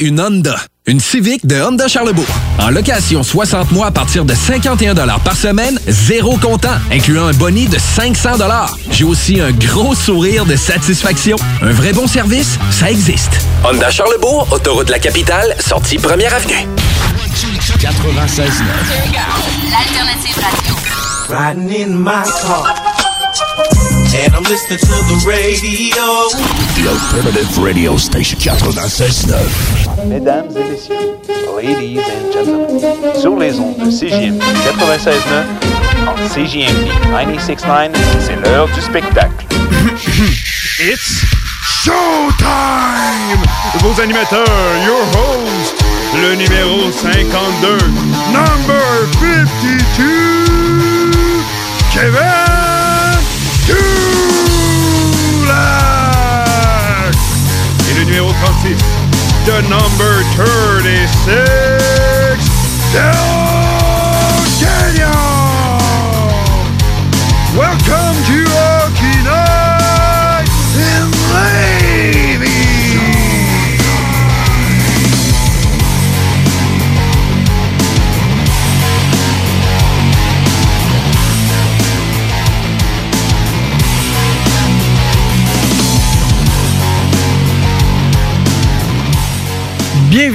Une Honda. Une Civic de Honda Charlebourg. En location 60 mois à partir de 51 par semaine, zéro comptant, incluant un boni de 500 J'ai aussi un gros sourire de satisfaction. Un vrai bon service, ça existe. Honda Charlebourg, autoroute de la capitale, sortie première avenue. 96 L'alternative radio. Riding in my car. And I'm listening to the radio. The Alternative Radio Station 96.9. Mesdames et messieurs, ladies and gentlemen, sur les ondes de CJMD 96.9, en CJMD 96.9, c'est l'heure du spectacle. It's showtime! Vos animateurs, your host, le numéro 52, number 52, Kevin the number 36, Del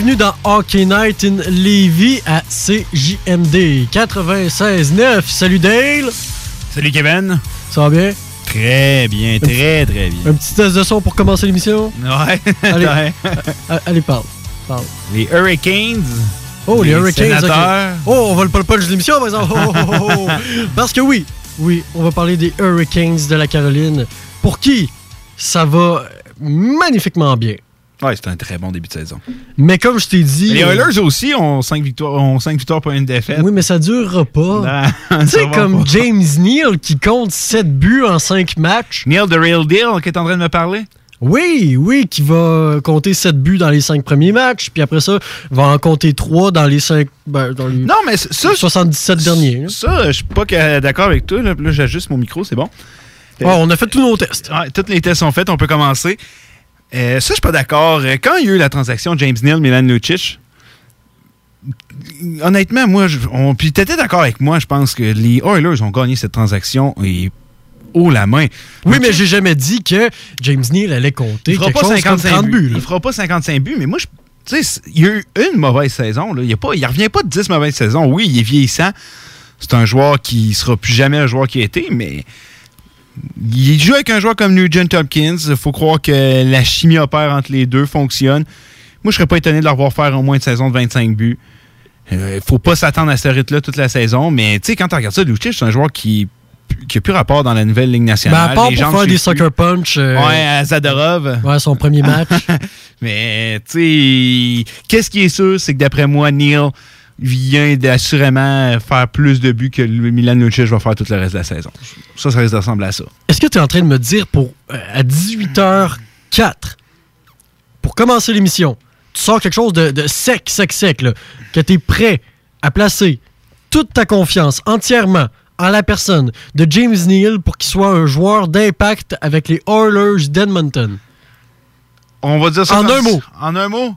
Bienvenue dans Hockey Night in Levy à CJMD 96.9. Salut Dale! Salut Kevin. Ça va bien? Très bien, très très bien. Un petit test de son pour commencer l'émission? Ouais. Allez, Ouais. allez parle. parle. Les Hurricanes. Oh, les, Hurricanes. ok. Sénateurs. Oh, on va le punch de l'émission, par exemple. Oh, oh, oh. Parce que oui, oui, on va parler des Hurricanes de la Caroline. Pour qui ça va magnifiquement bien? Ouais, c'est un très bon début de saison. Mais comme je t'ai dit. Les euh, Oilers aussi ont 5 victoires, ont victoires pour une défaite. Oui, mais ça durera pas. Tu sais, comme pas. James Neal qui compte 7 buts en 5 matchs. Neil the Real Deal qui est en train de me parler? Oui, oui, qui va compter 7 buts dans les 5 premiers matchs, puis après ça, va en compter 3 dans les 5. Ben, dans les Non, mais ça. 77 derniers. Ça, je suis pas d'accord avec toi. Là, j'ajuste mon micro, c'est bon. On a fait tous nos tests. Ouais, tous les tests sont faits, on peut commencer. Euh, ça, je suis pas d'accord. Euh, Quand il y a eu la transaction James Neal, Milan Lucic, honnêtement, moi, je- on, puis t'étais d'accord avec moi, je pense que les Oilers ont gagné cette transaction et haut la main. Oui, mais j'ai jamais dit que James Neal allait compter Il fera pas chose comme 55 30 buts. buts. Il fera pas 55 buts, mais moi, je, tu sais, c'est- il y a eu une mauvaise saison. Là. Il, il revient pas de 10 mauvaises saisons. Oui, il est vieillissant. C'est un joueur qui sera plus jamais un joueur qui a été, mais il joue avec un joueur comme Nugent Hopkins. Il faut croire que la chimie opère entre les deux fonctionne. Moi, je serais pas étonné de leur voir faire au moins une saison de 25 buts. Il faut pas s'attendre à ce rythme-là toute la saison, mais tu sais, quand tu regardes ça, Lucic, c'est un joueur qui qui a plus rapport dans la nouvelle Ligue Ben, nationale. à part Les pour faire des sucker punch. euh, Ouais, à Zadorov. ouais, son premier match. Mais, tu sais, qu'est-ce qui est sûr, c'est que d'après moi, Neil vient d'assurément faire plus de buts que Milan Lucic va faire tout le reste de la saison. Ça, ça ressembler à ça. Est-ce que tu es en train de me dire pour euh, à 18h04, pour commencer l'émission, tu sors quelque chose de, de sec, sec, sec, là, que tu es prêt à placer toute ta confiance entièrement en la personne de James Neal pour qu'il soit un joueur d'impact avec les Oilers d'Edmonton? On va dire ça En un mot. En un mot.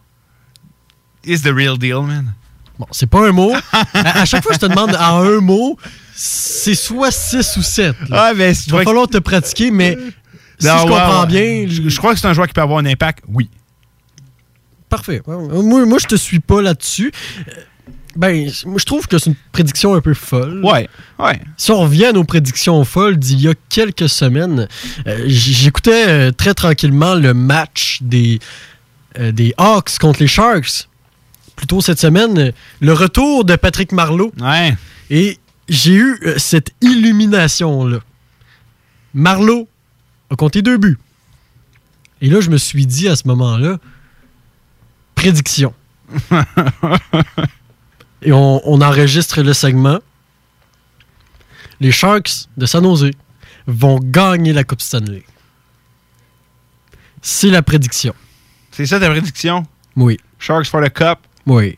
Is the real deal, man. Bon, c'est pas un mot. à, à chaque fois que je te demande en un mot, c'est soit 6 ou 7. Ah, mais Il va falloir te pratiquer, mais si je comprends ouais. bien, Je, je crois que c'est un joueur qui peut avoir un impact, oui. Parfait. Moi, moi je te suis pas là-dessus. Euh, Ben, je trouve que c'est une prédiction un peu folle. Ouais, ouais. Si on revient à nos prédictions folles d'il y a quelques semaines, euh, j'écoutais euh, très tranquillement le match des, euh, des Hawks contre les Sharks. Plutôt cette semaine, le retour de Patrick Marleau. Ouais. Et j'ai eu euh, cette illumination-là. Marleau a compté deux buts. Et là, je me suis dit à ce moment-là, prédiction. Et on, on enregistre le segment. Les Sharks de San Jose vont gagner la Coupe Stanley. C'est la prédiction. C'est ça ta prédiction? Oui. Sharks for the Cup? Oui.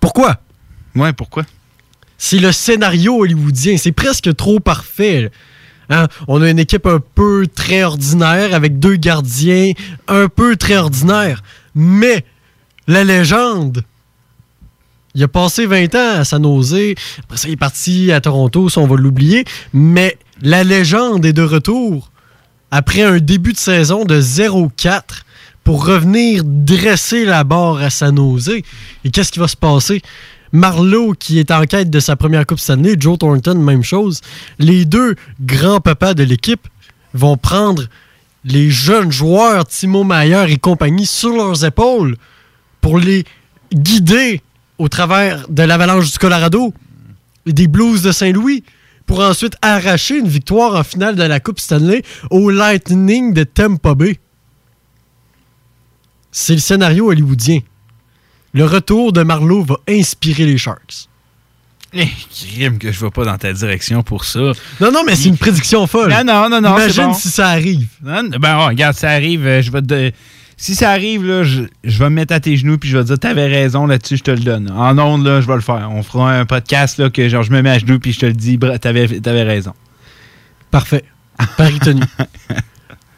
Pourquoi? Ouais, pourquoi? C'est le scénario hollywoodien. C'est presque trop parfait. Hein? On a une équipe un peu très ordinaire avec deux gardiens un peu très ordinaires. Mais la légende, il a passé 20 ans à San Jose. Après ça, il est parti à Toronto, ça, on va l'oublier. Mais la légende est de retour après un début de saison de 0-4 pour revenir dresser la barre à San Jose. Et qu'est-ce qui va se passer? Marlowe, qui est en quête de sa première Coupe Stanley, Joe Thornton, même chose. Les deux grands-papas de l'équipe vont prendre les jeunes joueurs, Timo Mayer et compagnie, sur leurs épaules pour les guider au travers de l'Avalanche du Colorado et des Blues de Saint-Louis pour ensuite arracher une victoire en finale de la Coupe Stanley au Lightning de Tampa Bay. C'est le scénario hollywoodien. Le retour de Marlowe va inspirer les Sharks. Eh, crime que je vais pas dans ta direction pour ça. Non, non, mais c'est une prédiction folle. Non, non, non, non. Imagine bon. si ça arrive. Non, Ben, regarde, ça arrive. euh, Je vais te- Si ça arrive, là, je, je vais me mettre à tes genoux puis je vais te dire T'avais raison là-dessus, je te le donne. En ondes, là, je vais le faire. On fera un podcast là, que genre, je me mets à genoux puis je te le dis T'avais avais raison. Parfait. Paris tenu.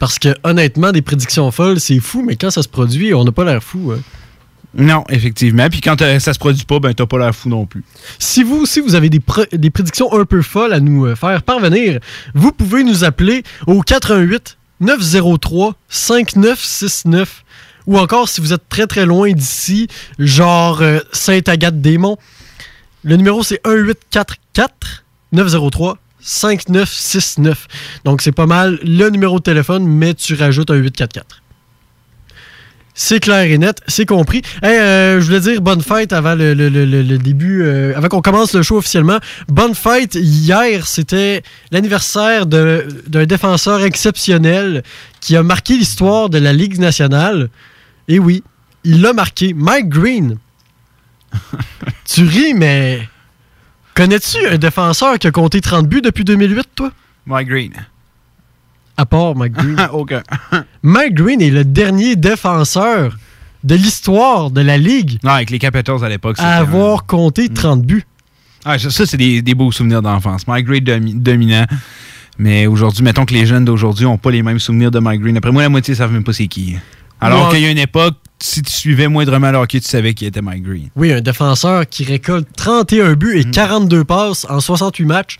Parce que honnêtement, des prédictions folles, c'est fou, mais quand ça se produit, on n'a pas l'air fou. hein. Non, effectivement. Puis quand euh, ça se produit pas, ben t'as pas l'air fou non plus. Si vous aussi vous avez des, prédictions un peu folles à nous euh, faire parvenir, vous pouvez nous appeler au 88 903 5969 ou encore si vous êtes très très loin d'ici, genre euh, Sainte-Agathe-des-Monts, le numéro c'est 1844 903 5969. Donc c'est pas mal le numéro de téléphone, mais tu rajoutes un 844. C'est clair et net, c'est compris. Hey, euh, je voulais dire bonne fête avant le, le- le- le- le début, euh, avant qu'on commence le show officiellement. Bonne fête. Hier, c'était l'anniversaire d'un défenseur exceptionnel qui a marqué l'histoire de la Ligue nationale. Et oui, il l'a marqué. Mike Green. tu ris, mais connais-tu un défenseur qui a compté 30 buts depuis 2008, toi? Mike Green. À part Mike Green. Aucun. Mike Green est le dernier défenseur de l'histoire de la Ligue Non, avec les Capitals à l'époque. à avoir compté 30 buts. un- Ah, ça, ça, c'est des, des beaux souvenirs d'enfance. Mike Green domi- dominant. Mais aujourd'hui, mettons que les jeunes d'aujourd'hui n'ont pas les mêmes souvenirs de Mike Green. Après moi, la moitié ne savent même pas c'est qui. Alors qu'il y a une époque, si tu suivais moindrement le hockey, tu savais qui était Mike Green. Oui, un défenseur qui récolte 31 buts Mm. et 42 passes en 68 matchs.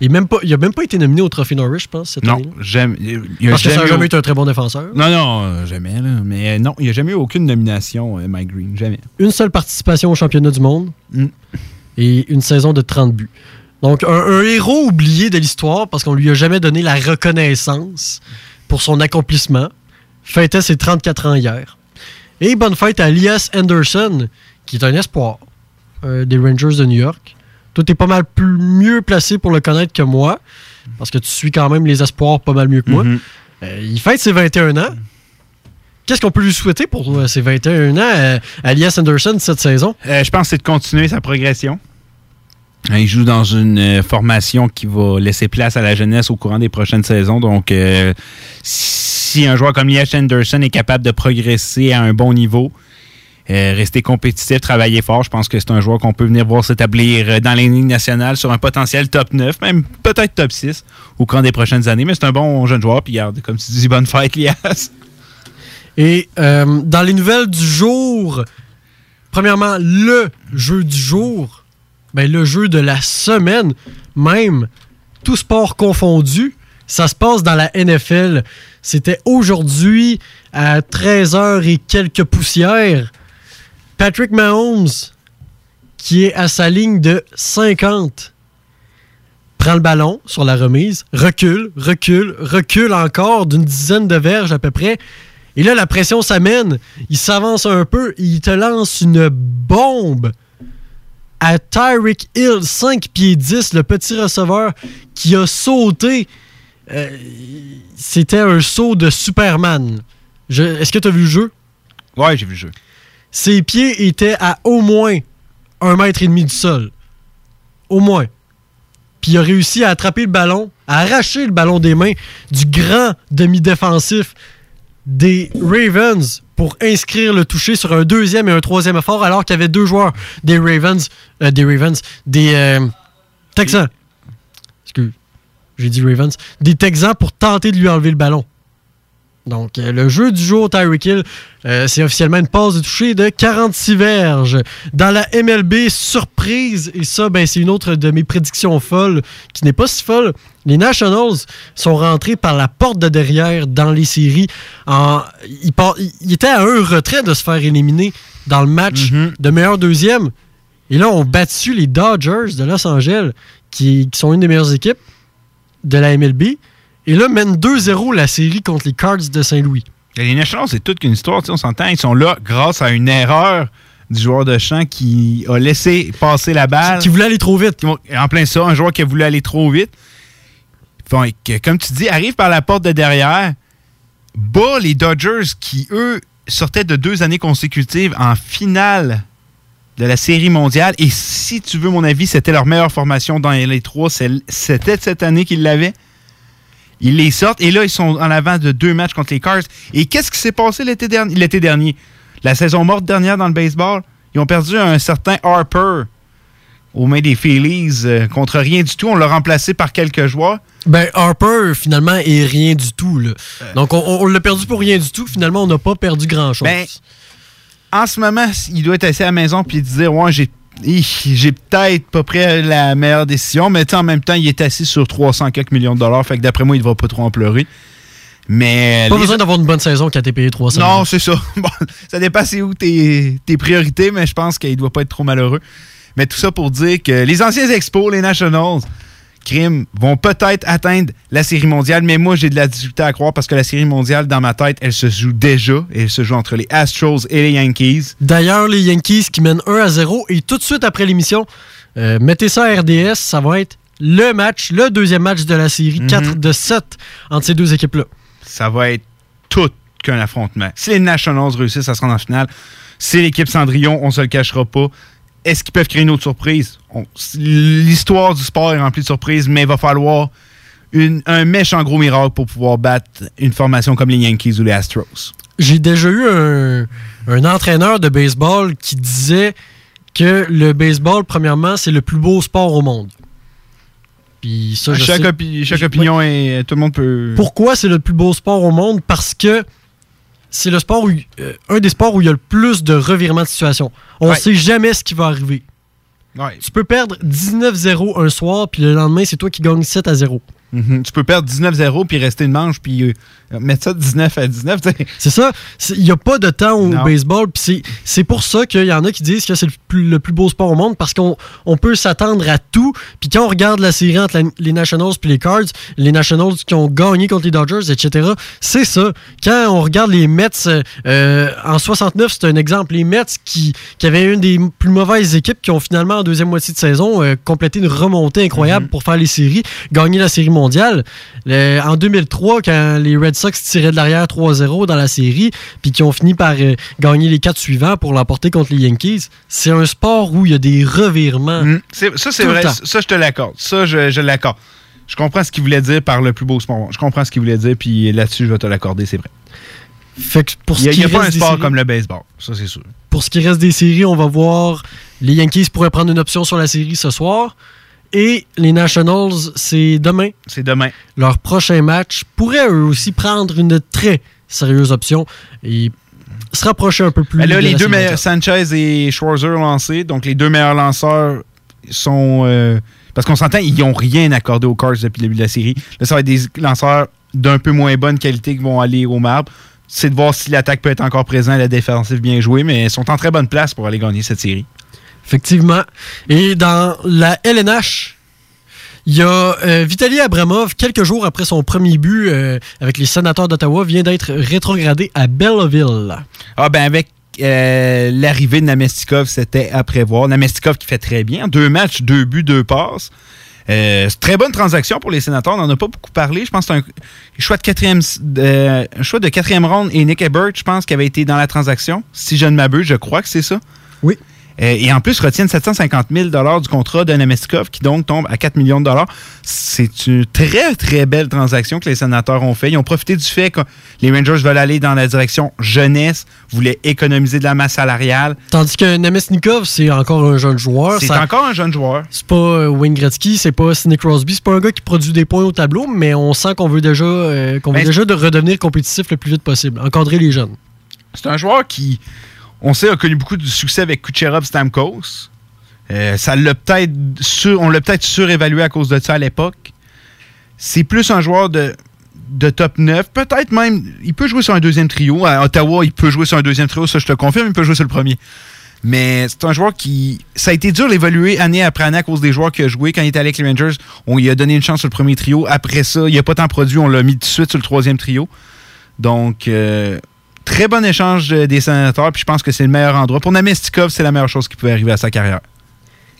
Il n'a même, pas- été nominé au Trophée Norris, je pense, cette Non, jamais. il y a Parce que ça n'a jamais eu- été un très bon défenseur. Non, non, euh, jamais. Là. Mais euh, non, il n'y a jamais eu aucune nomination, euh, Mike Green. Jamais. Une seule participation au championnat du monde Mm. et une saison de 30 buts. Donc, un, un héros oublié de l'histoire parce qu'on lui a jamais donné la reconnaissance pour son accomplissement. Fêtait ses 34 ans hier. Et bonne fête à Elias Anderson, qui est un espoir euh, des Rangers de New York. Toi, t'es pas mal plus, mieux placé pour le connaître que moi, parce que tu suis quand même les espoirs pas mal mieux que moi. Mhm. Euh, il fête ses 21 ans. Qu'est-ce qu'on peut lui souhaiter pour euh, ses 21 ans euh, Elias Anderson cette saison? Je pense que c'est de continuer sa progression. Euh, Il joue dans une euh, formation qui va laisser place à la jeunesse au courant des prochaines saisons. Donc, euh, si un joueur comme Liach Anderson est capable de progresser à un bon niveau, euh, rester compétitif, travailler fort, je pense que c'est un joueur qu'on peut venir voir s'établir dans les lignes nationales sur un potentiel top 9, même peut-être top 6 au courant des prochaines années. Mais c'est un bon jeune joueur. Puis, regarde, comme tu dis, bonne fête, Lias. Et dans les nouvelles du jour, premièrement, le jeu du jour, ben, le jeu de la semaine, même, tout sport confondu, ça se passe dans la NFL. C'était aujourd'hui à 13h et quelques poussières. Patrick Mahomes, qui est à sa ligne de 50, prend le ballon sur la remise, recule, recule, recule encore d'une dizaine de verges à peu près. Et là, la pression s'amène. Il s'avance un peu. Il te lance une bombe à Tyreek Hill, 5 pieds 10, le petit receveur qui a sauté. Euh, C'était un saut de Superman. Est-ce que tu as vu le jeu? Ouais, j'ai vu le jeu. Ses pieds étaient à au moins un mètre et demi du sol. Au moins. Puis il a réussi à attraper le ballon, à arracher le ballon des mains du grand demi-défensif des Ravens pour inscrire le toucher sur un deuxième et un troisième effort alors qu'il y avait deux joueurs des Ravens, euh, des Ravens, des euh, Texans. J'ai dit Ravens, des Texans pour tenter de lui enlever le ballon. Donc, euh, le jeu du jour, Tyreek Hill, euh, c'est officiellement une passe de toucher de 46 verges. Dans la MLB, surprise, et ça, ben, c'est une autre de mes prédictions folles, qui n'est pas si folle. Les Nationals sont rentrés par la porte de derrière dans les séries. En, ils, par- ils étaient à un retrait de se faire éliminer dans le match de meilleur deuxième. Et là, on battu les Dodgers de Los Angeles, qui, qui sont une des meilleures équipes de la MLB. Et là, mène 2-0 la série contre les Cards de Saint-Louis. Les Nationals, c'est toute qu'une histoire, on s'entend. Ils sont là grâce à une erreur du joueur de champ qui a laissé passer la balle. Qui voulait aller trop vite. En plein ça, un joueur qui a voulu aller trop vite. Que, comme tu dis, arrive par la porte de derrière, bat les Dodgers qui, eux, sortaient de deux années consécutives en finale de la Série mondiale. Et si tu veux mon avis, c'était leur meilleure formation dans les trois. C'était cette année qu'ils l'avaient. Ils les sortent et là, ils sont en avant de deux matchs contre les Cards. Et qu'est-ce qui s'est passé l'été dernier? L'été dernier? La saison morte dernière dans le baseball, ils ont perdu un certain Harper aux mains des Phillies euh, contre rien du tout. On l'a remplacé par quelques joueurs. Ben, Harper, finalement, est rien du tout. Là. Donc, on, on l'a perdu pour rien du tout. Finalement, on n'a pas perdu grand-chose. Ben, en ce moment, il doit être assis à la maison puis dire Ouais, j'ai. J'ai peut-être pas pris la meilleure décision, mais en même temps, il est assis sur 300 quelques millions de dollars. Fait que d'après moi, il ne va pas trop en pleurer. Mais. pas les- besoin d'avoir une bonne saison quand t'es payé 300 Non, c'est ça. Bon, ça dépend c'est où tes, tes priorités, mais je pense qu'il ne doit pas être trop malheureux. Mais tout ça pour dire que les anciens expos, les Nationals, crime, vont peut-être atteindre la série mondiale, mais moi, j'ai de la difficulté à croire parce que la série mondiale, dans ma tête, elle se joue déjà. Elle se joue entre les Astros et les Yankees. D'ailleurs, les Yankees qui mènent 1 à 0 et tout de suite après l'émission, euh, mettez ça à RDS, ça va être le match, le deuxième match de la série, 4 de 7 entre ces deux équipes-là. Ça va être tout qu'un affrontement. Si les Nationals réussissent à se rendre en finale, c'est l'équipe Cendrillon, on se le cachera pas. Est-ce qu'ils peuvent créer une autre surprise? L'histoire du sport est remplie de surprises, mais il va falloir une- un méchant gros miracle pour pouvoir battre une formation comme les Yankees ou les Astros. J'ai déjà eu un, un entraîneur de baseball qui disait que le baseball, premièrement, c'est le plus beau sport au monde. Puis ça, je chaque, sais- opi- chaque opinion est. Tout le monde peut. Pourquoi c'est le plus beau sport au monde? Parce que c'est le sport où, euh, un des sports où il y a le plus de revirements de situation. On ne Ouais. sait jamais ce qui va arriver. Tu peux perdre 19-0 un soir, puis le lendemain, c'est toi qui gagnes 7 à 0. Mhm. Tu peux perdre 19-0 puis rester une manche puis euh, mettre ça de 19 à 19. tu sais. C'est ça. Il n'y a pas de temps au Non. baseball. c'est- pour ça qu'il y en a qui disent que c'est le plus, le plus beau sport au monde parce qu'on on peut s'attendre à tout. Puis quand on regarde la série entre la- les Nationals puis les Cards, les Nationals qui ont gagné contre les Dodgers, etc., c'est ça. Quand on regarde les Mets euh, en 69, c'est un exemple. Les Mets qui, qui avaient une des plus mauvaises équipes qui ont finalement en deuxième moitié de saison euh, complété une remontée incroyable pour faire les séries, gagner la série mondiale. Le- en 2003, quand les Red Sox tiraient de l'arrière 3-0 dans la série, puis qui ont fini par euh, gagner les quatre suivants pour l'emporter contre les Yankees, c'est un sport où il y a des revirements. Mm. Ça, c'est vrai. Ça, je te l'accorde. Ça, je, je l'accorde. Je comprends ce qu'il voulait dire par le plus beau sport. Je comprends ce qu'il voulait dire, puis là-dessus, je vais te l'accorder, c'est vrai. Fait que pour Il ce n'y a, il y a pas un sport séries- comme le baseball. Ça, c'est sûr. Pour ce qui reste des séries, on va voir les Yankees pourraient prendre une option sur la série ce soir. Et les Nationals, c'est demain. C'est demain. Leur prochain match pourrait eux aussi prendre une très sérieuse option et se rapprocher un peu plus. Ben là, de les deux meilleurs. Sanchez et Schwarzer lancés, donc les deux meilleurs lanceurs sont. euh, parce qu'on s'entend, ils n'ont rien accordé aux Cards depuis le début de la série. Là, ça va être des lanceurs d'un peu moins bonne qualité qui vont aller au marbre. C'est de voir si l'attaque peut être encore présente, la défensive bien jouée, mais ils sont en très bonne place pour aller gagner cette série. Effectivement. Et dans la LNH, il y a euh, Vitaly Abramov, quelques jours après son premier but euh, avec les sénateurs d'Ottawa, vient d'être rétrogradé à Belleville. Ah ben avec euh, l'arrivée de Namestikov, c'était à prévoir. Namestikov qui fait très bien. Deux matchs, deux buts, deux passes. Euh, très bonne transaction pour les sénateurs. On n'en a pas beaucoup parlé. Je pense que c'est un choix de quatrième, un choix de quatrième ronde et Nick Ebert, je pense, qui avait été dans la transaction. Si je ne m'abuse, je crois que c'est ça. Euh, et en plus, retiennent 750 000 du contrat de Nemestikov, qui donc tombe à 4 millions de dollars. C'est une très, très belle transaction que les sénateurs ont fait. Ils ont profité du fait que les Rangers veulent aller dans la direction jeunesse, voulaient économiser de la masse salariale. Tandis que Nemesnikov, c'est encore un jeune joueur. C'est encore un jeune joueur. C'est pas euh, Wayne Gretzky, c'est pas Sidney Crosby, c'est pas un gars qui produit des points au tableau, mais on sent qu'on veut déjà, euh, qu'on veut Ben, déjà de redevenir compétitif le plus vite possible, encadrer les jeunes. C'est un joueur qui, on sait, a connu beaucoup de succès avec Kucherov Stamkos. Euh, on l'a peut-être surévalué à cause de ça à l'époque. C'est plus un joueur de, de top 9. Peut-être même, il peut jouer sur un deuxième trio. À Ottawa, il peut jouer sur un deuxième trio, ça je te confirme, il peut jouer sur le premier. Mais c'est un joueur qui. Ça a été dur d'évaluer année après année à cause des joueurs qu'il a joué. Quand il était avec les Rangers, on lui a donné une chance sur le premier trio. Après ça, il n'a pas tant produit, on l'a mis tout de suite sur le troisième trio. Donc, euh, très bon échange des sénateurs, puis je pense que c'est le meilleur endroit. Pour Namestikov, c'est la meilleure chose qui pouvait arriver à sa carrière.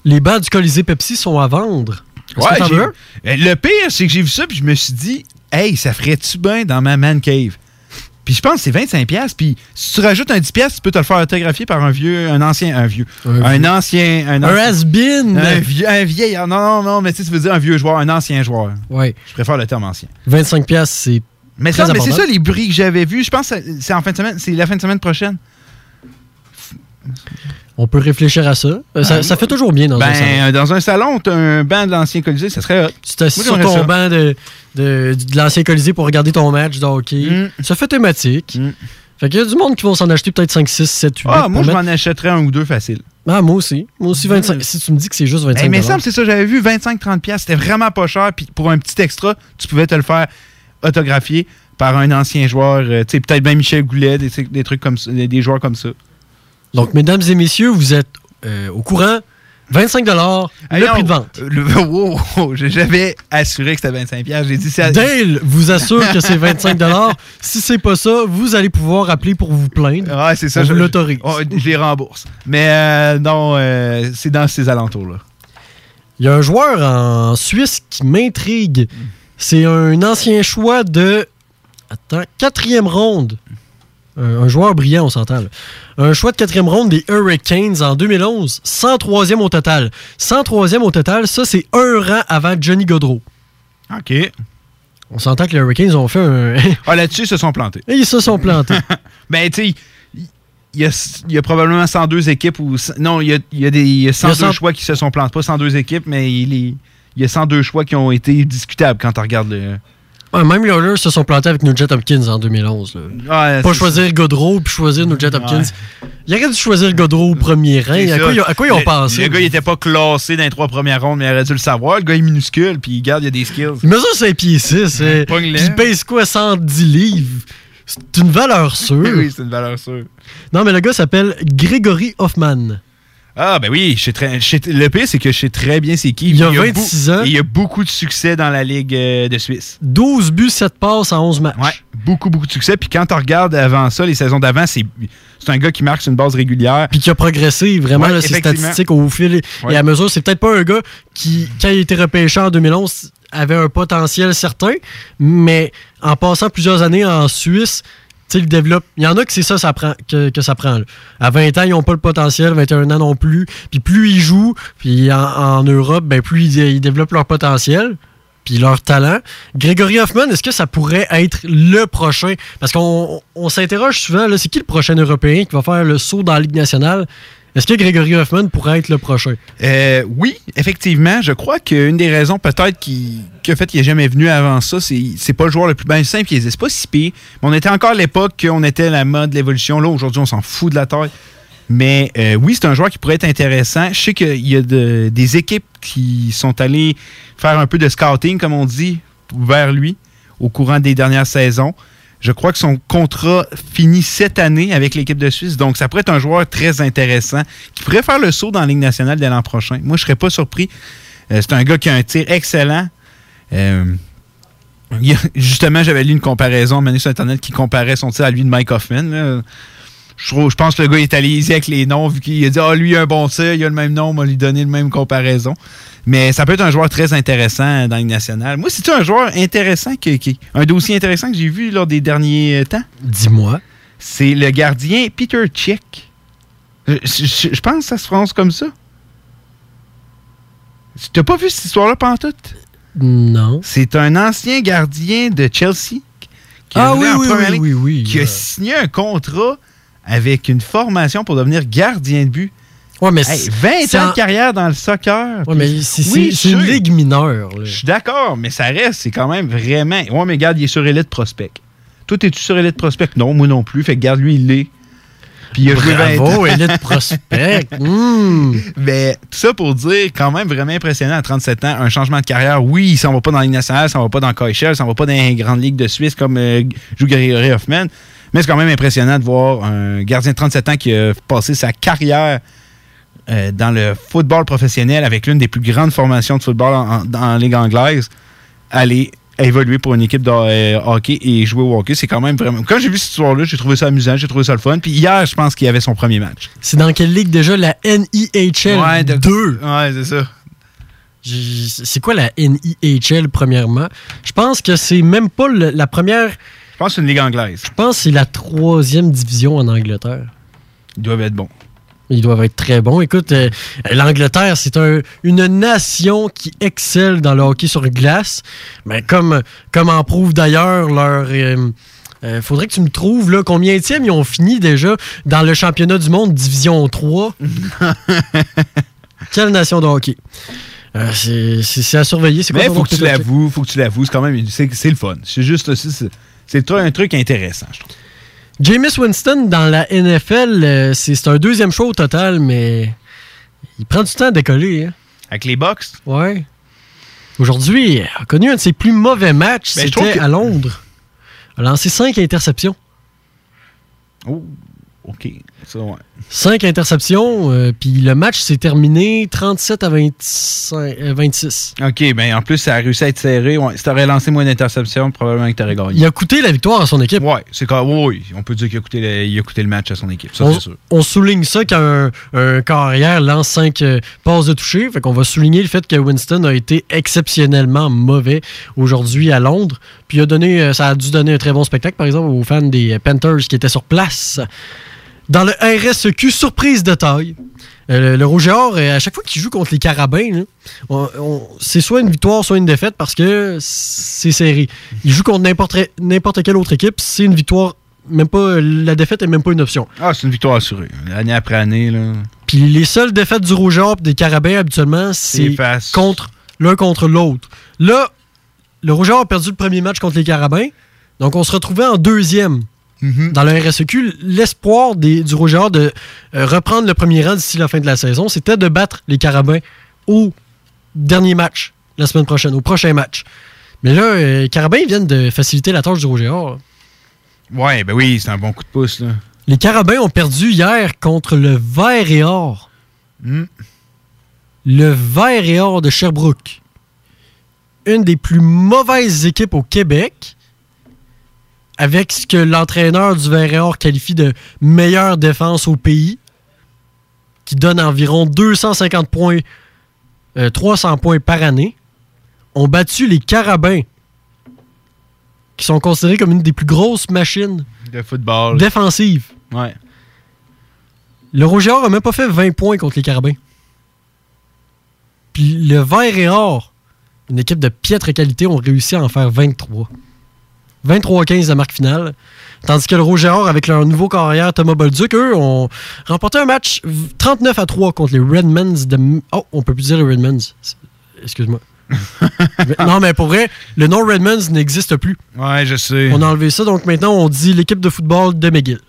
Les bancs du Colisée Pepsi sont à vendre. Est-ce que veux? Un? Euh, le pire, c'est que j'ai vu ça, puis je me suis dit, hey, ça ferait-tu bien dans ma man cave? Puis je pense que c'est 25$, piastres, puis si tu rajoutes un 10$, piastres, tu peux te le faire autographier par un vieux, un ancien, un vieux, Un un, vieux. ancien, un, Un ancien- has-been! un, vieux, un vieillard. Non, non, non, mais tu veut dire un vieux joueur, un ancien joueur. Ouais. Je préfère le terme ancien. 25$, piastres, c'est. Mais, ça, mais c'est ça les bruits que j'avais vus. Je pense que c'est en fin de semaine, c'est la fin de semaine prochaine. On peut réfléchir à ça. Euh, ça, Ah, ça fait toujours bien dans un salon. Ben, dans un salon, t'as un banc de l'ancien Colisée, ça serait hot. Tu t'assis Moi, sur ton ça. banc de, de, de l'ancien Colisée pour regarder ton match de hockey. Mm. Ça fait thématique. Mm. Fait qu'il y a du monde qui vont s'en acheter peut-être 5, 6, 7, 8. Ah, moi, je m'en achèterais un ou deux facile. Ah, moi aussi. Moi aussi, 25. Si tu me dis que c'est juste 25 Hey, mais ça, c'est ça, j'avais vu 25-30$. piastres, C'était vraiment pas cher. Puis pour un petit extra, tu pouvais te le faire autographier par un ancien joueur. euh, peut-être bien Michel Goulet, des, des trucs comme ça, des, des joueurs comme ça. Donc, mesdames et messieurs, vous êtes euh, au courant. 25 le Hey, non, prix de vente. Le, wow, wow, j'avais assuré que c'était 25$. piastres. J'ai dit ça. Dale vous assure que c'est 25 Si c'est pas ça, vous allez pouvoir appeler pour vous plaindre. Ouais, c'est ça. On je, l'autorise. je les rembourse. Mais euh, non, euh, c'est dans ces alentours-là. Il y a un joueur en Suisse qui m'intrigue. C'est un ancien choix de. Attends, quatrième ronde. Un, un joueur brillant, on s'entend. Un choix de quatrième ronde des Hurricanes en 2011. 103e au total. 103e au total, ça, c'est un rang avant Johnny Godreau. OK. On s'entend que les Hurricanes ont fait un. Ah, là-dessus, ils se sont plantés. Et ils se sont plantés. Ben, tu sais, il y a, il y a probablement 102 équipes ou. Non, il y a, il y a des il y a 102 100 choix qui se sont plantés. Pas 102 équipes, mais il, est- il y a 102 choix qui ont été discutables quand tu regardes le. Ouais, même les Oilers se sont plantés avec Nugent Hopkins en 2011. là. Ouais, Pas choisir Godreau puis choisir Nugent Hopkins. Il aurait dû choisir Godreau au premier rang. À quoi, ils ont- à quoi ils ont Le- pensé? Le gars, il était pas classé dans les trois premières rondes, mais il aurait dû le savoir. Le gars, il est minuscule, puis il garde, il y a des skills. Il mesure 5 pieds 6. Ouais, pogne-le. Puis il pèse quoi, 110 livres? C'est une valeur sûre. oui, c'est une valeur sûre. Non, mais le gars s'appelle Grégory Hoffman. Ah, ben oui, je très, je sais- le pire, c'est que je sais très bien c'est qui. Il a beau- 26 ans. et il y a beaucoup de succès dans la Ligue euh, de Suisse. 12 buts, 7 passes en 11 matchs. Ouais, beaucoup, beaucoup de succès. Puis quand tu regardes avant ça, les saisons d'avant, c'est c'est un gars qui marque sur une base régulière. Puis qui a progressé vraiment Ouais, là, ses statistiques au fil et- Ouais. et à mesure. C'est peut-être pas un gars qui, quand il a été repêché en 2011, avait un potentiel certain, mais en passant plusieurs années en Suisse, il y en a que c'est ça, ça prend, que, que ça prend. À 20 ans, ils n'ont pas le potentiel, 21 ans non plus. Puis plus ils jouent, puis en, Europe, ben plus ils, développent leur potentiel. Puis leur talent. Grégory Hoffman, est-ce que ça pourrait être le prochain? Parce qu'on on s'interroge souvent, c'est qui le prochain Européen qui va faire le saut dans la Ligue nationale? Est-ce que Grégory Hoffman pourrait être le prochain? Euh, oui, effectivement, je crois qu'une des raisons peut-être qui, fait qu'il n'est jamais venu avant ça, c'est c'est pas le joueur le plus bien simple, il c'est pas si pire. Mais on était encore à l'époque qu'on était la mode de l'évolution. Là, aujourd'hui, on s'en fout de la taille. Mais euh, oui, c'est un joueur qui pourrait être intéressant. Je sais qu'il y a de- des équipes qui sont allées faire un peu de scouting, comme on dit, vers lui au courant des dernières saisons. Je crois que son contrat finit cette année avec l'équipe de Suisse. Donc, ça pourrait être un joueur très intéressant qui pourrait faire le saut dans la Ligue nationale dès l'an prochain. Moi, je serais pas surpris. Euh, c'est un gars qui a un tir excellent. Euh, justement, j'avais lu une comparaison à sur Internet qui comparait son tir à lui de Mike Hoffman. Je, je pense que le gars est allé avec les noms, vu qu'il a dit Ah, lui, il a un bon tir, il a le même nom, on va lui donner le même comparaison. Mais ça peut être un joueur très intéressant dans la Ligue nationale. Moi, c'est un joueur intéressant, qui- un dossier intéressant que j'ai vu lors des derniers euh, temps? Dis-moi. C'est le gardien Peter Chick. Je, je- je pense que ça se prononce comme ça. T'as pas vu cette histoire-là, pantoute? Non. C'est un ancien gardien de Chelsea qui Ah oui, oui, oui. qui a Euh, signé un contrat avec une formation pour devenir gardien de but. Ouais, mais Hey, c'est- 20 c'est ans en- de carrière dans le soccer. Ouais, mais c'est Oui, une ligue mineure. Je suis d'accord, mais ça reste, c'est quand même vraiment. Ouais, mais regarde, il est sur Elite Prospect. Toi, es-tu sur Elite Prospect? Non, moi non plus. Fait que garde lui, il l'est. Puis il a joué 20 ans. Bravo, Elite Prospect. Hmm. Mais tout ça pour dire, quand même vraiment impressionnant à 37 ans, un changement de carrière. Oui, il s'en va pas dans la Ligue nationale, il s'en va pas dans il s'en va pas dans les grandes ligues de Suisse comme euh, joue Grégory Hoffman. Mais c'est quand même impressionnant de voir un gardien de 37 ans qui a passé sa carrière euh, dans le football professionnel avec l'une des plus grandes formations de football en, en- dans la Ligue anglaise aller évoluer pour une équipe de euh, hockey et jouer au hockey. C'est quand même vraiment. Quand j'ai vu cette histoire-là, j'ai trouvé ça amusant, j'ai trouvé ça le fun. Puis hier, je pense qu'il y avait son premier match. C'est dans quelle ligue déjà? La NIHL Ouais, de- 2. Ouais, c'est ça. C'est quoi la NIHL, premièrement? Je pense que c'est même pas le- la première. Je pense que c'est une ligue anglaise. Je pense que c'est la troisième division en Angleterre. Ils doivent être bons. Ils doivent être très bons. Écoute, euh, l'Angleterre, c'est un- une nation qui excelle dans le hockey sur glace. Mais comme, comme en prouve d'ailleurs leur. euh, euh, faudrait que tu me trouves là, combien ils ont fini déjà dans le championnat du monde Division 3. Quelle nation de hockey? Euh, c'est- c'est c'est à surveiller. C'est quoi Mais faut que tu l'avoues, faut que tu l'avoues. C'est quand même, c'est c'est le fun. C'est juste, c'est un truc intéressant, je trouve. Jameis Winston dans la NFL, euh, c'est un deuxième show au total, mais il prend du temps à décoller. hein. Avec les Bucks? Ouais. Aujourd'hui, il a connu un de ses plus mauvais matchs. Ben, C'était que- à Londres. Il a lancé cinq interceptions. Oh, OK. Ça, ouais. Cinq interceptions, euh, puis le match s'est terminé 37 à 25, euh, 26. OK, ben en plus, ça a réussi à être serré. Ouais. Si t'aurais lancé moins d'interceptions, probablement que t'aurais gagné. Il a coûté la victoire à son équipe. Ouais, c'est quand oui, on peut dire qu'il a, coûté le, il a coûté le match à son équipe. Ça, On, c'est sûr. on souligne ça quand un, un carrière lance 5 passes de toucher. Fait qu'on va souligner le fait que Winston a été exceptionnellement mauvais aujourd'hui à Londres. Puis il a donné, euh, ça a dû donner un très bon spectacle, par exemple, aux fans des Panthers qui étaient sur place. Dans le RSEQ, surprise de taille. Euh, le, le Rouge et Or, euh, à chaque fois qu'il joue contre les Carabins, c'est soit une victoire, soit une défaite parce que c'est serré. Il joue contre n'importe quelle autre équipe, c'est une victoire. Même pas, la défaite est même pas une option. Ah, c'est une victoire assurée. Année après année, là. Puis les seules défaites du Rouge et Or des Carabins, habituellement, c'est contre l'un contre l'autre. Là, le Rouge et Or a perdu le premier match contre les Carabins. Donc, on se retrouvait en deuxième Mm-hmm. dans le RSEQ. L'espoir du Rouge et Or de euh, reprendre le premier rang d'ici la fin de la saison, c'était de battre les Carabins au dernier match, la semaine prochaine, au prochain match. Mais là, euh, les Carabins viennent de faciliter la tâche du Rouge et Or. Ouais, ben oui, c'est un bon coup de pouce, là. Les Carabins ont perdu hier contre le Vert et Or. Hmm. Le Vert et Or de Sherbrooke. Une des plus mauvaises équipes au Québec. Avec ce que l'entraîneur du Vert et Or qualifie de meilleure défense au pays. Qui donne environ 250 points, euh, 300 points par année. Ont battu les Carabins. Qui sont considérés comme une des plus grosses machines De football. défensives. Ouais. Le Rouge et Or a même pas fait 20 points contre les Carabins. Puis le Vert et Or, une équipe de piètre qualité, ont réussi à en faire 23. 23-15 la marque finale. Tandis que le Rouge et Or, avec leur nouveau carrière Thomas Bolduc, eux, ont remporté un match 39 à 3 contre les Redmonds de... Oh, on peut plus dire les Redmonds. Excuse-moi. Non, mais pour vrai, le nom Redmonds n'existe plus. Ouais, je sais. On a enlevé ça, donc maintenant on dit l'équipe de football de McGill.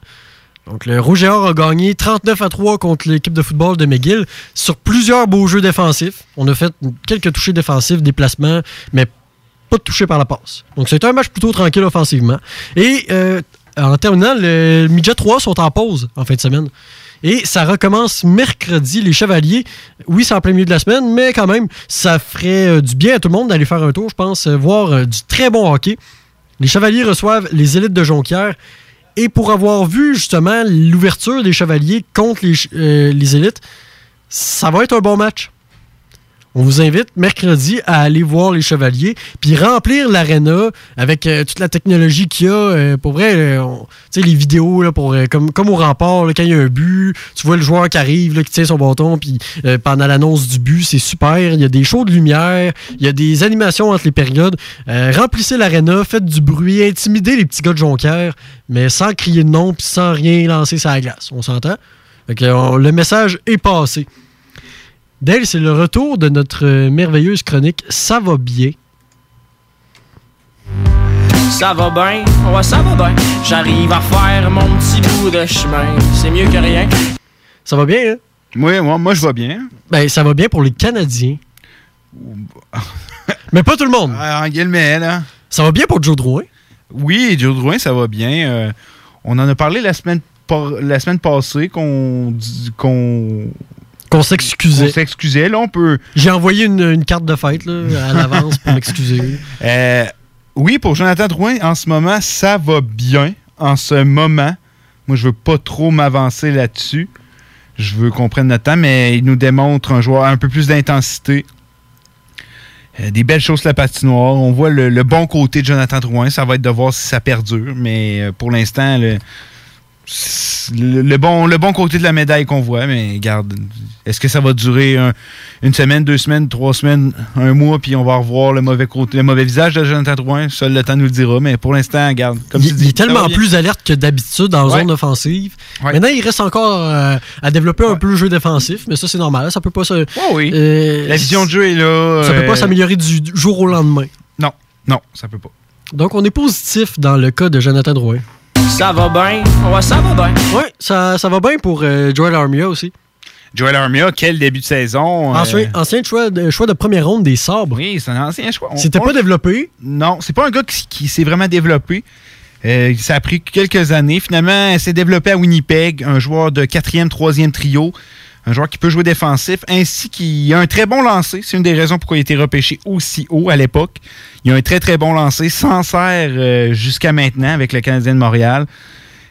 Donc le Rouge et Or a gagné 39 à 3 contre l'équipe de football de McGill sur plusieurs beaux jeux défensifs. On a fait quelques touchés défensifs, déplacements, mais pas de touchés par la passe. Donc c'est un match plutôt tranquille offensivement. Et euh, en terminant, le Midget 3 sont en pause en fin de semaine. Et ça recommence mercredi, les Chevaliers. Oui, c'est en plein milieu de la semaine, mais quand même, ça ferait euh, du bien à tout le monde d'aller faire un tour, je pense, euh, voir du très bon hockey. Les Chevaliers reçoivent les élites de Jonquière. Et pour avoir vu justement l'ouverture des Chevaliers contre les élites, ça va être un bon match. On vous invite mercredi à aller voir les Chevaliers, puis remplir l'aréna avec euh, toute la technologie qu'il y a. euh, pour vrai, euh, on- les vidéos, là, pour, comme, comme au rempart, quand il y a un but, tu vois le joueur qui arrive, là, qui tient son bâton, puis pendant l'annonce du but, c'est super. Il y a des shows de lumière, il y a des animations entre les périodes. Remplissez l'aréna, faites du bruit, intimidez les petits gars de Jonquière, mais sans crier de nom, puis sans rien lancer sur la glace. On s'entend? Le message est passé. Dale, c'est le retour de notre euh, merveilleuse chronique Ça va bien? Ça va bien, ouais, ça va bien. J'arrive à faire mon petit bout de chemin. C'est mieux que rien. Ça va bien, hein? Oui, moi, moi je vais bien. Ben, ça va bien pour les Canadiens. Mais pas tout le monde. En guillemets, là. Ça va bien pour Joe Drouin? Oui, Joe Drouin, ça va bien. Euh, on en a parlé la semaine, par- la semaine passée qu'on dit- qu'on Qu'on s'excusait. qu'on s'excusait. Là, on peut. J'ai envoyé une, une carte de fête là, à l'avance pour m'excuser. Euh, oui, pour Jonathan Drouin, en ce moment, ça va bien. En ce moment, moi, je veux pas trop m'avancer là-dessus. Je veux qu'on prenne notre temps, mais il nous démontre un joueur un peu plus d'intensité. Euh, des belles choses sur la patinoire. On voit le, le bon côté de Jonathan Drouin. Ça va être de voir si ça perdure. Mais euh, pour l'instant, le, le, le bon, le bon côté de la médaille qu'on voit. Mais regarde, est-ce que ça va durer un- une semaine, deux semaines, trois semaines, un mois, puis on va revoir le mauvais côté, le mauvais visage de Jonathan Drouin? Seul le temps nous le dira. Mais pour l'instant, comme il, tu dis. il est tellement plus alerte que d'habitude en Ouais. zone offensive. Ouais. Maintenant, il reste encore euh, à développer un peu le jeu défensif, mais ça, c'est normal. Ça peut pas se. Oui. euh, La vision de jeu est là. Ça peut euh, pas s'améliorer du du jour au lendemain. Non, non, ça peut pas. Donc, on est positif dans le cas de Jonathan Drouin. Ça va bien, ouais, ça va bien. Oui, ça, ça va bien pour euh, Joel Armia aussi. Joel Armia, quel début de saison. euh, Ancien, ancien choix, de, choix de première ronde des sabres. Oui, c'est un ancien choix. C'était on- pas développé? Non, c'est pas un gars qui, qui s'est vraiment développé. Euh, ça a pris quelques années. Finalement, il s'est développé à Winnipeg, un joueur de quatrième, troisième trio, un joueur qui peut jouer défensif, ainsi qu'il a un très bon lancer. C'est une des raisons pourquoi il a été repêché aussi haut à l'époque. Il a un très très bon lancer, s'en sert euh, jusqu'à maintenant avec le Canadien de Montréal.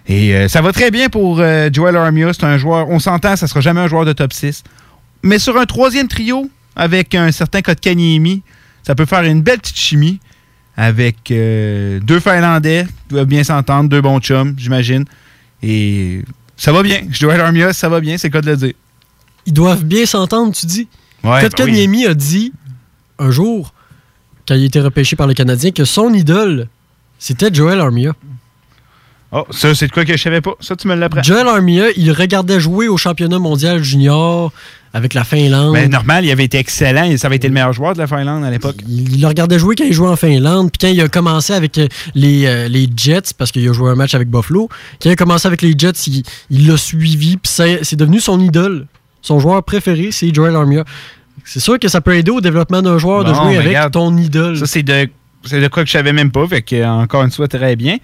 Et euh, ça va très bien pour euh, Joel Armia. C'est un joueur, on s'entend, ça sera jamais un joueur de top 6. Mais sur un troisième trio, avec un certain Kotkaniemi, ça peut faire une belle petite chimie avec deux Finlandais qui doivent bien s'entendre, deux bons chums, j'imagine. Et ça va bien. Joel Armia, ça va bien, c'est le cas de le dire. Ils doivent bien s'entendre, tu dis. Ouais, Kotkaniemi a dit un jour, quand il a été repêché par les Canadiens, que son idole, c'était Joel Armia. Oh, ça, c'est de quoi que je savais pas. Ça, tu me l'apprends. Joel Armia, il regardait jouer au championnat mondial junior avec la Finlande. Mais normal, il avait été excellent. Ça avait été le meilleur joueur de la Finlande à l'époque. Il le regardait jouer quand il jouait en Finlande, puis quand il a commencé avec euh, les, euh, les Jets, parce qu'il a joué un match avec Buffalo, quand il a commencé avec les Jets, il l'a suivi, puis c'est devenu son idole. Son joueur préféré, c'est Joel Armia. C'est sûr que ça peut aider au développement d'un joueur de jouer avec regarde, ton idole. Ça, c'est de, c'est de quoi que je savais même pas. Fait que, encore une fois, très bien.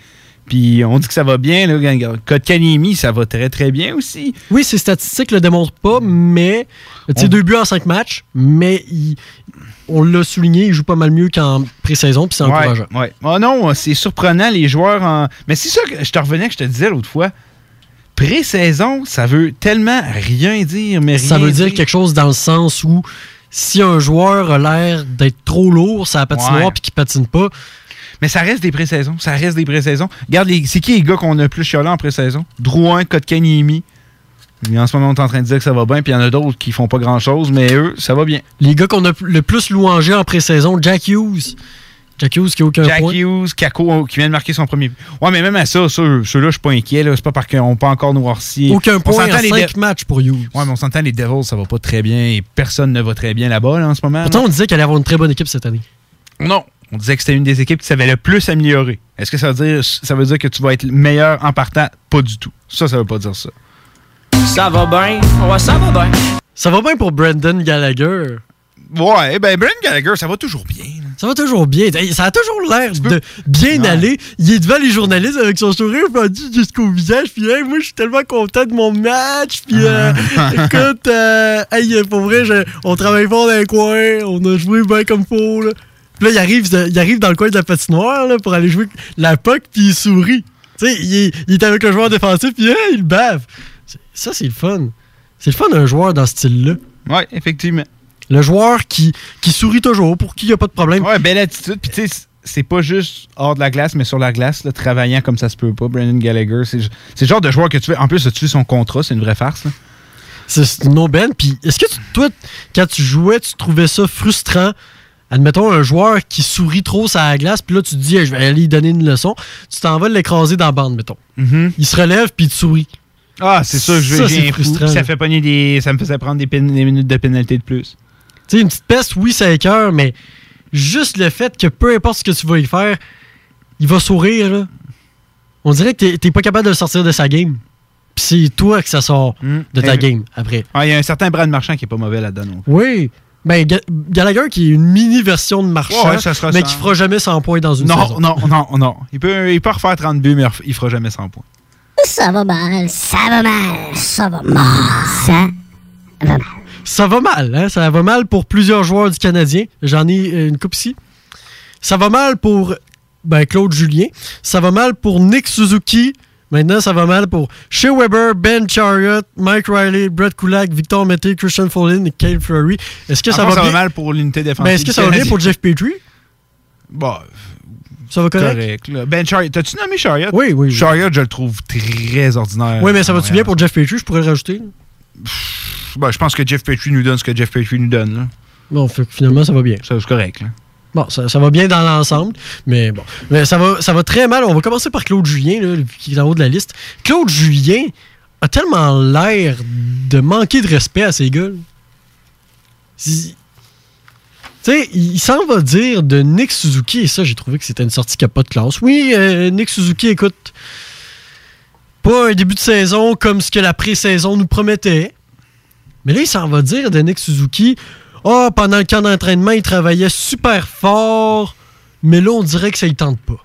Puis on dit que ça va bien. Là, Kotkaniemi, ça va très très bien aussi. Oui, ses statistiques le démontrent pas, mais tu sais, On- deux buts en cinq matchs, mais il- on l'a souligné, il joue pas mal mieux qu'en pré-saison, puis c'est Ouais, encourageant. ouais. Oh non, c'est surprenant, les joueurs en. Mais c'est ça que je te revenais que je te disais l'autre fois. Pré-saison, ça veut tellement rien dire, mais Ça veut dire quelque chose dans le sns où si un joueur a l'air d'être trop lourd, ça patinoire Ouais. puis qu'il patine pas, Mais ça reste des pré-saisons. Ça reste des pré-saisons. Regarde, les- c'est qui les gars qu'on a plus chialé en pré-saison? Drouin, Kotkaniemi. En ce moment, on est en train de dire que ça va bien, puis il y en a d'autres qui font pas grand-chose, mais eux, ça va bien. les gars qu'on a le plus louangé en pré-saison, Jack Hughes. Jack Hughes qui a aucun Jack point. Hughes, Kako, qui vient de marquer son premier but. Ouais, mais même à ça, ça ceux-là, je suis pas inquiet. là. C'est pas parce qu'on peut encore noircir. Aucun On point en s'entend, les 5 Dev- matchs pour Hughes. Ouais, mais on s'entend, les Devils, ça va pas très bien et personne ne va très bien là-bas là, en ce moment. Pourtant, non? on disait qu'elle allait avoir une très bonne équipe cette année. Non. On disait que c'était une des équipes qui savait le plus améliorer. Est-ce que ça veut dire ça veut dire que tu vas être meilleur en partant? Pas du tout. Ça, ça veut pas dire ça. Ça va bien, ouais, ça va bien. Ça va bien pour Brandon Gallagher. Ouais, ben Brent Gallagher, ça va toujours bien. Ça va toujours bien. Ça a toujours l'air de bien Ouais. aller. Il est devant les journalistes avec son sourire pendu jusqu'au visage. Puis, hey, moi, je suis tellement content de mon match. Puis, euh, écoute, euh, hey, pour vrai, je- on travaille fort dans les coins. On a joué bien comme faut. Là. Puis là, il arrive, il arrive dans le coin de la patinoire là, pour aller jouer la puck. Puis, il sourit. Tu sais, il, est- il est avec le joueur défensif. Puis, hey, il bave. Ça, c'est le fun. C'est le fun d'un joueur dans ce style-là. Ouais, effectivement. Le joueur qui, qui sourit toujours, pour qui il n'y a pas de problème. Ouais, belle attitude. Puis tu sais, c'est pas juste hors de la glace, mais sur la glace, là, travaillant comme ça se peut pas. Brandon Gallagher, c'est le genre de joueur que tu fais. En plus, tu son contrat, c'est une vraie farce. là. C'est une aubaine. Puis est-ce que tu- toi, quand tu jouais, tu trouvais ça frustrant? Admettons un joueur qui sourit trop sur la glace, puis là tu te dis, Hey, je vais aller lui donner une leçon. Tu t'en vas l'écraser dans la bande, mettons. Il se relève, puis il te sourit. Ah, c'est ça, je Ça, veux c'est j'ai un fou, frustrant, Ça fait des. Ça me faisait prendre des minutes de pénalité de plus. Tu sais, une petite peste, oui, ça écœure, mais juste le fait que peu importe ce que tu vas y faire, il va sourire, là. On dirait que t'es- pas capable de le sortir de sa game. Puis c'est toi que ça sort de ta game après. Ah, il y a un certain Brad Marchand qui est pas mauvais là-dedans. non? Oui. Ben, Ga- Gallagher qui est une mini version de Marchand, Ouais, ça sera mais qui fera jamais 100 points dans une Non, saison. non, non, non. Il peut, il peut refaire 30 buts, mais il fera jamais 100 points. Ça va mal, ça va mal, ça va mal, ça va mal. Ça va mal, hein? Ça va mal pour plusieurs joueurs du Canadien. J'en ai euh, une coupe ici. Ça va mal pour ben, Claude Julien. Ça va mal pour Nick Suzuki. Maintenant, ça va mal pour Shea Weber, Ben Chariot, Mike Riley, Brett Kulak, Victor Mété, Christian Follin et Kyle Fleury. Est-ce que ça va bien? mal pour l'unité défensive. Ben, est-ce que ça va bien pour Jeff Petrie? Bon, Ça va correct? correct. là. Ben Chariot, t'as-tu nommé Chariot? Oui, oui. oui. Chariot, je le trouve très ordinaire. Oui, mais ça va-tu bien pour Jeff Petrie? Je pourrais le rajouter. Ben, je pense que Jeff Petrie nous donne ce que Jeff Petrie nous donne. Là. Bon, fait finalement, ça va bien. Ça, c'est correct. Là. Bon, ça, ça va bien dans l'ensemble, mais bon. Mais ça va, ça va très mal. On va commencer par Claude Julien, là, qui est en haut de la liste. Claude Julien a tellement l'air de manquer de respect à ces gars. Tu sais, il s'en va dire de Nick Suzuki, et ça, j'ai trouvé que c'était une sortie qui n'a pas de classe. Oui, euh, Nick Suzuki, écoute, pas un début de saison comme ce que la pré-saison nous promettait. Mais là, il s'en va dire de Nick Suzuki Ah, pendant le camp d'entraînement, il travaillait super fort, mais là, on dirait que ça ne tente pas.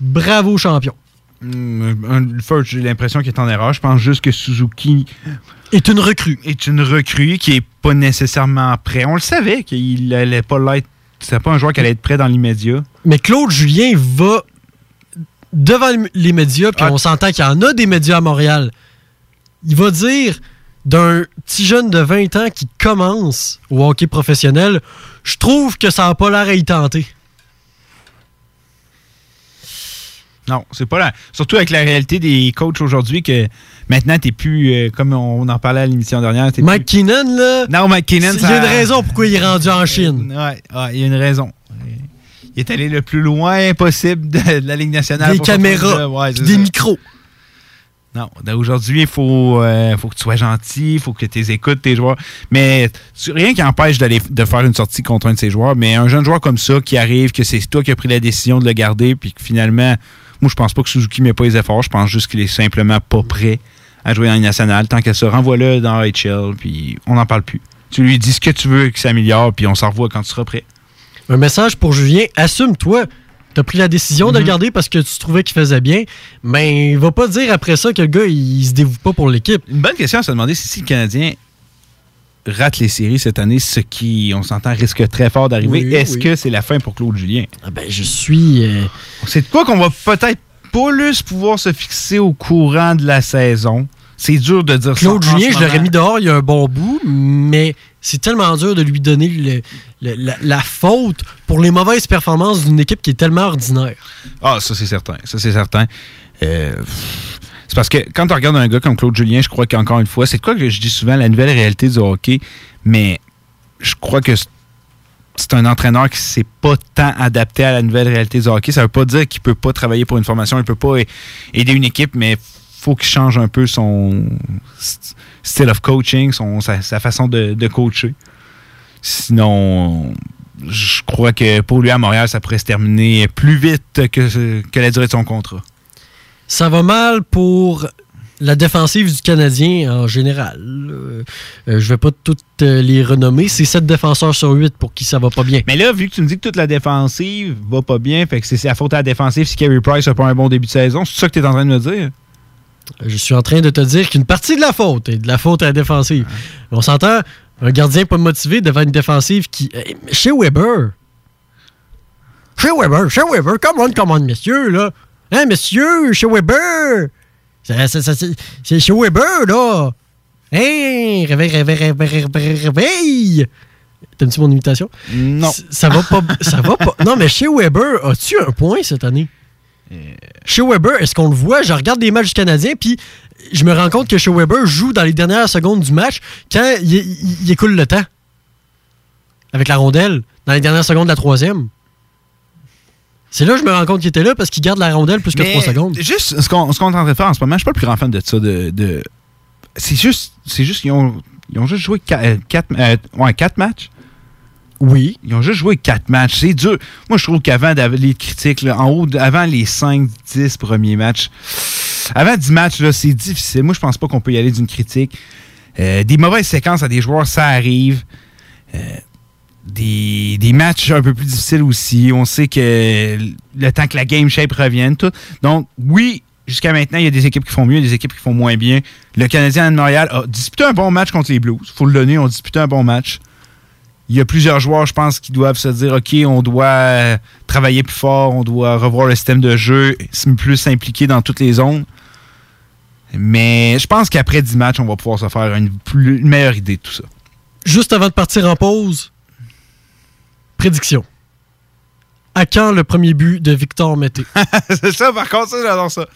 Bravo, champion. First, j'ai l'impression qu'il est en erreur. Je pense juste que Suzuki est une recrue. Est une recrue qui est pas nécessairement prêt. On le savait qu'il allait pas l'être. C'est pas un joueur qui allait être prêt dans l'immédiat. Mais Claude Julien va devant les médias, puis on s'entend qu'il y en a des médias à Montréal. Il va dire d'un petit jeune de 20 ans qui commence au hockey professionnel, je trouve que ça n'a pas l'air à y tenter. Non, c'est pas là. Surtout avec la réalité des coachs aujourd'hui que maintenant t'es plus euh, comme on en parlait à l'émission dernière. Mike Keenan, là. Non, Mike Keenan, Il y a une raison pourquoi il est rendu en Chine. Ouais, ouais, il y a une raison. Il est allé le plus loin possible de, de la Ligue nationale. Des caméras. Ouais, c'est des ça. micros. Non, ben, aujourd'hui, il faut, euh, faut que tu sois gentil, il faut que tu écoutes, tes joueurs. Mais rien qui empêche de faire une sortie contre un de ces joueurs. Mais un jeune joueur comme ça qui arrive, que c'est toi qui as pris la décision de le garder, puis que finalement, moi, je pense pas que Suzuki met pas les efforts. Je pense juste qu'il est simplement pas prêt à jouer dans les nationales. Tant qu'elle se renvoie-le dans HL, puis on n'en parle plus. Tu lui dis ce que tu veux qu'il s'améliore, puis on s'en revoit quand tu seras prêt. Un message pour Julien, assume-toi. T'as pris la décision de le garder parce que tu trouvais qu'il faisait bien, mais il va pas dire après ça que le gars, il se dévoue pas pour l'équipe. Une bonne question à se demander, si le Canadien rate les séries cette année, ce qui, on s'entend, risque très fort d'arriver. Oui, Est-ce oui. que c'est la fin pour Claude Julien? ben, je suis... euh, C'est de quoi qu'on va peut-être plus pouvoir se fixer au courant de la saison. C'est dur de dire Claude ça. en Julien, je l'aurais mis dehors il y a un bon bout, mais c'est tellement dur de lui donner le- le- la, la faute pour les mauvaises performances d'une équipe qui est tellement ordinaire. Ah, ça, c'est certain. Ça, c'est certain. Euh, c'est parce que quand tu regardes un gars comme Claude Julien, je crois qu'encore une fois, c'est quoi que je dis souvent, la nouvelle réalité du hockey, mais je crois que c'est- un entraîneur qui s'est pas tant adapté à la nouvelle réalité du hockey. Ça veut pas dire qu'il peut pas travailler pour une formation, il peut pas aider une équipe, mais faut qu'il change un peu son st- style of coaching, son, sa, sa façon de, de coacher. Sinon, je crois que pour lui à Montréal, ça pourrait se terminer plus vite que, que la durée de son contrat. Ça va mal pour la défensive du Canadien en général. Euh, je vais pas toutes euh, les renommer. C'est 7 défenseurs sur 8 pour qui ça va pas bien. Mais là, vu que tu me dis que toute la défensive va pas bien, fait que c'est la faute à la défensive si Carey Price n'a pas un bon début de saison, c'est ça que tu es en train de me dire? Je suis en train de te dire qu'une partie de la faute est de la faute à la défensive. On s'entend, un gardien pas motivé devant une défensive qui. Eh, chez Weber. Chez Weber, chez Weber, come on, come on, messieurs, là. Hein, messieurs, chez Weber. C'est chez Weber, là. Hey, réveil, réveil, réveil, réveil, réveil! T'aimes-tu mon imitation? Non. Ça va pas. ça va pas. Non, mais chez Weber, as-tu un point cette année? Chez Weber, est-ce qu'on le voit? Je regarde des matchs du Canadien, puis je me rends compte que chez Weber joue dans les dernières secondes du match quand il, il- il écoule le temps. Avec la rondelle, dans les dernières secondes de la troisième. C'est là que je me rends compte qu'il était là parce qu'il garde la rondelle plus que Mais 3 secondes. Juste ce qu'on qu'on est en train de faire en ce moment, je suis pas le plus grand fan de ça. De, de- C'est juste, c'est juste qu'ils ont, ils ont juste joué 4 ouais, quatre matchs. Oui. Ils ont juste joué 4 matchs. C'est dur. Moi, je trouve qu'avant les critiques, en haut, avant les 5-10 premiers matchs, avant 10 matchs, c'est difficile. Moi, je pense pas qu'on peut y aller d'une critique. Euh, des mauvaises séquences à des joueurs, ça arrive. Euh, des, matchs un peu plus difficiles aussi. On sait que le temps que la game shape revienne, tout. Donc, oui, jusqu'à maintenant, il y a des équipes qui font mieux, des équipes qui font moins bien. Le Canadien de Montréal a disputé un bon match contre les Blues. faut le donner, on disputé un bon match. Il y a plusieurs joueurs, je pense, qui doivent se dire OK, on doit euh, travailler plus fort, on doit revoir le système de jeu, plus s'impliquer dans toutes les zones. Mais je pense qu'après 10 matchs, on va pouvoir se faire une, plus- une meilleure idée de tout ça. Juste avant de partir en pause, prédiction. À quand le premier but de Victor Mété? c'est ça, par contre, ça, j'adore ça.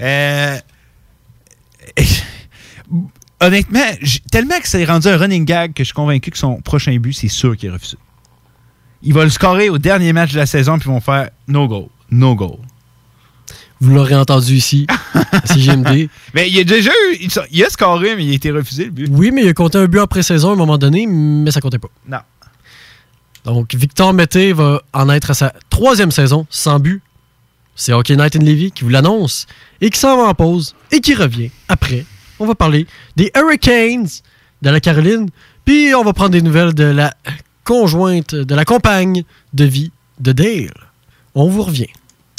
Euh, Honnêtement, tellement que c'est rendu un running gag que je suis convaincu que son prochain but, c'est sûr qu'il est refusé. Il va le scorer au dernier match de la saison, puis ils vont faire no goal, no goal. Vous l'aurez entendu ici, à CGMD. Mais il a déjà eu, il, il a scoré, mais il a été refusé le but. Oui, mais il a compté un but en pré-saison à un moment donné, mais ça comptait pas. Non. Donc, Victor Mété va en être à sa troisième saison sans but. C'est Hockey Night in Levy qui vous l'annonce et qui s'en va en pause et qui revient après. On va parler des Hurricanes de la Caroline, puis on va prendre des nouvelles de la conjointe, de la compagne de vie de Dale. On vous revient.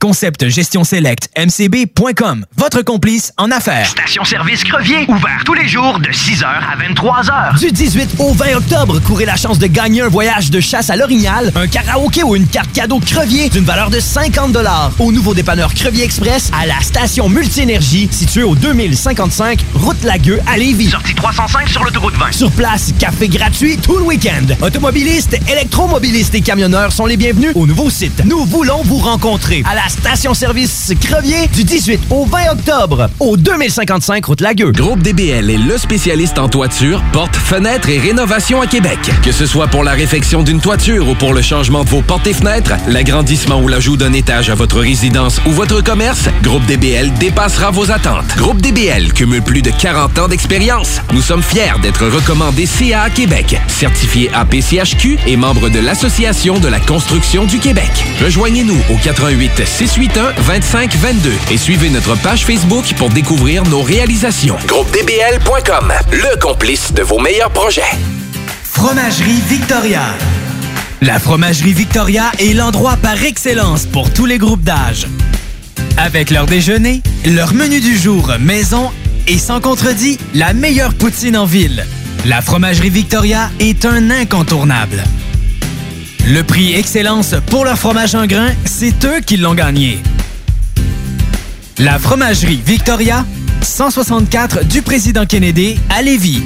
Concept gestion select mcb.com. Votre complice en affaires. Station-service Crevier, ouvert tous les jours de 6h à 23h. Du 18 au 20 octobre, courez la chance de gagner un voyage de chasse à l'Orignal, un karaoké ou une carte cadeau Crevier d'une valeur de 50 au nouveau dépanneur Crevier Express à la station Multi-Énergie située au 2055 route Lagueux à Lévis. Sortie 305 sur l'autoroute 20. Sur place, café gratuit tout le week-end. Automobilistes, électromobilistes et camionneurs sont les bienvenus au nouveau site. Nous voulons vous rencontrer à la station-service Crevier du 18 au 20 octobre au 2055 route Lagueux. Groupe DBL est le spécialiste en toiture, portes, fenêtres et rénovation à Québec. Que ce soit pour la réfection d'une toiture ou pour le changement de vos portes et fenêtres, l'agrandissement ou l'ajout d'un étage à votre résidence ou votre commerce, Groupe DBL dépassera vos attentes. Groupe DBL cumule plus de 40 ans d'expérience. Nous sommes fiers d'être recommandés CA Québec, certifié APCHQ et membre de l'Association de la construction du Québec. Rejoignez-nous au 88 681 25 22 et suivez notre page Facebook pour découvrir nos réalisations. GroupeDBL.com, le complice de vos meilleurs projets. Fromagerie Victoria. La Fromagerie Victoria est l'endroit par excellence pour tous les groupes d'âge. Avec leur déjeuner, leur menu du jour maison et sans contredit, la meilleure poutine en ville. La Fromagerie Victoria est un incontournable. Le prix Excellence pour leur fromage en grain, c'est eux qui l'ont gagné. La Fromagerie Victoria, 164 du Président Kennedy à Lévis.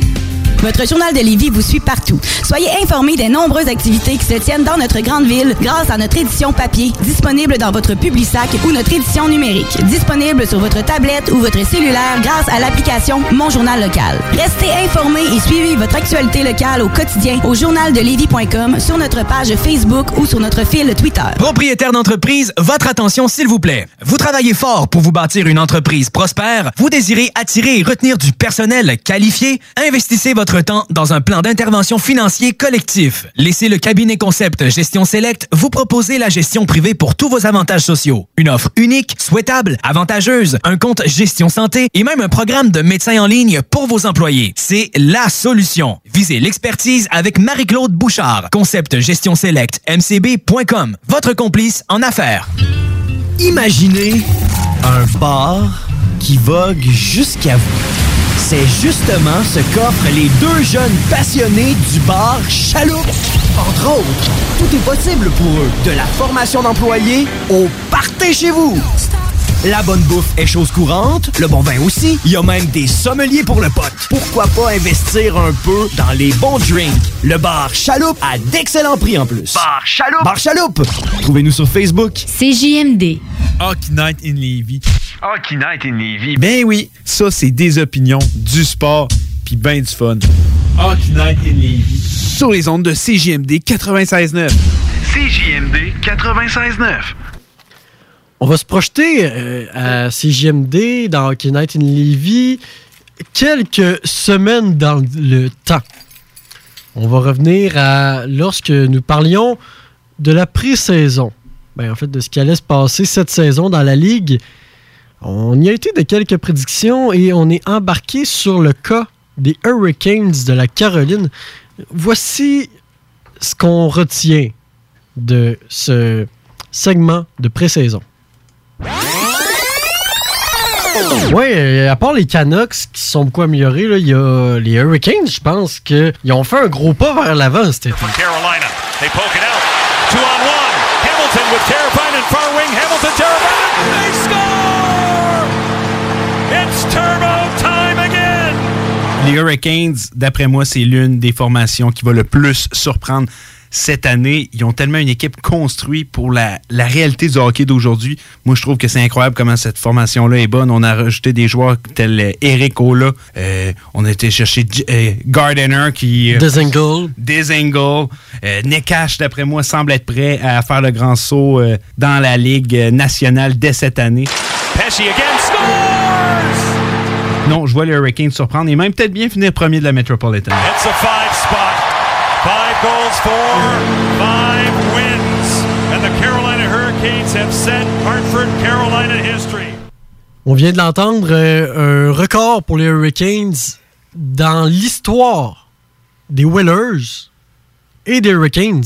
Votre journal de Lévis vous suit partout. Soyez informés des nombreuses activités qui se tiennent dans notre grande ville grâce à notre édition papier, disponible dans votre Publisac ou notre édition numérique, disponible sur votre tablette ou votre cellulaire grâce à l'application Mon Journal Local. Restez informés et suivez votre actualité locale au quotidien au journaldelévis.com, sur notre page Facebook ou sur notre fil Twitter. Propriétaire d'entreprise, votre attention s'il vous plaît. Vous travaillez fort pour vous bâtir une entreprise prospère, vous désirez attirer et retenir du personnel qualifié, investissez votre temps dans un plan d'intervention financier collectif. Laissez le cabinet concept Gestion Select vous proposer la gestion privée pour tous vos avantages sociaux. Une offre unique, souhaitable, avantageuse, un compte gestion santé et même un programme de médecin en ligne pour vos employés. C'est la solution. Visez l'expertise avec Marie-Claude Bouchard. Concept Gestion Select, mcb.com. Votre complice en affaires. Imaginez un bar qui vogue jusqu'à vous. C'est justement ce qu'offrent les deux jeunes passionnés du bar Chaloupe. Entre autres, tout est possible pour eux, de la formation d'employés au party chez vous. La bonne bouffe est chose courante, le bon vin aussi. Il y a même des sommeliers pour le pote. Pourquoi pas investir un peu dans les bons drinks? Le bar Chaloupe a d'excellents prix en plus. Bar Chaloupe! Bar Chaloupe! Trouvez-nous sur Facebook. CJMD. Hockey Night in Levy. Hockey Night in Levy. Ben oui, ça c'est des opinions, du sport, puis ben du fun. Hockey Night in Levy. Sur les ondes de CJMD 96.9. CJMD 96.9. On va se projeter euh, à CJMD dans Hockey Night in Levy quelques semaines dans le temps. On va revenir à lorsque nous parlions de la pré-saison. Ben, en fait, de ce qui allait se passer cette saison dans la Ligue. On y a été de quelques prédictions et on est embarqué sur le cas des Hurricanes de la Caroline. Voici ce qu'on retient de ce segment de pré-saison. Ouais, à part les Canucks qui sont beaucoup améliorés, il y a les Hurricanes, je pense qu'ils ont fait un gros pas vers l'avant cet été. Carolina. Hamilton with far wing. Hamilton! Les Hurricanes, d'après moi, c'est l'une des formations qui va le plus surprendre cette année. Ils ont tellement une équipe construite pour la, la réalité du hockey d'aujourd'hui. Moi, je trouve que c'est incroyable comment cette formation-là est bonne. On a rajouté des joueurs tels euh, Eric Ola. Euh, on a été chercher euh, Gardiner qui... euh, Desingle. Desingle. Euh, Nekash, d'après moi, semble être prêt à faire le grand saut euh, dans la Ligue nationale dès cette année. Pesci again scores! Non, je vois les Hurricanes surprendre et même peut-être bien finir premier de la Metropolitan. It's a five spot. Five goals for, five wins. And the Carolina Hurricanes have set Hartford, Carolina history. On vient de l'entendre, euh, un record pour les Hurricanes dans l'histoire des Whalers et des Hurricanes.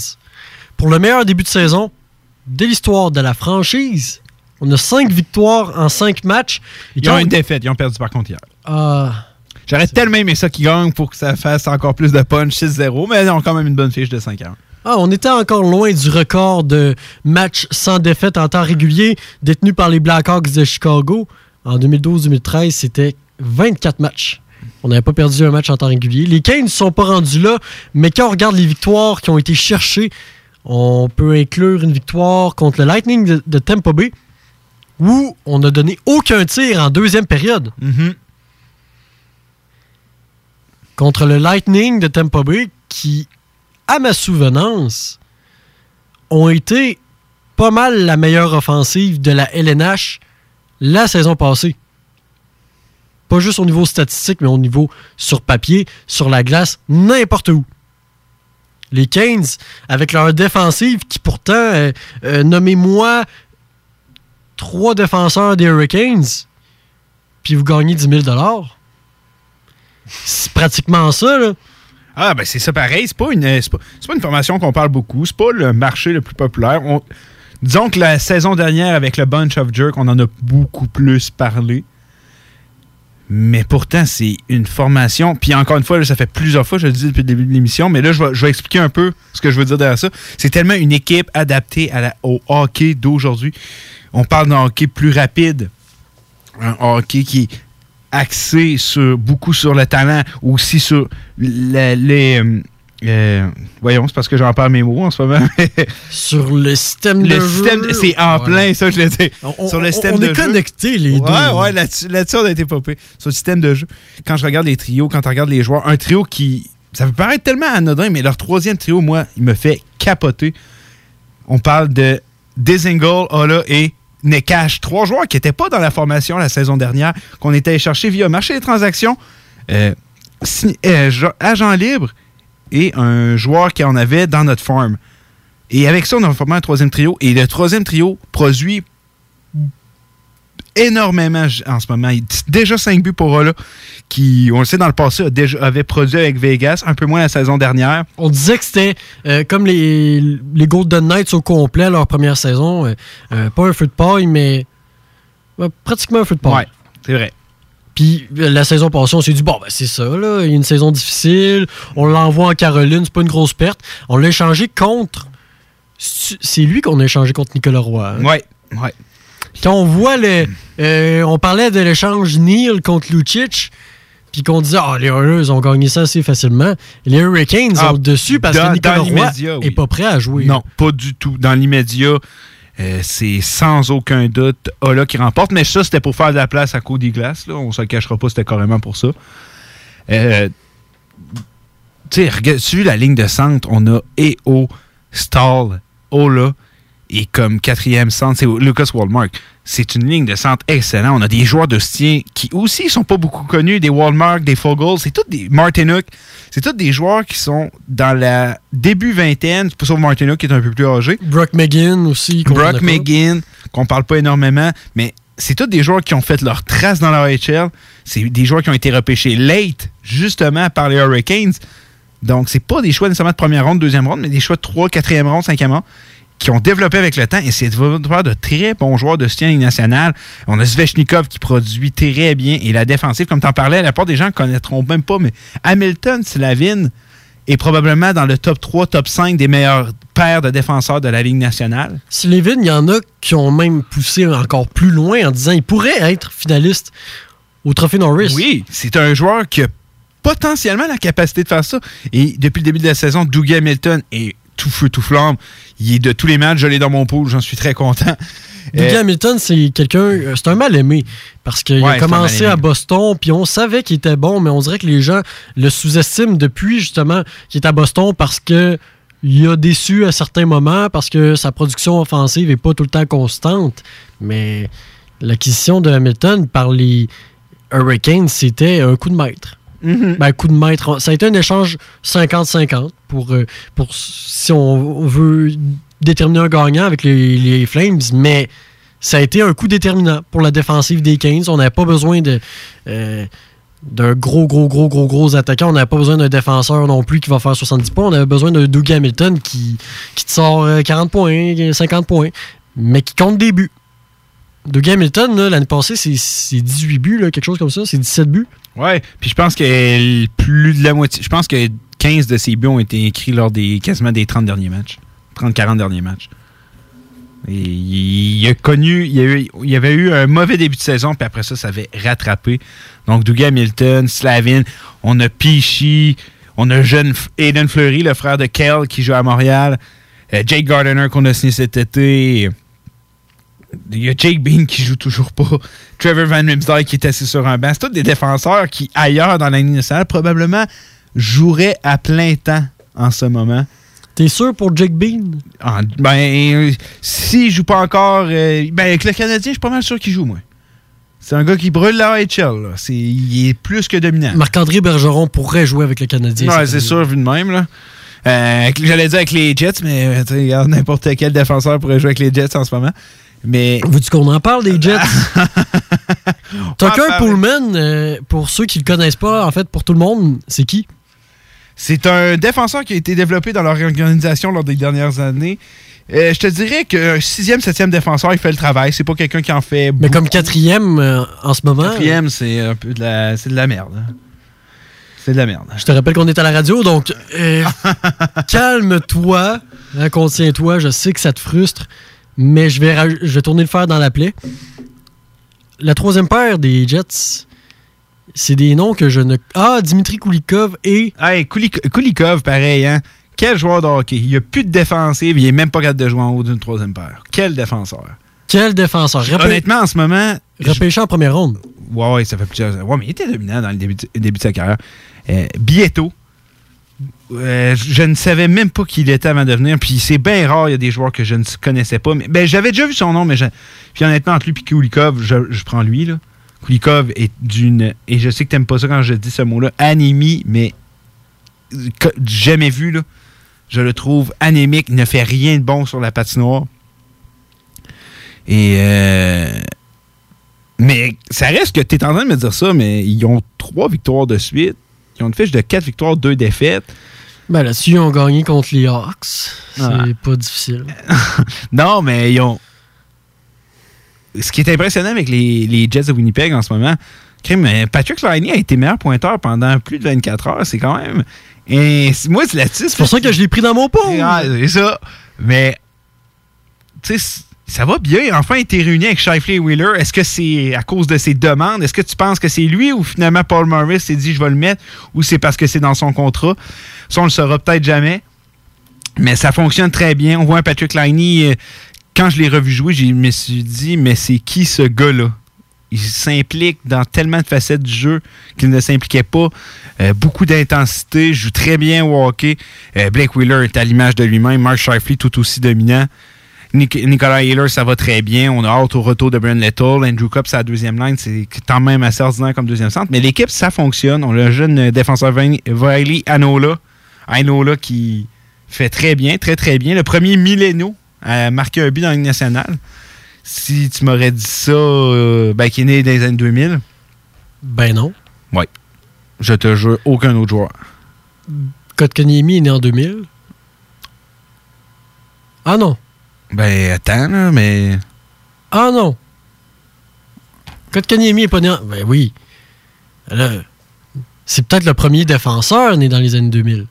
Pour le meilleur début de saison de l'histoire de la franchise, on a cinq victoires en cinq matchs. Ils ont une défaite, ils ont perdu par contre hier. Ah, J'aurais tellement aimé ça qu'ils gagnent pour que ça fasse encore plus de punch 6-0, mais ils ont quand même une bonne fiche de 5 1. Ah, on était encore loin du record de matchs sans défaite en temps régulier détenu par les Blackhawks de Chicago. En 2012-2013, c'était 24 matchs. On n'avait pas perdu un match en temps régulier. Les Canes ne sont pas rendus là, mais quand on regarde les victoires qui ont été cherchées, on peut inclure une victoire contre le Lightning de, de Tampa Bay, où on n'a donné aucun tir en deuxième période. Contre le Lightning de Tampa Bay, qui, à ma souvenance, ont été pas mal la meilleure offensive de la LNH la saison passée. Pas juste au niveau statistique, mais au niveau sur papier, sur la glace, n'importe où. Les Canes, avec leur défensive, qui pourtant, euh, euh, nommez-moi trois défenseurs des Hurricanes, puis vous gagnez 10 000 C'est pratiquement ça, là. Ah, ben c'est ça pareil. C'est pas, une, c'est pas, une formation qu'on parle beaucoup. C'est pas le marché le plus populaire. On- disons que la saison dernière, avec le Bunch of Jerk, on en a beaucoup plus parlé. Mais pourtant, c'est une formation. Puis encore une fois, ça fait plusieurs fois, je le dis depuis le début de l'émission, mais là, je vais, expliquer un peu ce que je veux dire derrière ça. C'est tellement une équipe adaptée au hockey d'aujourd'hui. On parle d'un hockey plus rapide, un hockey qui est axé sur, beaucoup sur le talent, aussi sur les. Euh, voyons, c'est parce que j'en parle mes mots en ce moment. sur le système le de système, jeu. C'est en Ouais. plein, ça, je l'ai dit. On- sur le on- système on de est jeu. connectés, les ouais, deux. Ouais, là-dessus, là-dessus, on a été popé. Sur le système de jeu. Quand je regarde les trios, quand tu regardes les joueurs, un trio qui. Ça peut paraître tellement anodin, mais leur troisième trio, moi, il me fait capoter. On parle de Desingle, Ola et Nekash. Trois joueurs qui n'étaient pas dans la formation la saison dernière, qu'on était allé chercher via marché des transactions. Euh, euh, agent libre et un joueur qu'on avait dans notre farm. Et avec ça, on a formé un troisième trio. Et le troisième trio produit énormément en ce moment. Déjà 5 buts pour Ola, qui, on le sait, dans le passé, a déjà, avait produit avec Vegas, un peu moins la saison dernière. On disait que c'était euh, comme les, les Golden Knights au complet, leur première saison. euh, euh, pas un feu de paille, mais euh, pratiquement un feu de paille. Ouais, c'est vrai. Puis euh, la saison passée, on s'est dit, bon, ben, c'est ça, là. Il y a une saison difficile. On l'envoie en Caroline, c'est pas une grosse perte. On l'a échangé contre. C'est lui qu'on a échangé contre Nicolas Roy. hein. Ouais, ouais. Quand on voit le. euh, on parlait de l'échange Neil contre Lucic, puis qu'on disait, ah, les Oilers ont gagné ça assez facilement. Les Hurricanes Ah, ont dessus parce dans- que Nicolas Roy l'immédiat, oui. est pas prêt à jouer. Non, pas du tout. Dans l'immédiat, euh, c'est sans aucun doute Ola qui remporte. Mais ça, c'était pour faire de la place à Cody Glass. Là. On se le cachera pas, c'était carrément pour ça. Euh, tu sais, regarde, tu la ligne de centre, on a EO, Stall, Ola, et comme quatrième centre, c'est Lucas Wallmark. C'est une ligne de centre excellente. On a des joueurs d'Austien qui aussi sont pas beaucoup connus, des Wallmark, des Fogel, c'est tous des Martinuk. C'est tous des joueurs qui sont dans la début vingtaine, sauf Martinuk qui est un peu plus âgé. Brock McGinn aussi. qu'on Brock. McGinn, qu'on parle pas énormément, mais c'est tous des joueurs qui ont fait leur trace dans la HL. C'est des joueurs qui ont été repêchés late, justement, par les Hurricanes. Donc, c'est pas des choix nécessairement de première ronde, deuxième ronde, mais des choix de 3, 4e ronde, 5e ronde, qui ont développé avec le temps. Et c'est de voir de très bons joueurs de soutien national. On a Svechnikov qui produit très bien. Et la défensive, comme tu en parlais, la plupart des gens ne connaîtront même pas, mais Hamilton, Slavin est probablement dans le top 3, top 5 des meilleurs paires de défenseurs de la Ligue nationale. Slevin, il y en a qui ont même poussé encore plus loin en disant qu'il pourrait être finaliste au Trophée Norris. Oui, c'est un joueur qui a potentiellement la capacité de faire ça. Et depuis le début de la saison, Dougie Hamilton est tout feu, tout flamme. Il est de tous les matchs, je l'ai dans mon pool, j'en suis très content. Dougie Euh, Hamilton, c'est quelqu'un, euh, c'est un mal aimé parce qu'il Ouais, a commencé à Boston, puis on savait qu'il était bon, mais on dirait que les gens le sous-estiment depuis justement qu'il est à Boston parce que il a déçu à certains moments parce que sa production offensive n'est pas tout le temps constante. Mais l'acquisition de Hamilton par les Hurricanes, c'était un coup de maître. Mhm. Ben, coup de maître. Ça a été un échange 50-50 pour, euh, pour si on veut déterminer un gagnant avec les, Flames, mais ça a été un coup déterminant pour la défensive des Keynes. On n'avait pas besoin de. euh, d'un gros, gros, gros, gros, gros attaquant. On n'avait pas besoin d'un défenseur non plus qui va faire 70 points. On avait besoin d'un Doug Hamilton qui, qui te sort euh, 40 points, 50 points, mais qui compte des buts. Doug Hamilton, l'année passée, c'est- c'est 18 buts, quelque chose comme ça. C'est 17 buts. Ouais, puis je pense que plus de la moitié, je pense que 15 de ses buts ont été écrits lors des quasiment des 30 derniers matchs. 30-40 derniers matchs. Il, a connu, il avait eu un mauvais début de saison, puis après ça, ça avait rattrapé. Donc, Dougie Hamilton, Slavin, on a Pichy, on a jeune Aiden Fleury, le frère de Kel qui joue à Montréal, euh, Jake Gardiner qu'on a signé cet été. Il y a Jake Bean qui joue toujours pas. Trevor Van Rimsdijk qui est assis sur un banc. C'est tous des défenseurs qui, ailleurs dans la Ligue nationale, probablement joueraient à plein temps en ce moment. T'es sûr pour Jake Bean? En- ben, s'il joue pas encore, euh, ben, avec le Canadien, je suis pas mal sûr qu'il joue, moi. C'est un gars qui brûle la HL. là. C'est- il est plus que dominant. Marc-André Bergeron pourrait jouer avec le Canadien. Ouais, c'est sûr, vu de même. là. Euh, J'allais dire avec les Jets, mais regarde, n'importe quel défenseur pourrait jouer avec les Jets en ce moment. Mais. Veux-tu qu'on en parle des Jets? Tucker. Pullman, euh, pour ceux qui le connaissent pas, en fait, pour tout le monde, c'est qui? C'est un défenseur qui a été développé dans leur organisation lors des dernières années. Euh, je te dirais qu'un sixième, septième défenseur, il fait le travail. C'est pas quelqu'un qui en fait Mais comme quatrième euh, en ce moment. Quatrième, c'est un peu de la, c'est de la merde. hein. C'est de la merde. Je te rappelle qu'on est à la radio, donc calme-toi, hein, contiens-toi. Je sais que ça te frustre, mais je vais, je vais tourner le fer dans la plaie. La troisième paire des Jets, c'est des noms que je ne. Ah, Dimitri Kulikov et. Hey, Kulikov, pareil, hein? Quel joueur de hockey. Il n'y a plus de défensive, il est même pas capable de jouer en haut d'une troisième paire. Quel défenseur. Quel défenseur. Repê- Honnêtement, en ce moment. Repêché en première ronde. Ouais, ouais, ça fait plusieurs. Ouais, mais il était dominant dans le début, de- début de sa carrière. Euh, Bieto. Euh, je ne savais même pas qui il était avant de venir. Puis c'est bien rare, il y a des joueurs que je ne connaissais pas. Mais ben, j'avais déjà vu son nom, mais puis honnêtement, entre lui et Kulikov, je, prends lui. Là. Kulikov est d'une, et je sais que t'aimes pas ça quand je dis ce mot-là, anémie, mais jamais vu, là. Je le trouve anémique, ne fait rien de bon sur la patinoire. Et euh, mais ça reste que tu es en train de me dire ça, mais ils ont trois victoires de suite. Ils ont une fiche de quatre victoires, deux défaites. Ben là-dessus, ils ont gagné contre les Hawks. C'est pas difficile. non, mais ils ont. Ce qui est impressionnant avec les, les Jets de Winnipeg en ce moment, euh, Patrick Liney a été meilleur pointeur pendant plus de 24 heures. C'est quand même. Et moi, c'est là-dessus. C'est pour ça que je l'ai pris dans mon pot. Ah, c'est ça. Mais, tu sais, ça va bien. Enfin, il été réuni avec Shifley et Wheeler. Est-ce que c'est à cause de ses demandes? Est-ce que tu penses que c'est lui ou finalement Paul Morris s'est dit je vais le mettre ou c'est parce que c'est dans son contrat? Ça, on le saura peut-être jamais. Mais ça fonctionne très bien. On voit un Patrick Liney. euh, Quand je l'ai revu jouer, je me suis dit, mais c'est qui ce gars-là? Il s'implique dans tellement de facettes du jeu qu'il ne s'impliquait pas. Euh, beaucoup d'intensité, joue très bien au hockey. Euh, Blake Wheeler est à l'image de lui-même. Mark Shifley tout aussi dominant. Nic- Nicolas Hiller, ça va très bien. On a hâte au retour de Brian Little. Andrew Cup, sa deuxième line, c'est quand même assez ordinaire comme deuxième centre. Mais l'équipe, ça fonctionne. On a le jeune défenseur Wiley Anola. Anola qui fait très bien, très très bien. Le premier Mileno à marquer un but dans la Ligue nationale. Si tu m'aurais dit ça, euh, ben, qui est né dans les années 2000. Ben non. Oui. Je te jure, aucun autre joueur. Kotkaniemi est né en 2000. Ah non. Ben, attends, là, mais. Ah non. Kotkaniemi est pas né en... Ben oui. C'est peut-être le premier défenseur né dans les années 2000.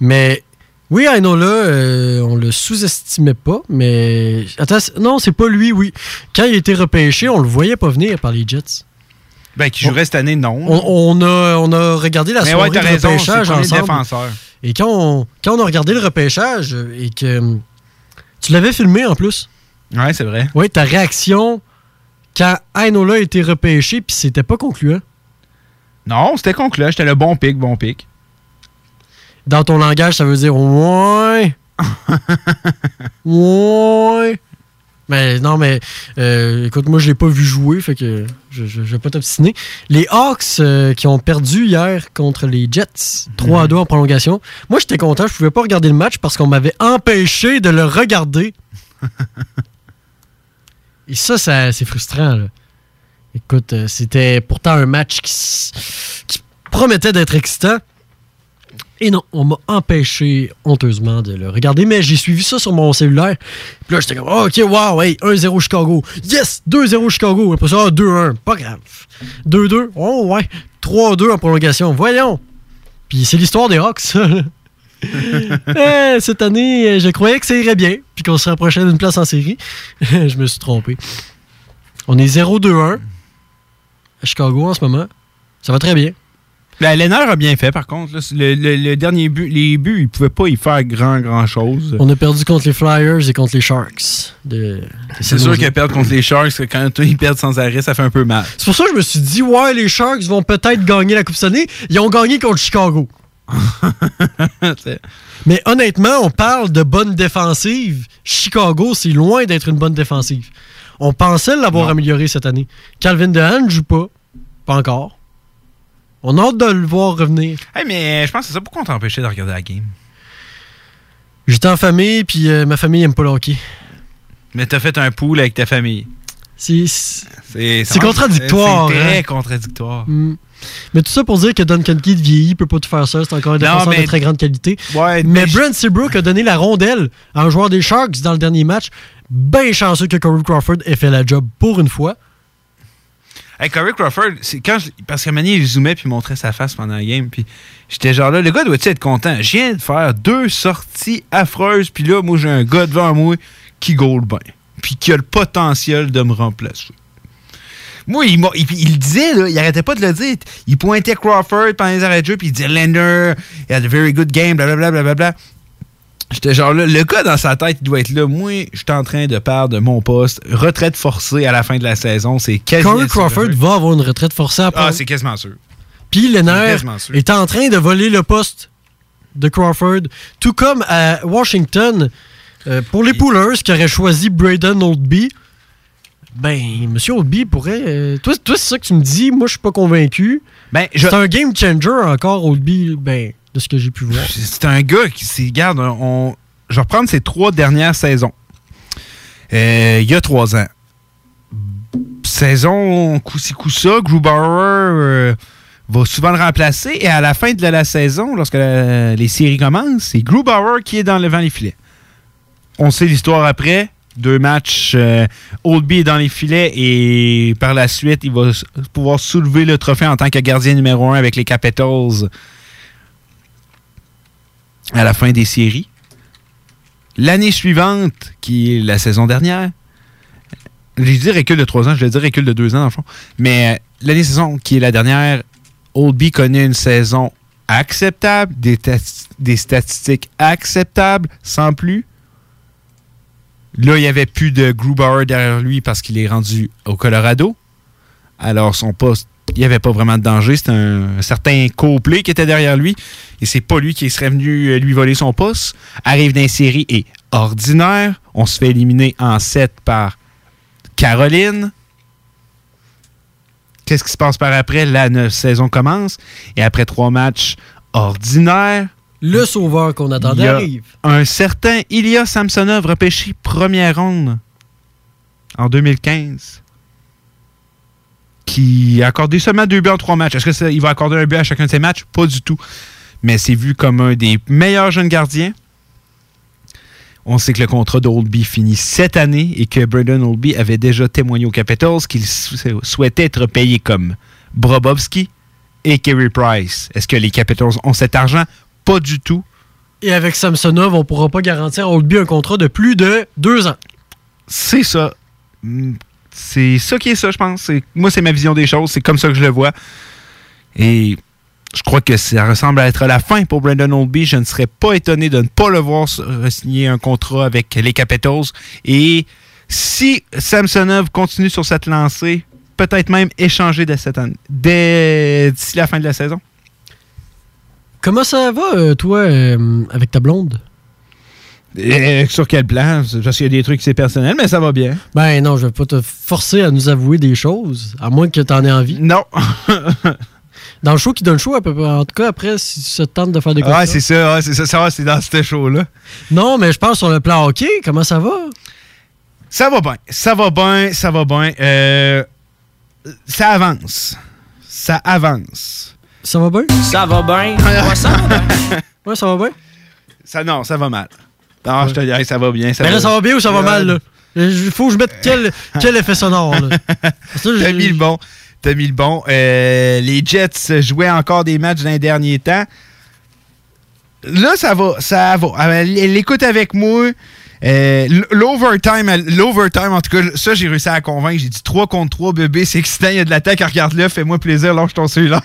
Mais oui, Ainola, euh, on le sous-estimait pas, mais... Attends, non, c'est pas lui, oui. Quand il a été repêché, on le voyait pas venir par les Jets. Ben, qui jouerait cette année, non. On, on a, on a regardé la Mais soirée ouais, de raison, repêchage ensemble. défenseur. Et quand on, quand on a regardé le repêchage euh, et que hum, tu l'avais filmé en plus. Ouais, c'est vrai. Oui, ta réaction quand Ainola a été repêché puis c'était pas concluant. Non, c'était concluant. J'étais le bon pic, bon pic. Dans ton langage, ça veut dire ouais. ouais. Mais non, mais euh, écoute, moi je l'ai pas vu jouer, fait que je, je, je vais pas t'obstiner. Les Hawks euh, qui ont perdu hier contre les Jets, 3 à 2 en prolongation. Moi j'étais content, je pouvais pas regarder le match parce qu'on m'avait empêché de le regarder. Et ça, ça c'est frustrant. là. Écoute, euh, c'était pourtant un match qui promettait d'être excitant. Et non, on m'a empêché honteusement de le regarder, mais j'ai suivi ça sur mon cellulaire. Puis là, j'étais comme, oh, ok, wow, hey, 1-0 Chicago. Yes, 2-0 Chicago. Après ça, ah, 2-1. Pas grave. 2-2. Oh, ouais. 3-2 en prolongation. Voyons. Puis c'est l'histoire des là. Eh, cette année, euh, je croyais que ça irait bien, puis qu'on se rapprochait d'une place en série. je me suis trompé. On est 0-2-1 à Chicago en ce moment. Ça va très bien. La Lennart a bien fait, par contre. là. Le, le- le dernier but, les buts, il pouvait pas y faire grand, grand chose. On a perdu contre les Flyers et contre les Sharks. de- C'est sûr qu'ils perdent contre les Sharks, que quand ils perdent sans arrêt, ça fait un peu mal. C'est pour ça que je me suis dit, ouais, les Sharks vont peut-être gagner la Coupe Stanley. Ils ont gagné contre Chicago. Mais honnêtement, on parle de bonne défensive. Chicago, c'est loin d'être une bonne défensive. On pensait l'avoir amélioré cette année. Calvin Dehan ne joue pas. Pas encore. On a hâte de le voir revenir. Hey, mais je pense que c'est ça. Pourquoi on t'a empêché de regarder la game? J'étais en famille, puis euh, ma famille aime pas le hockey. Mais t'as fait un pool avec ta famille. C'est contradictoire, C'est très hein. contradictoire. Mm. Mais tout ça pour dire que Duncan Keith vieillit, peut pas tout faire ça. C'est encore un défenseur mais- de très grande qualité. Ouais, mais Brent Seabrook a donné la rondelle à un joueur des Sharks dans le dernier match. Bien chanceux que Corey Crawford ait fait la job pour une fois. Hey, Corey Crawford, quand je- parce qu'à donné, il zoomait puis montrait sa face pendant la game. Puis j'étais genre là, le gars doit-il être content? Je viens de faire deux sorties affreuses, puis là, moi, j'ai un gars devant moi qui goal bien. Puis qui a le potentiel de me remplacer. Moi, il, il, il le disait, là, il arrêtait pas de le dire. Il pointait Crawford pendant les arrêts de jeu, puis il disait Lander, il had a very good game, blablabla. blablabla. J'étais genre là, le gars dans sa tête, il doit être là. Moi, je suis en train de perdre de mon poste. Retraite forcée à la fin de la saison, c'est quasiment. Corey Crawford va avoir une retraite forcée prendre. Ah, c'est quasiment sûr. Puis sûr. est en train de voler le poste de Crawford, tout comme à Washington, euh, pour les Poolers qui auraient choisi Braden Oldby. ben, Monsieur Oldby pourrait. euh, toi, toi c'est ça que tu me dis. Moi, je suis pas convaincu. Ben, je- C'est un game changer encore, Oldby, ben, de ce que j'ai pu voir. C'est un gars qui, regarde, on, je vais reprendre ses trois dernières saisons. Euh, il y a trois ans. Saison coup-ci coup-ça, Grubauer euh, va souvent le remplacer et à la fin de la, saison, lorsque les séries commencent, c'est Grubauer qui est dans le vent les filets. On sait l'histoire après. Deux matchs, euh, Oldby est dans les filets et par la suite, il va pouvoir soulever le trophée en tant que gardien numéro un avec les Capitals à la fin des séries. L'année suivante, qui est la saison dernière, j'ai dit recul de trois ans, je l'ai dit recul de deux ans dans le fond, mais euh, l'année saison qui est la dernière, Oldby connaît une saison acceptable, des statistiques acceptables, sans plus. Là, il n'y avait plus de Grubauer derrière lui parce qu'il est rendu au Colorado. Alors, son poste, il n'y avait pas vraiment de danger. C'était un, un certain Copley qui était derrière lui. Et c'est pas lui qui serait venu euh, lui voler son poste. Arrive dans série et ordinaire. On se fait éliminer en 7 par Caroline. Qu'est-ce qui se passe par après? La saison commence. Et après trois matchs ordinaires, Le sauveur qu'on attendait arrive. un certain Ilya Samsonov repêché première ronde en 2015 qui a accordé seulement deux buts en trois matchs. Est-ce que ça- il va accorder un but à chacun de ses matchs? Pas du tout. Mais c'est vu comme un des meilleurs jeunes gardiens. On sait que le contrat d'Oldby finit cette année et que Brandon Oldby avait déjà témoigné aux Capitals qu'il sou- souhaitait être payé comme Brobovski et Kerry Price. Est-ce que les Capitals ont cet argent? Pas du tout. Et avec Samsonov, on pourra pas garantir à Oldby un contrat de plus de deux ans. C'est ça. C'est ça qui est ça, je pense. Moi, c'est ma vision des choses. C'est comme ça que je le vois. Et je crois que ça ressemble à être la fin pour Brandon Oldby. Je ne serais pas étonné de ne pas le voir signer un contrat avec les Capitals. Et si Samsonov continue sur cette lancée, peut-être même échanger dès cette année, dès- d'ici la fin de la saison. Comment ça va, euh, toi, euh, avec ta blonde? Et sur quel plan? Parce qu'il y a des trucs, c'est personnel, mais ça va bien. Ben non, je vais pas te forcer à nous avouer des choses, à moins que tu en aies envie. Non. dans le show qui donne chaud, à peu près, en tout cas, après, si tu te tentes de faire des Ouais, c'est ça, ouais, c'est ça, ça va, c'est dans ce show-là. Non, mais je pense sur le plan hockey, comment ça va? Ça va bien, ça va bien, ça va bien. Euh, ça avance. Ça avance. Ça va bien? Ça va bien. Ouais, ça va bien. Ouais, ça va bien? Ça, non, ça va mal. Non, je te dirais, ça va bien. Ça Mais là, ça va bien ou ça va mal, là? Il faut que je mette quel, quel effet sonore, là? Que T'as mis le bon. T'as mis le bon. Euh, les Jets jouaient encore des matchs dans les derniers temps. Là, ça va. Ça va. Euh, L'écoute avec moi. euh, L'overtime, l'overtime, en tout cas, ça, j'ai réussi à la convaincre. J'ai dit 3 contre 3, bébé, c'est excitant, il y a de l'attaque, regarde-le, fais-moi plaisir, lâche ton cellulaire.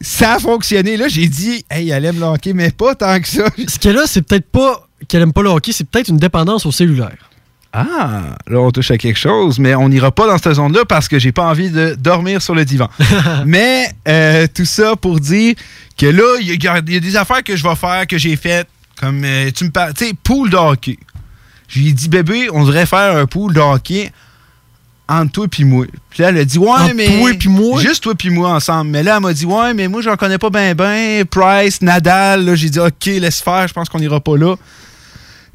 Ça a fonctionné. Là, j'ai dit, hey, elle aime le hockey, mais pas tant que ça. Ce qu'elle a, c'est peut-être pas qu'elle aime pas le hockey, c'est peut-être une dépendance au cellulaire. Ah, là, on touche à quelque chose, mais on n'ira pas dans cette zone-là parce que j'ai pas envie de dormir sur le divan. mais euh, tout ça pour dire que là, il y, a il y a des affaires que je vais faire, que j'ai faites, comme euh, tu me parles, tu sais, pool de hockey. J'ai dit, bébé, on devrait faire un pool de hockey entre toi et moi. Puis là, elle a dit, ouais, Entre mais. toi puis moi? Juste toi puis moi ensemble. Mais là, elle m'a dit, ouais, mais moi, j'en connais pas bien, ben. Price, Nadal, là, j'ai dit, OK, laisse faire, je pense qu'on ira pas là.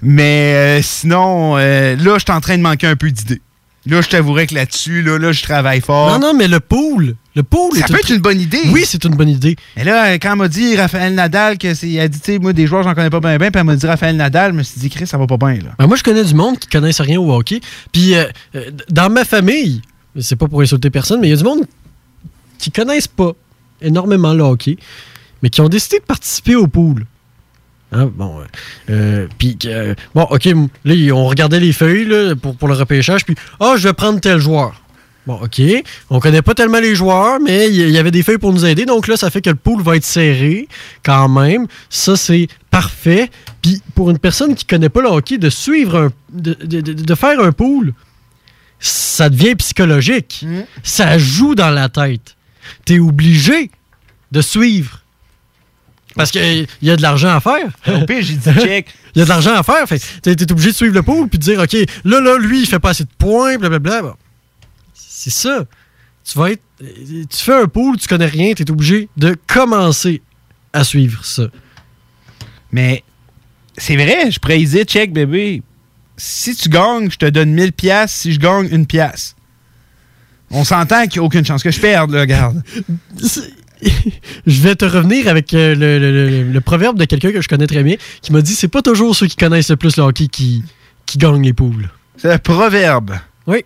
Mais euh, sinon, euh, là, je suis en train de manquer un peu d'idées. Là, je t'avouerais que là-dessus, là, là, je travaille fort. Non, non, mais le pool, le pool Ça est peut être une bonne idée. Oui, c'est une bonne idée. Et là, quand elle m'a dit Raphaël Nadal, que c'est, elle a dit, tu sais, moi, des joueurs, j'en connais pas bien, bien, puis elle m'a dit Raphaël Nadal, je me suis dit, Chris, ça va pas bien, là. Ben, moi, je connais du monde qui connaissent rien au hockey. Puis, euh, euh, dans ma famille, c'est pas pour insulter personne, mais il y a du monde qui connaissent pas énormément le hockey, mais qui ont décidé de participer au pool. Hein, bon, euh, euh, puis, euh, bon, OK, là, on regardait les feuilles là, pour, pour le repêchage, puis, ah, je vais prendre tel joueur. Bon, OK, on connaît pas tellement les joueurs, mais il y, avait des feuilles pour nous aider, donc là, ça fait que le pool va être serré quand même. Ça, c'est parfait. Puis, pour une personne qui connaît pas le hockey, de suivre un. de, de- de- de faire un pool, ça devient psychologique. Ça joue dans la tête. T'es obligé de suivre. Parce qu'il y a de l'argent à faire. Au pire, j'ai dit check. Il y a de l'argent à faire. Fait t'es t'es obligé de suivre le pool puis de dire, OK, là, là, lui, il fait pas assez de points, blablabla. Bon. C'est ça. Tu vas être. Tu fais un pool, tu connais rien, tu es obligé de commencer à suivre ça. Mais c'est vrai, je pourrais dire, check bébé, si tu gagnes, je te donne 1000 pièces. Si je gagne, une pièce. On s'entend qu'il n'y a aucune chance que je perde, là, regarde. Je vais te revenir avec euh, le, le- le- le proverbe de quelqu'un que je connais très bien qui m'a dit c'est pas toujours ceux qui connaissent le plus le hockey qui, qui gagnent les poules. C'est un proverbe. Oui.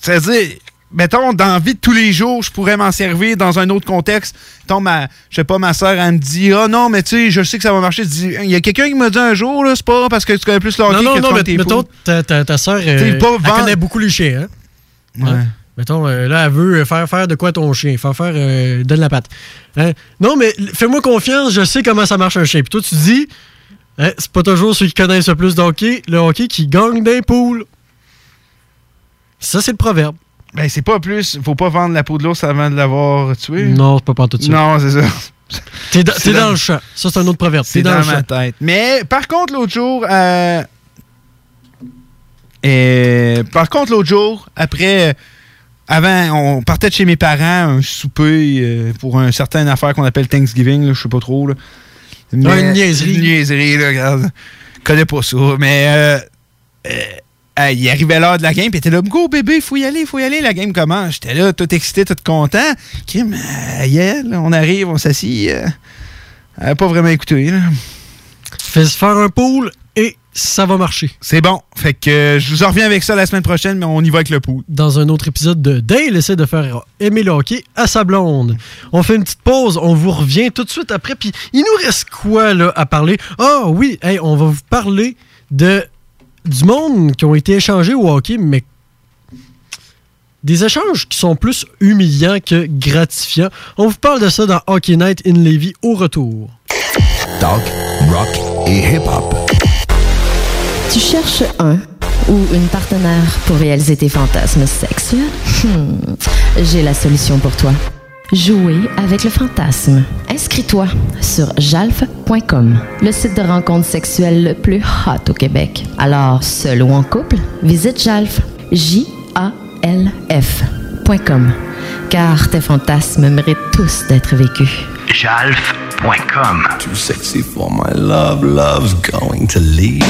C'est-à-dire, mettons, dans la vie de tous les jours, je pourrais m'en servir dans un autre contexte. Mettons, ma, je sais pas, ma soeur, elle me dit Ah non, mais tu sais, je sais que ça va marcher. Il y a quelqu'un qui m'a dit un jour, là, c'est pas parce que tu connais plus le hockey Non, non, que tu non, connais mais tes mettons, ta, ta, ta soeur, euh, elle connaît beaucoup les chiens. Hein? Ouais. Hein? Mettons, euh, là, elle veut faire faire de quoi ton chien? Faire faire, euh, donne la patte. Hein? Non, mais fais-moi confiance, je sais comment ça marche un chien. Puis toi, tu dis, hein, c'est pas toujours ceux qui connaissent le plus de hockey, le hockey qui gagne des poules. Ça, c'est le proverbe. Ben, c'est pas plus. Faut pas vendre la peau de l'ours avant de l'avoir tué. Non, c'est pas pas tout ça. Non, c'est ça. T'es dans, dans dans- le champ. Ça, c'est un autre proverbe. C'est T'es dans, dans, le ma champ. tête. Mais par contre, l'autre jour, euh, euh, par contre, l'autre jour, après, avant, on partait de chez mes parents, un souper euh, pour une certaine affaire qu'on appelle Thanksgiving, je sais pas trop. Là. Une niaiserie. Une niaiserie, là, regarde. Je connais pas ça. Mais euh, euh, il arrivait l'heure de la game, puis était là, go bébé, faut y aller, faut y aller, la game commence. J'étais là, tout excité, tout content. Kim, euh, yeah, là, on arrive, on s'assit. elle a pas vraiment écouté. Là. Fais faire un pool et ça va marcher. C'est bon. Fait que euh, je vous en reviens avec ça la semaine prochaine, mais on y va avec le pool. Dans un autre épisode de Dale essaie de faire aimer le hockey à sa blonde. On fait une petite pause, on vous revient tout de suite après. Puis il nous reste quoi là à parler? Ah oui, hey, on va vous parler de du monde qui ont été échangés au hockey, mais des échanges qui sont plus humiliants que gratifiants. On vous parle de ça dans Hockey Night in Levy au retour. Talk, rock et hip-hop. Tu cherches un ou une partenaire pour réaliser tes fantasmes sexuels? Hmm, J'ai la solution pour toi. Jouer avec le fantasme. Inscris-toi sur jalf.com, le site de rencontre sexuelle le plus hot au Québec. Alors, seul ou en couple, visite jalf. J-A-L-F.com. Car tes fantasmes méritent tous d'être vécus. Jalf.com. Too sexy for my love, love's going to leave.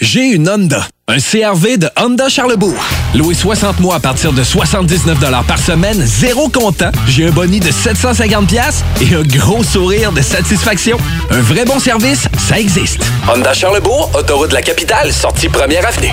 J'ai une Honda, un CRV de Honda Charlebourg. Loué 60 mois à partir de 79 par semaine, zéro comptant. J'ai un boni de 750 pièces et un gros sourire de satisfaction. Un vrai bon service, ça existe. Honda Charlebourg, autoroute de la capitale, sortie première avenue.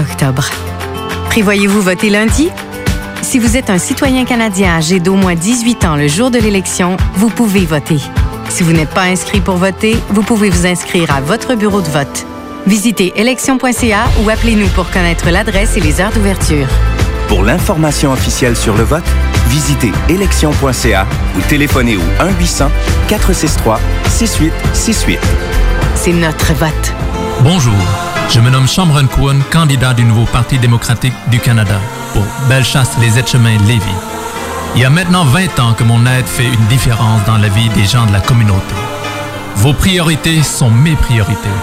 octobre. Prévoyez-vous voter lundi? Si vous êtes un citoyen canadien âgé d'au moins 18 ans le jour de l'élection, vous pouvez voter. Si vous n'êtes pas inscrit pour voter, vous pouvez vous inscrire à votre bureau de vote. Visitez élection.ca ou appelez-nous pour connaître l'adresse et les heures d'ouverture. Pour l'information officielle sur le vote, visitez élection.ca ou téléphonez au 1-800-463-6868. C'est notre vote. Bonjour, je me nomme Cameron Cohen, candidat du nouveau Parti démocratique du Canada pour Bellechasse les Etchemins Lévis. Il y a maintenant 20 ans que mon aide fait une différence dans la vie des gens de la communauté. Vos priorités sont mes priorités.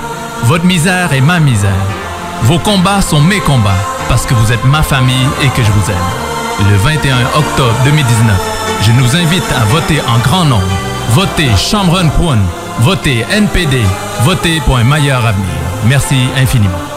Votre misère est ma misère. Vos combats sont mes combats parce que vous êtes ma famille et que je vous aime. Le 21 octobre 2019, je nous invite à voter en grand nombre. Votez Cameron Cohen. Votez NPD. Votez pour un meilleur avenir. Merci infiniment.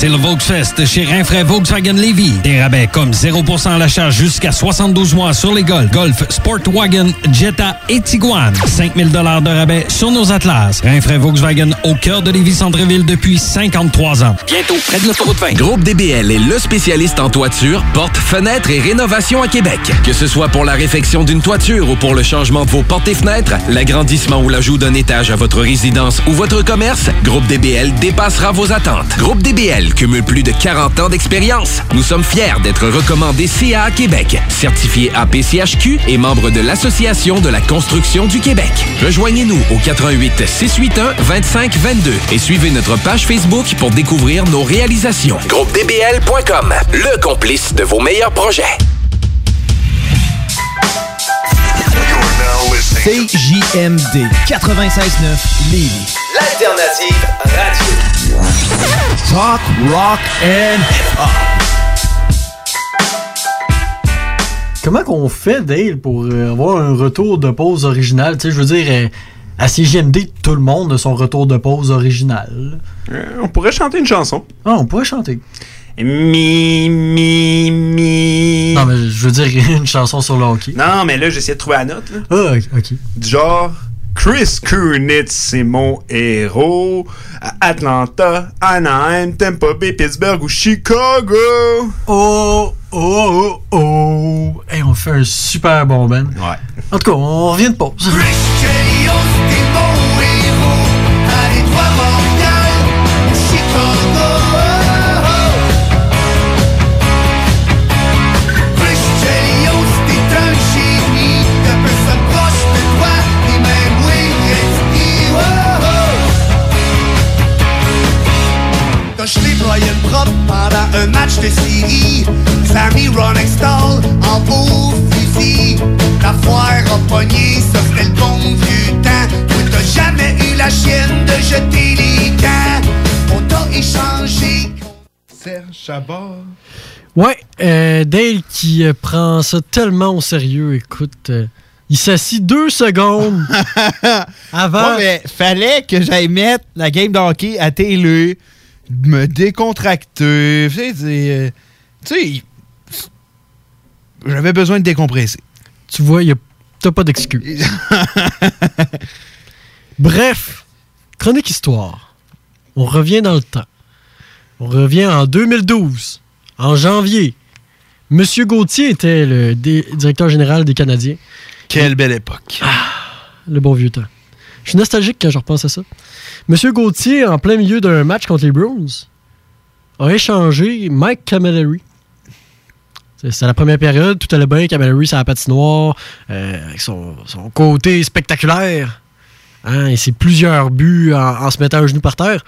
C'est le Volksfest chez Rinfraie Volkswagen Levy. Des rabais comme 0% à l'achat jusqu'à 72 mois sur les Golf, Golf, Sportwagen, Jetta et Tiguan. 5000 de rabais sur nos Atlas. Rinfraie Volkswagen au cœur de Lévis Centreville depuis 53 ans. Bientôt près de l'autoroute 20. Groupe DBL est le spécialiste en toiture, portes, fenêtres et rénovation à Québec. Que ce soit pour la réfection d'une toiture ou pour le changement de vos portes et fenêtres, l'agrandissement ou l'ajout d'un étage à votre résidence ou votre commerce, Groupe DBL dépassera vos attentes. Groupe DBL, Cumule plus de 40 ans d'expérience. Nous sommes fiers d'être recommandés CA Québec, certifié APCHQ et membre de l'Association de la construction du Québec. Rejoignez-nous au 88 681 25 22 et suivez notre page Facebook pour découvrir nos réalisations. GroupeDBL.com, le complice de vos meilleurs projets. CJMD 96.9 Lévis. L'alternative radio. Talk, rock and hip-hop. Comment qu'on fait, Dale, pour euh, avoir un retour de pause original? Tu sais, je veux dire, euh, à CGMD, tout le monde a son retour de pause original. Euh, on pourrait chanter une chanson. Ah, on pourrait chanter. Mi, mi, mi. Non, mais je veux dire une chanson sur le hockey. Non, mais là, j'essaie de trouver la note. Là. Ah, ok. Du genre, Chris Kunitz, c'est mon héros. À Atlanta, Anaheim, Tampa Bay, Pittsburgh ou Chicago. Oh, oh, oh, oh. Hey, on fait un super bon band. Ouais. En tout cas, on revient de pause. De série. Sammy Ron Extall en beau fusil. Ta foire a pogné, ça c'était le bon vieux temps. Toi t'as jamais eu la chienne de jeter les camps. On t'a échangé. Serge Chabot. Ouais, euh, Dale qui euh, prend ça tellement au sérieux, écoute. euh, il s'assit deux secondes avant. Ouais, mais fallait que j'aille mettre la game de hockey à télé, me décontracter. Tu sais, c'est, euh, tu sais, j'avais besoin de décompresser. Tu vois, t'as pas d'excuse. Bref, chronique histoire. On revient dans le temps. On revient en 2012, en janvier. Monsieur Gauthier était le directeur général des Canadiens. Quelle belle époque. le bon vieux temps. Je suis nostalgique quand je repense à ça. Monsieur Gauthier, en plein milieu d'un match contre les Bruins, a échangé Mike Camilleri. C'est la première période, tout allait bien, Camilleri sur la patinoire, euh, avec son, son côté spectaculaire. Hein, et c'est plusieurs buts en, se mettant un genou par terre.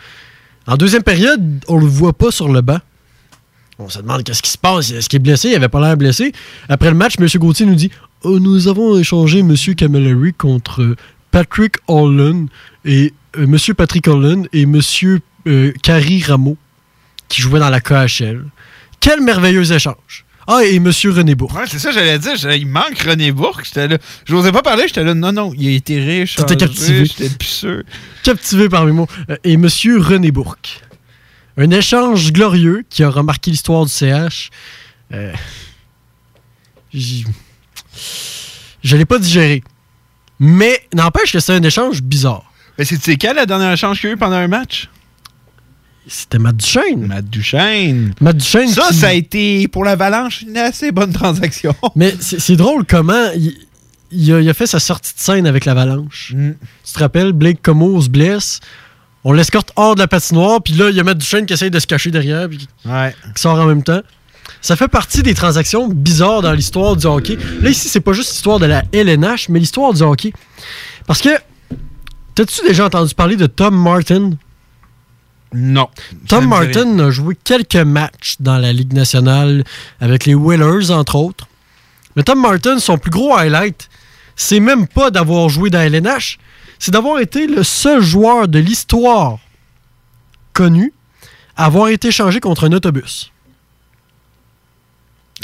En deuxième période, on le voit pas sur le banc. On se demande qu'est-ce qui se passe. Est-ce qu'il est blessé? Il avait pas l'air blessé. Après le match, M. Gauthier nous dit Oh, Nous avons échangé M. Camilleri contre Patrick Holland et euh, M. Patrick Holland et M. Euh, Carrie Rameau qui jouait dans la KHL. Quel merveilleux échange! Ah, et M. René Bourg. Ouais, c'est ça, j'allais dire. Il manque René Bourque. J'étais là. Je n'osais pas parler. J'étais là. Non, non, il a été riche. Captivé. J'étais plus sûr. captivé par mes mots. Euh, Et M. René Bourque. Un échange glorieux qui a remarqué l'histoire du CH. Euh, je l'ai pas digéré. Mais n'empêche que c'est un échange bizarre. Mais c'est quand la dernière échange qu'il y a eu pendant un match? C'était Matt Duchesne. Matt Duchesne. Matt Duchesne. Ça, qui- ça a été pour l'Avalanche une assez bonne transaction. Mais c'est drôle comment il, il a, il a fait sa sortie de scène avec l'Avalanche. Mm. Tu te rappelles, Blake Comeau se blesse. On l'escorte hors de la patinoire, puis là, il y a Matt Duchesne qui essaye de se cacher derrière, puis Ouais. qui sort en même temps. Ça fait partie des transactions bizarres dans l'histoire du hockey. Là, ici, c'est pas juste l'histoire de la LNH, mais l'histoire du hockey. Parce que, t'as-tu déjà entendu parler de Tom Martin? Non. Tom Martin a joué quelques matchs dans la Ligue nationale avec les Whalers, entre autres. Mais Tom Martin, son plus gros highlight, c'est même pas d'avoir joué dans la LNH, c'est d'avoir été le seul joueur de l'histoire connu à avoir été échangé contre un autobus.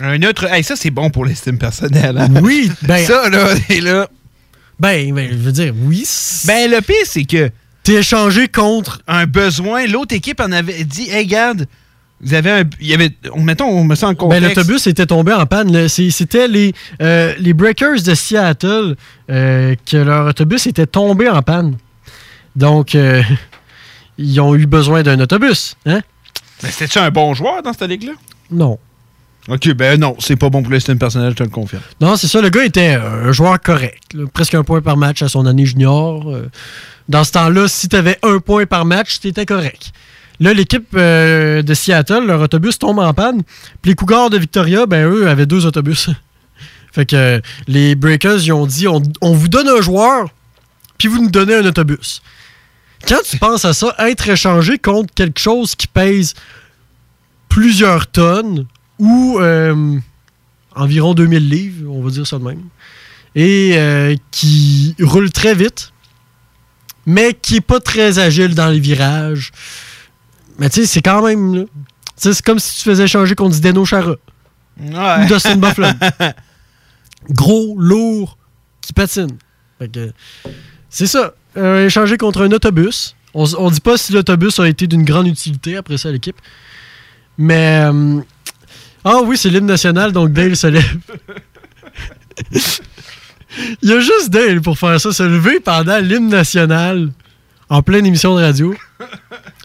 Un autre. Hey, ça, c'est bon pour l'estime personnelle. hein? Oui, ben. Ça, là, et là. Ben, ben, je veux dire, oui. Ben, le pire, c'est que. T'es échangé contre. Un besoin. L'autre équipe en avait dit, hey, regarde, vous avez un. Il y avait. on- Mettons, on me sent en Ben, contexte. l'autobus était tombé en panne. C'était les, euh, les Breakers de Seattle euh, que leur autobus était tombé en panne. Donc, euh, ils ont eu besoin d'un autobus. Hein? Mais c'était-tu un bon joueur dans cette ligue-là? Non. Ok, ben non, c'est pas bon pour l'estime personnelle, je te le confirme. Non, c'est ça. Le gars était un joueur correct. presque un point par match à son année junior. Euh, Dans ce temps-là, si tu avais un point par match, t'étais correct. Là, l'équipe euh, de Seattle, leur autobus tombe en panne. Puis les Cougars de Victoria, ben eux, avaient deux autobus. fait que les Breakers, ils ont dit on, on vous donne un joueur, puis vous nous donnez un autobus. Quand tu penses à ça, être échangé contre quelque chose qui pèse plusieurs tonnes ou euh, environ 2000 livres, on va dire ça de même, et euh, qui roule très vite, mais qui est pas très agile dans les virages. Mais tu sais, c'est quand même. là, tu sais, C'est comme si tu faisais changer contre Zdeno Chara. Ou Dustin Bufflin. Gros, lourd, qui patine. C'est ça. Euh, échanger contre un autobus. On, on dit pas si l'autobus a été d'une grande utilité après ça à l'équipe. Mais. euh, ah oui, c'est l'hymne national, donc Dale se lève. Il y a juste Dale pour faire ça, se lever pendant l'hymne national en pleine émission de radio.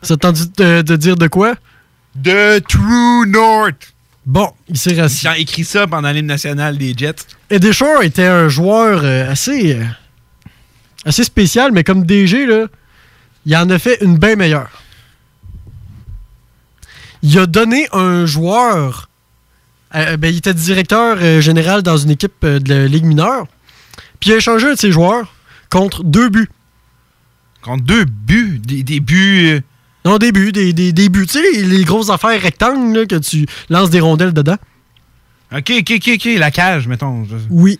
Ça t'a entendu de, de dire de quoi? De True North. Bon, il s'est rassis. J'ai écrit ça pendant l'hymne national des Jets. Eddie Shore était un joueur euh, assez, euh, assez spécial, mais comme DG, là, il en a fait une bien meilleure. Il a donné un joueur. Euh, ben, il était directeur euh, général dans une équipe euh, de la Ligue mineure. Puis il a échangé un de ses joueurs contre deux buts. Contre deux buts? Des, des buts. euh, Non, des buts, des, des, des buts. Tu sais, les, les grosses affaires rectangles là, que tu lances des rondelles dedans. Ok, ok, ok, ok. La cage, mettons. Oui.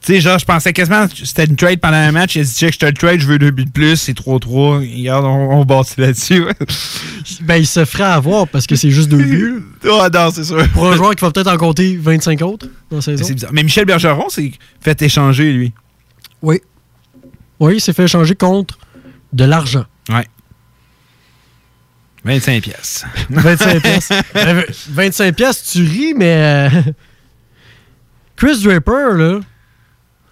Tu sais, genre, je pensais quasiment que c'était une trade pendant un match. Il a dit, check, je te le trade, je veux deux buts de plus, c'est 3-3. Regarde, on, on bâtit là-dessus. Ben, il se ferait avoir parce que c'est juste deux buts. Ah, non, c'est sûr. Pour un joueur qui va peut-être en compter 25 autres dans saison. C'est bizarre. Mais Michel Bergeron s'est fait échanger, lui. Oui. Oui, il s'est fait échanger contre de l'argent. Ouais. 25 pièces. 25 pièces. Euh, 25 pièces, tu ris, mais euh, Chris Draper, là,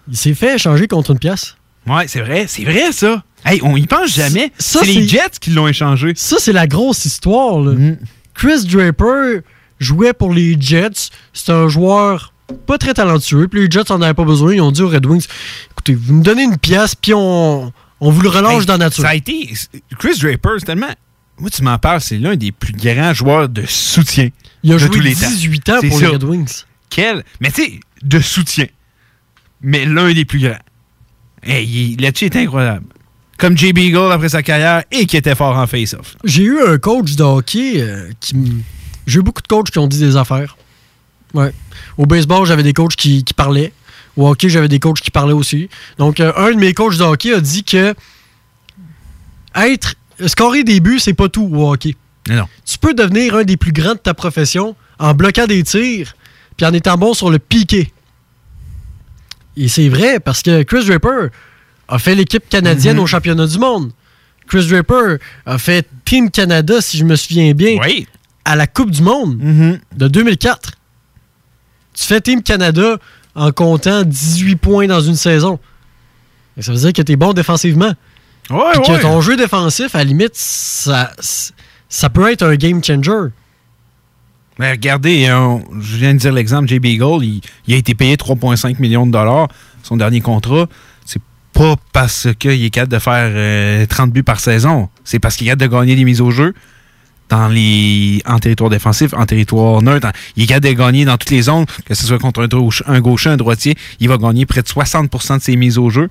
il s'est fait échanger contre une pièce. Ouais, c'est vrai, c'est vrai ça. Hey, on y pense jamais. C'est les Jets qui l'ont échangé. Ça, c'est la grosse histoire. là. Mm. Chris Draper jouait pour les Jets. C'est un joueur pas très talentueux. Puis les Jets en avaient pas besoin. Ils ont dit aux Red Wings écoutez, vous me donnez une pièce, puis on, on vous le relâche Hey, dans la nature. Ça a été. Chris Draper, c'est tellement. Moi, tu m'en parles, c'est l'un des plus grands joueurs de soutien. Il a de joué tous les temps. 18 ans pour les Red Wings. Quel. Mais tu sais, de soutien. Mais l'un des plus grands. Hey, là-dessus, il est incroyable. Comme Jay Beagle après sa carrière et qui était fort en face-off. J'ai eu un coach de hockey euh, qui. J'ai eu beaucoup de coachs qui ont dit des affaires. Ouais. Au baseball, j'avais des coachs qui, qui parlaient. Au hockey, j'avais des coachs qui parlaient aussi. Donc, euh, un de mes coachs de hockey a dit que être. Scorer des buts, c'est pas tout au hockey. Non. Tu peux devenir un des plus grands de ta profession en bloquant des tirs puis en étant bon sur le piqué. Et c'est vrai parce que Chris Draper a fait l'équipe canadienne Mhm. au championnat du monde. Chris Draper a fait Team Canada, si je me souviens bien, à la Coupe du Monde de 2004. Tu fais Team Canada en comptant 18 points dans une saison. Et ça veut dire que tu es bon défensivement. Ouais, Puis que ouais. ton jeu défensif, à la limite, ça, ça peut être un game changer. Mais regardez, euh, je viens de dire l'exemple, Jay Beagle, il, a été payé 3,5 millions de dollars, son dernier contrat. C'est pas parce qu'il est capable de faire euh, 30 buts par saison. C'est parce qu'il est capable de gagner des mises au jeu dans les, en territoire défensif, en territoire neutre. En- il est capable de gagner dans toutes les zones, que ce soit contre un, gauche- un gaucher, un droitier. Il va gagner près de 60% de ses mises au jeu.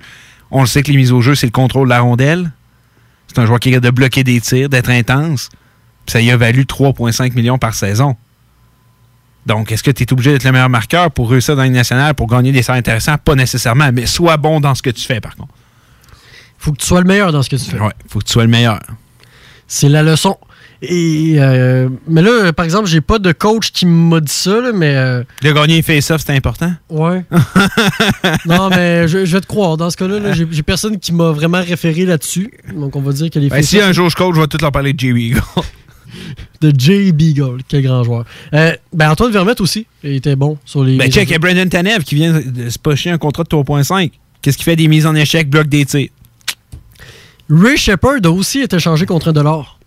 On le sait que les mises au jeu, c'est le contrôle de la rondelle. C'est un joueur qui est capable de bloquer des tirs, d'être intense. Ça y a valu 3,5 millions par saison. Donc, est-ce que tu es obligé d'être le meilleur marqueur pour réussir dans les nationale, pour gagner des salaires intéressants? Pas nécessairement, mais sois bon dans ce que tu fais, par contre. faut que tu sois le meilleur dans ce que tu fais. Ouais, faut que tu sois le meilleur. C'est la leçon. Et, euh, mais là, par exemple, j'ai pas de coach qui m'a dit ça, là, mais. euh, De gagner face-off, c'est important? Ouais. non, mais je, je vais te croire. Dans ce cas-là, là, j'ai personne qui m'a vraiment référé là-dessus. Donc, on va dire que les Ben, si un jour je coach, je vais tout leur parler de Beagle. De Jay Beagle. Quel grand joueur. Euh, ben, Antoine Vermette aussi. Il était bon sur les. ben, les check, il y a. Brandon Tanev qui vient de se pocher un contrat de 3,5. Qu'est-ce qu'il fait des mises en échec, bloque des tirs? Ray Shepard a aussi été changé contre un dollar.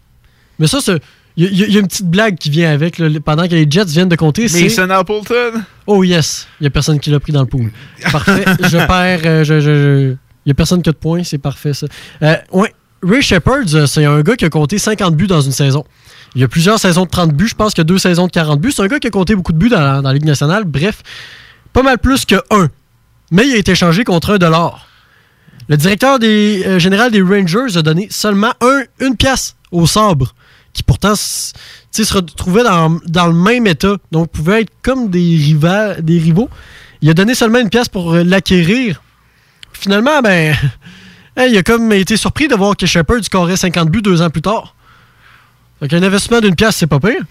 Mais ça, c'est. Il y, a- il y a une petite blague qui vient avec, là, pendant que les Jets viennent de compter. c'est- Mason Appleton? Oh yes, il n'y a personne qui l'a pris dans le pool. Parfait, je perds, euh, je, je- je- il n'y a personne qui a de points, c'est parfait ça. Euh, ouais, Ray Shepard, euh, c'est un gars qui a compté 50 buts dans une saison. Il y a plusieurs saisons de 30 buts. Je pense qu'il deux saisons de 40 buts. C'est un gars qui a compté beaucoup de buts dans la, Ligue nationale. Bref, pas mal plus que un. Mais il a été échangé contre un dollar. Le directeur euh, général des Rangers a donné seulement un, une pièce au sabre, qui pourtant se retrouvait dans, le même état. Donc, pouvait être comme des, riva- des rivaux. Il a donné seulement une pièce pour euh, l'acquérir. Finalement, ben, il a comme été surpris de voir que Shepard scorait 50 buts deux ans plus tard. Donc, un investissement d'une pièce, c'est pas pire.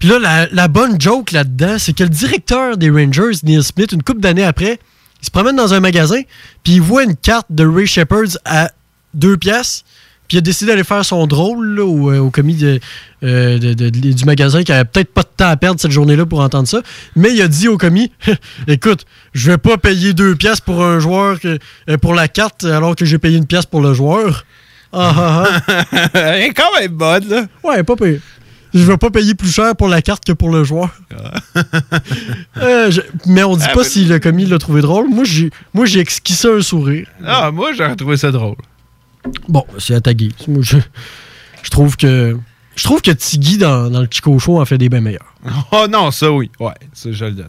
Puis là, la, bonne joke là-dedans, c'est que le directeur des Rangers, Neil Smith, une couple d'années après, il se promène dans un magasin, puis il voit une carte de Ray Shepard à deux pièces, puis il a décidé d'aller faire son drôle euh, au commis euh, du magasin qui avait peut-être pas de temps à perdre cette journée-là pour entendre ça, mais il a dit au commis Écoute, je vais pas payer deux pièces pour un joueur, euh, pour la carte, alors que j'ai payé une pièce pour le joueur. Ah ah ah. Elle est quand même bonne, là. Ouais, pas payé. Je vais pas payer plus cher pour la carte que pour le joueur. Euh, je- mais on dit Ah, pas mais- si le commis l'a trouvé drôle. Moi, j'ai moi j'ai esquissé un sourire. Ah, moi, j'aurais trouvé ça drôle. Bon, c'est à ta guise. Moi, je, je trouve que je trouve que Tiggy dans, dans le Chico Show en fait des bien meilleurs. Oh non, ça oui. Ouais, ça, je le donne.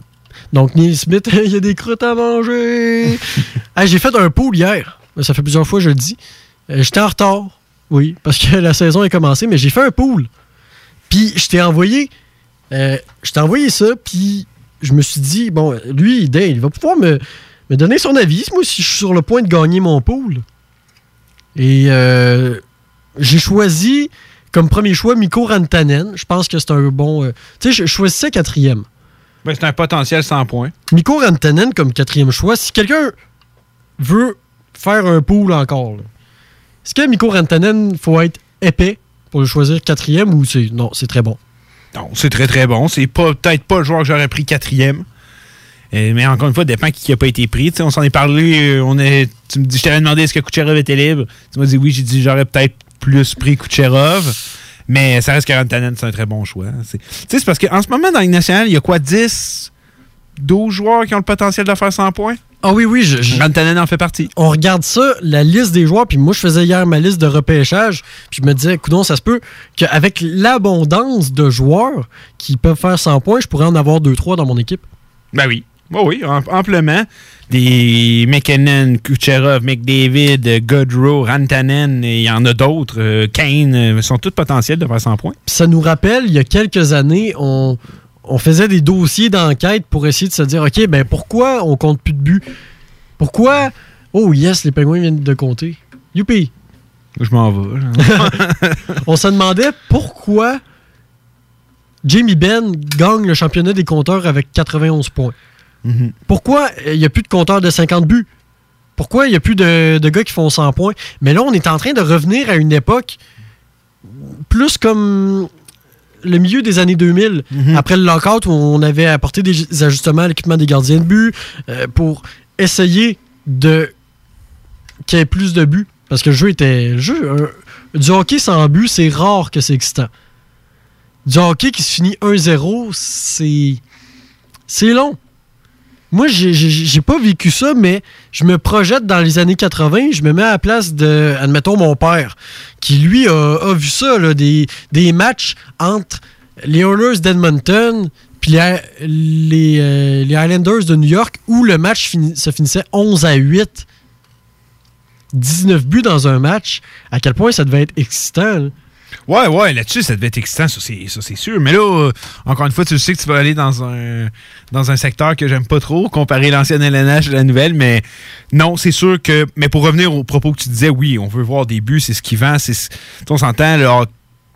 Donc, Neil Smith, il y a des croûtes à manger. Hey, j'ai fait un pool hier. Ça fait plusieurs fois que je le dis. Euh, J'étais en retard. Oui, parce que la saison est commencée, mais j'ai fait un pool. Puis, je t'ai envoyé. euh, je t'ai envoyé ça, puis je me suis dit, bon, lui, Dale, il va pouvoir me, me donner son avis, moi, si je suis sur le point de gagner mon pool. Et euh, j'ai choisi comme premier choix Miko Rantanen. Je pense que c'est un bon. euh, tu sais, je je choisissais quatrième. Ben, c'est un potentiel 100 points. Miko Rantanen comme quatrième choix. Si quelqu'un veut faire un pool encore, là, est-ce que Miko Rantanen, faut être épais pour le choisir quatrième ou c'est. Non, c'est très bon? Non, c'est très très bon. C'est peut-être pas le joueur que j'aurais pris quatrième. Euh, mais encore une fois, dépend qui n'a pas été pris. On s'en est parlé. euh, On est, tu me dis, je t'avais demandé est-ce que Kucherov était libre? Tu m'as dit oui. J'ai dit j'aurais peut-être plus pris Kucherov. Mais ça reste que Rantanen, c'est un très bon choix. C'est- Tu sais, c'est parce qu'en ce moment, dans Ligue nationale, il y a quoi 10, 12 joueurs qui ont le potentiel de faire 100 points? Ah oui, oui. Je, je- Rantanen en fait partie. on regarde ça, la liste des joueurs, puis moi je faisais hier ma liste de repêchage, puis je me disais, coudon, ça se peut qu'avec l'abondance de joueurs qui peuvent faire 100 points, je pourrais en avoir 2-3 dans mon équipe. Ben oui. Oh oui, am- amplement. Des McKinnon, Kucherov, McDavid, Godrow, Rantanen, et il y en a d'autres. euh, Kane, euh, sont tous potentiels de faire 100 points. Ça nous rappelle, il y a quelques années, on, on faisait des dossiers d'enquête pour essayer de se dire, OK, ben pourquoi on compte plus de buts? Pourquoi... Oh yes, les pingouins viennent de compter. Youpi! Je m'en vais. on se demandait pourquoi Jamie Benn gagne le championnat des compteurs avec 91 points. Mhm. Pourquoi euh, il n'y a plus de compteurs de 50 buts? Pourquoi il n'y a plus de, de gars qui font 100 points? Mais là, on est en train de revenir à une époque plus comme le milieu des années 2000, après le lockout où on avait apporté des ajustements à l'équipement des gardiens de but euh, pour essayer de qu'il y ait plus de buts. Parce que le jeu était. le jeu, euh, du hockey sans but, c'est rare que c'est excitant. Du hockey qui se finit 1-0, c'est. C'est long. Moi, j'ai- pas vécu ça, mais je me projette dans les années 80, je me mets à la place de, admettons, mon père, qui lui a, vu ça, là, des, des matchs entre les Oilers d'Edmonton puis les, les, euh, de New York, où le match se finissait 11 à 8. 19 buts dans un match, à quel point ça devait être excitant. là. Ouais, ouais, là-dessus, ça devait être excitant, ça c'est, sûr. Mais là, euh, encore une fois, tu sais que tu vas aller dans un, dans un secteur que j'aime pas trop, comparer l'ancienne LNH et la nouvelle, mais non, c'est sûr que. Mais pour revenir au propos que tu disais, oui, on veut voir des buts, c'est ce qui vend. C'est, on s'entend, le, ho-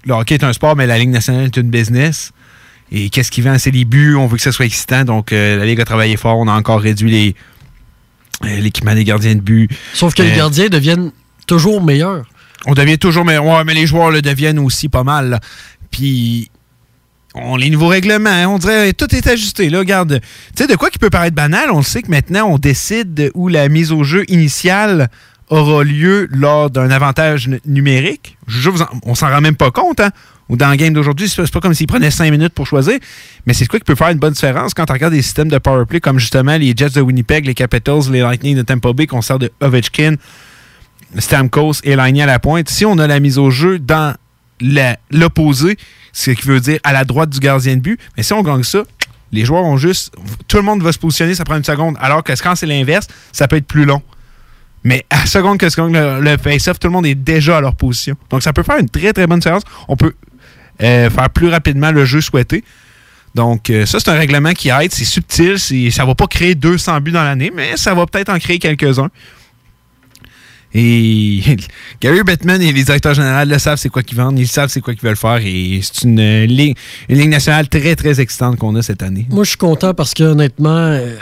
le hockey est un sport, mais la Ligue nationale est une business. Et qu'est-ce qui vend? C'est les buts, on veut que ça soit excitant. Donc, euh, la Ligue a travaillé fort, on a encore réduit les, euh, l'équipement des gardiens de but. Sauf que les gardiens deviennent toujours meilleurs. On devient toujours meilleur. Ouais, mais les joueurs le deviennent aussi pas mal. Puis, on, les nouveaux règlements, hein, on dirait tout est ajusté. Là, regarde, tu sais, de quoi qui peut paraître banal, on le sait que maintenant, on décide où la mise au jeu initiale aura lieu lors d'un avantage numérique. Je vous on s'en rend même pas compte. Hein? Ou dans le game d'aujourd'hui, c'est pas comme s'ils prenaient cinq minutes pour choisir. Mais c'est quoi qui peut faire une bonne différence quand on regarde des systèmes de powerplay comme justement les Jets de Winnipeg, les Capitals, les Lightning de Tampa Bay, qu'on sert de Ovechkin, Stamkos est aligné à la pointe. Si on a la mise au jeu dans l'opposé, ce qui veut dire à la droite du gardien de but, mais si on gagne ça, les joueurs ont juste. Tout le monde va se positionner, ça prend une seconde. Alors que quand c'est l'inverse, ça peut être plus long. Mais à seconde que se gagne le, le face-off, tout le monde est déjà à leur position. Donc ça peut faire une très très bonne séance. On peut euh, faire plus rapidement le jeu souhaité. Donc, euh, ça, c'est un règlement qui aide. C'est subtil. Ça va pas créer 200 buts dans l'année, mais ça va peut-être en créer quelques-uns. Et Gary Bettman et les directeurs généraux le savent c'est quoi qu'ils vendent. Ils savent c'est quoi qu'ils veulent faire. Et c'est une, euh, ligne, une ligne nationale très, très excitante qu'on a cette année. Moi, je suis content parce que honnêtement, euh,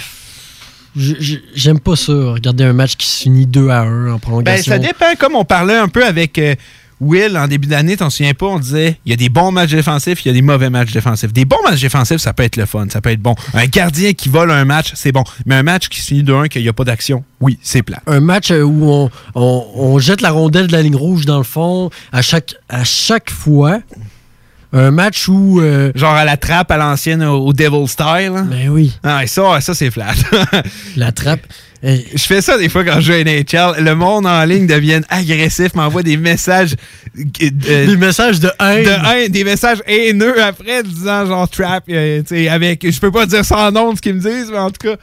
j'aime pas ça, regarder un match qui se finit 2 à 1 en Ben, prolongation. ça dépend. Comme on parlait un peu avec euh, Will en début d'année, t'en souviens pas, on disait il y a des bons matchs défensifs, il y a des mauvais matchs défensifs. Des bons matchs défensifs, ça peut être le fun, ça peut être bon. Un gardien qui vole un match, c'est bon. Mais un match qui se finit de 1 qu'il n'y a pas d'action, oui, c'est plat. un match euh, où on, on- on jette la rondelle de la ligne rouge dans le fond à chaque, à chaque fois. Un match où. euh, Genre à la trappe à l'ancienne au, Devil Style. Ben oui. Ah, et ça, ça c'est flat. la trappe. Je fais ça des fois quand je joue à NHL. Le monde en ligne devient agressif, m'envoie des messages. euh, Des messages de haine. De haine, des messages haineux après, disant genre trap. euh, avec. Je peux pas dire sans nom ce qu'ils me disent, mais en tout cas.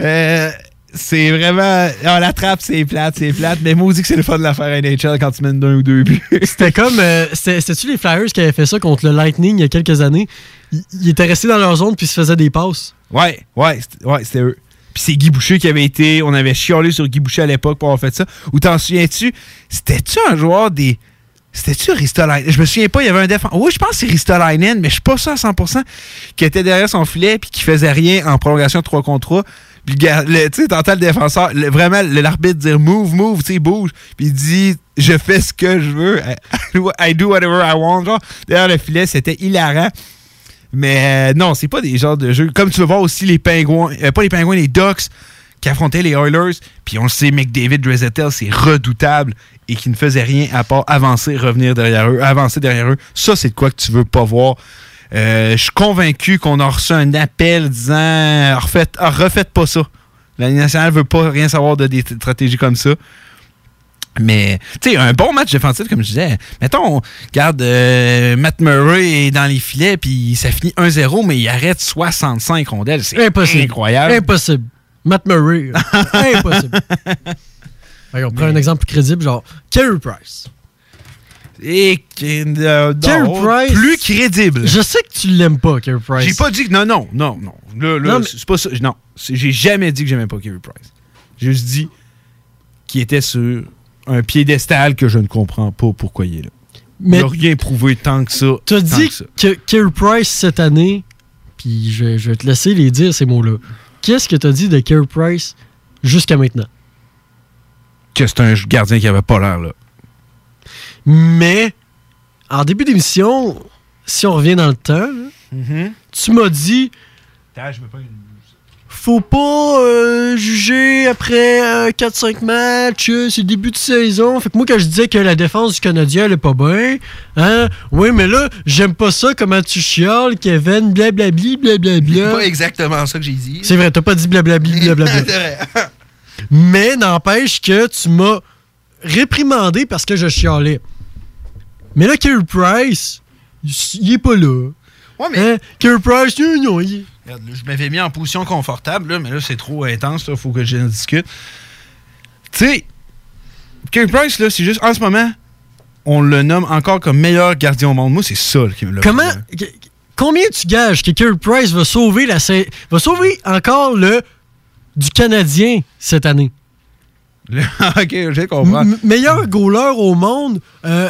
euh, c'est vraiment. ah, la trappe, c'est plate, c'est plate. Mais moi, dit que c'est le fun de la faire à NHL quand tu mènes d'un ou deux buts. C'était comme. euh, c'était- C'était-tu les Flyers qui avaient fait ça contre le Lightning il y a quelques années? Ils, étaient restés dans leur zone puis ils se faisaient des passes. Ouais, ouais, ouais, c'était eux. Puis c'est Guy Boucher qui avait été. On avait chiolé sur Guy Boucher à l'époque pour avoir fait ça. Ou t'en souviens-tu? C'était-tu un joueur des. C'était-tu Ristolainen? Je me souviens pas, il y avait un défenseur. Oui, je pense que c'est Ristolainen, mais je suis pas sûr à 100% qui était derrière son filet puis qui faisait rien en prolongation de 3 contre 3. Puis tu sais, t'entends le défenseur, vraiment l'arbitre dire move, move, tu sais, bouge. Puis il dit je fais ce que je veux. I do whatever I want. Genre, derrière le filet, c'était hilarant. Mais euh, non, c'est pas des genres de jeux. Comme tu veux voir aussi les pingouins, euh, pas les pingouins, les Ducks qui affrontaient les Oilers. Puis on le sait, McDavid, Dreisaitl, c'est redoutable et qui ne faisait rien à part avancer, revenir derrière eux, avancer derrière eux. Ça, c'est de quoi que tu veux pas voir. Euh, je suis convaincu qu'on a reçu un appel disant refaites, refaites pas ça. La Ligue nationale veut pas rien savoir de des stratégies comme ça. Mais, tu sais, un bon match défensif, comme je disais. Mettons, regarde, euh, Matt Murray est dans les filets, puis ça finit 1-0, mais il arrête 65 rondelles. C'est Impossible. incroyable. Impossible. Matt Murray. Impossible. On prend un exemple plus crédible, genre Carey Price. Et euh, non, Price. plus crédible. Je sais que tu l'aimes pas, Carey Price. J'ai pas dit que. Non, non, non, non. Là, là, Non, mais- c'est pas ça. Non. J'ai jamais dit que j'aimais pas Carey Price. J'ai juste dit qu'il était sur un piédestal que je ne comprends pas pourquoi il est là. Mais- il n'a rien prouvé tant que ça. T'as tant dit que Carey Price cette année, puis je, je vais te laisser les dire ces mots-là. Qu'est-ce que t'as dit de Carey Price jusqu'à maintenant? que c'est un gardien qui avait pas l'air là. Mais, en début d'émission, si on revient dans le temps, là, Mm-hmm. tu m'as dit faut pas euh, juger après euh, 4-5 matchs, euh, c'est début de saison. Fait que moi, quand je disais que la défense du Canadien elle est pas bien, hein, oui, mais là, j'aime pas ça, comment tu chiales, Kevin, blablabli, blablabla. pas exactement ça que j'ai dit. C'est vrai, t'as pas dit blablabli, blablabla. C'est. Mais n'empêche que tu m'as réprimandé parce que je chialais. Mais là, Carey Price, il est pas là. Ouais, mais- Hein? Carey Price, non, non, il... Je m'avais mis en position confortable, là, mais là, c'est trop intense. Il faut que je discute. Tu sais, Carey Price, là, c'est juste en ce moment, on le nomme encore comme meilleur gardien au monde. Moi, c'est ça qui me Comment... Combien tu gages que Carey Price va sauver la va sauver encore le du Canadien cette année? ok, je comprends. M- meilleur goaler au monde. euh,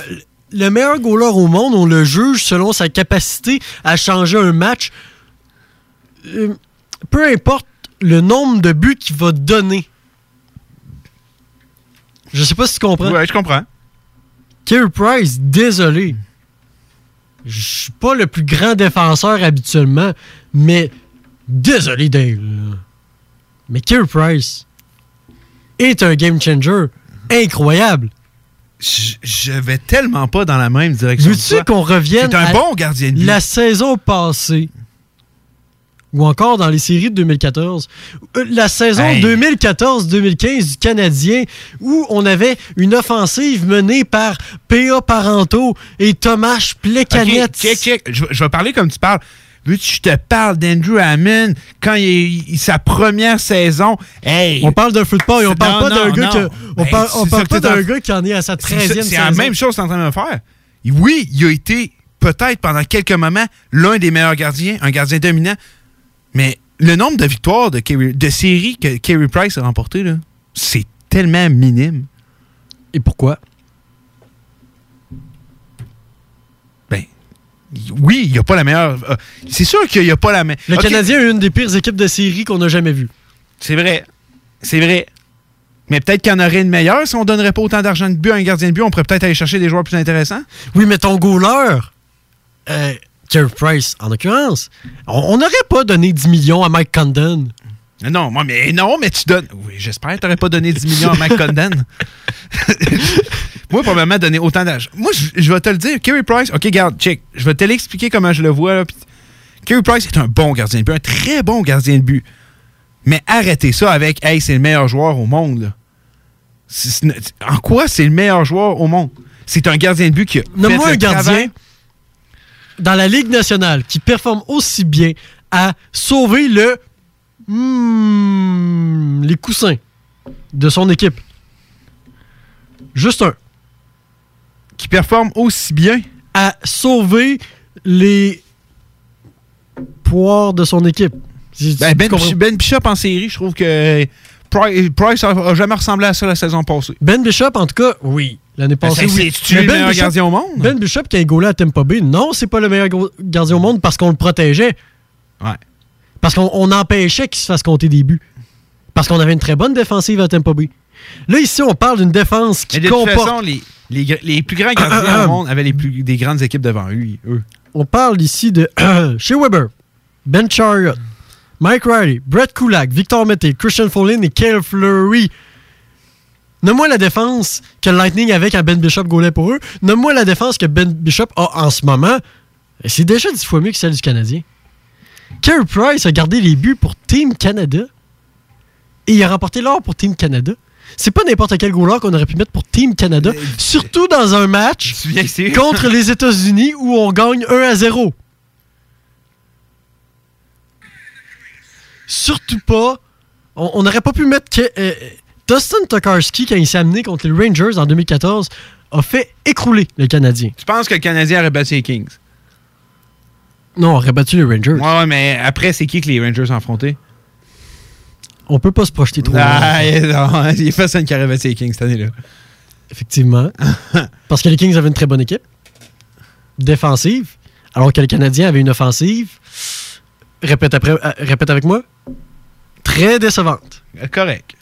le meilleur goaler au monde, on le juge selon sa capacité à changer un match. Euh, peu importe le nombre de buts qu'il va donner. Je sais pas si tu comprends. Ouais, je comprends. Carey Price, désolé. Je suis pas le plus grand défenseur habituellement, mais désolé Dave. là. Mais Carey Price est un game changer incroyable. Je, je vais tellement pas dans la même direction. Veux-tu qu'on revienne C'est un à bon gardien de but. La saison passée, ou encore dans les séries de 2014, euh, la saison Hey. 2014-2015 du Canadien, où on avait une offensive menée par P.A. Parento et Tomas Plekanec. Ok, check, check. Je, je vais parler comme tu parles. Je te parle d'Andrew Hammond quand il, il- sa première saison? Hey! On parle d'un football et on Non, parle pas d'un gars non. que- on parle, on pas d'un gars qui en est à sa C'est 13e ça, saison. C'est la même chose que tu es en train de me faire. Oui, il a été peut-être pendant quelques moments l'un des meilleurs gardiens, un gardien dominant, mais le nombre de victoires de, séries que Carey Price a remporté, là, c'est tellement minime. Et pourquoi? Ben, oui, il n'y a pas la meilleure. euh, c'est sûr qu'il n'y a pas la meilleure. Le Canadien est une des pires équipes de série qu'on a jamais vues. C'est vrai. C'est vrai. Mais peut-être qu'il y en aurait une meilleure si on donnerait pas autant d'argent de but à un gardien de but. On pourrait peut-être aller chercher des joueurs plus intéressants. Oui, mais ton goaler, euh, Carey Price, en l'occurrence, on n'aurait pas donné 10 millions à Mike Condon. Non, moi, mais non, mais tu donnes. Oui, j'espère que tu n'aurais pas donné 10 millions à Mike Condon. moi, probablement donner autant d'argent. Moi, je, je vais te le dire. Kerry Price, OK, garde, check. Je vais te l'expliquer comment je le vois. Là, Carey Price est un bon gardien de but, un très bon gardien de but. Mais arrêtez ça avec Hey, c'est le meilleur joueur au monde. là. En quoi c'est le meilleur joueur au monde? C'est un gardien de but qui a. Nomme-moi fait un le gardien travail. Dans la Ligue nationale qui performe aussi bien à sauver le hmm, les coussins de son équipe. Juste un. Qui performe aussi bien à sauver les poires de son équipe. Ben, ben, Bich- Ben Bishop en série, je trouve que Price, Price a, a jamais ressemblé à ça la saison passée. Ben Bishop, en tout cas, oui. L'année Ben, passée, c'est- oui. Mais le meilleur gardien au monde? Ben Bishop qui a gaulé à Tampa Bay, non, c'est pas le meilleur gardien au monde parce qu'on le protégeait. Ouais. Parce qu'on on empêchait qu'il se fasse compter des buts. Parce qu'on avait une très bonne défensive à Tampa Bay. Là, ici, on parle d'une défense qui Mais de toute comporte... façon, les, les, gr- les plus grands gardiens au monde avaient les plus, des grandes équipes devant eux. eux. On parle ici de chez Weber, Ben Chariot, Mike Riley, Brett Kulak, Victor Mété, Christian Folin et Kyle Fleury. Nomme-moi la défense que le Lightning avait quand Ben Bishop gaulait pour eux. Nomme-moi la défense que Ben Bishop a en ce moment. Et C'est déjà dix fois mieux que celle du Canadien. Carey Price a gardé les buts pour Team Canada. Et il a remporté l'or pour Team Canada. C'est pas n'importe quel goaler qu'on aurait pu mettre pour Team Canada, surtout dans un match contre les États-Unis où on gagne 1 à 0. Surtout pas. On n'aurait pas pu mettre. que- euh, Dustin Tokarski, quand il s'est amené contre les Rangers en 2014, a fait écrouler le Canadien. Tu penses que le Canadien aurait battu les Kings? Non, on aurait battu les Rangers. Ouais, ouais, mais après, c'est qui que les Rangers ont affronté? On peut pas se projeter trop. Ah, loin. non, il est personne qui aurait battu les Kings cette année-là. Effectivement. Parce que les Kings avaient une très bonne équipe. Défensive. Alors que le Canadien avait une offensive. Répète, après, euh, répète avec moi. Très décevante. Correct.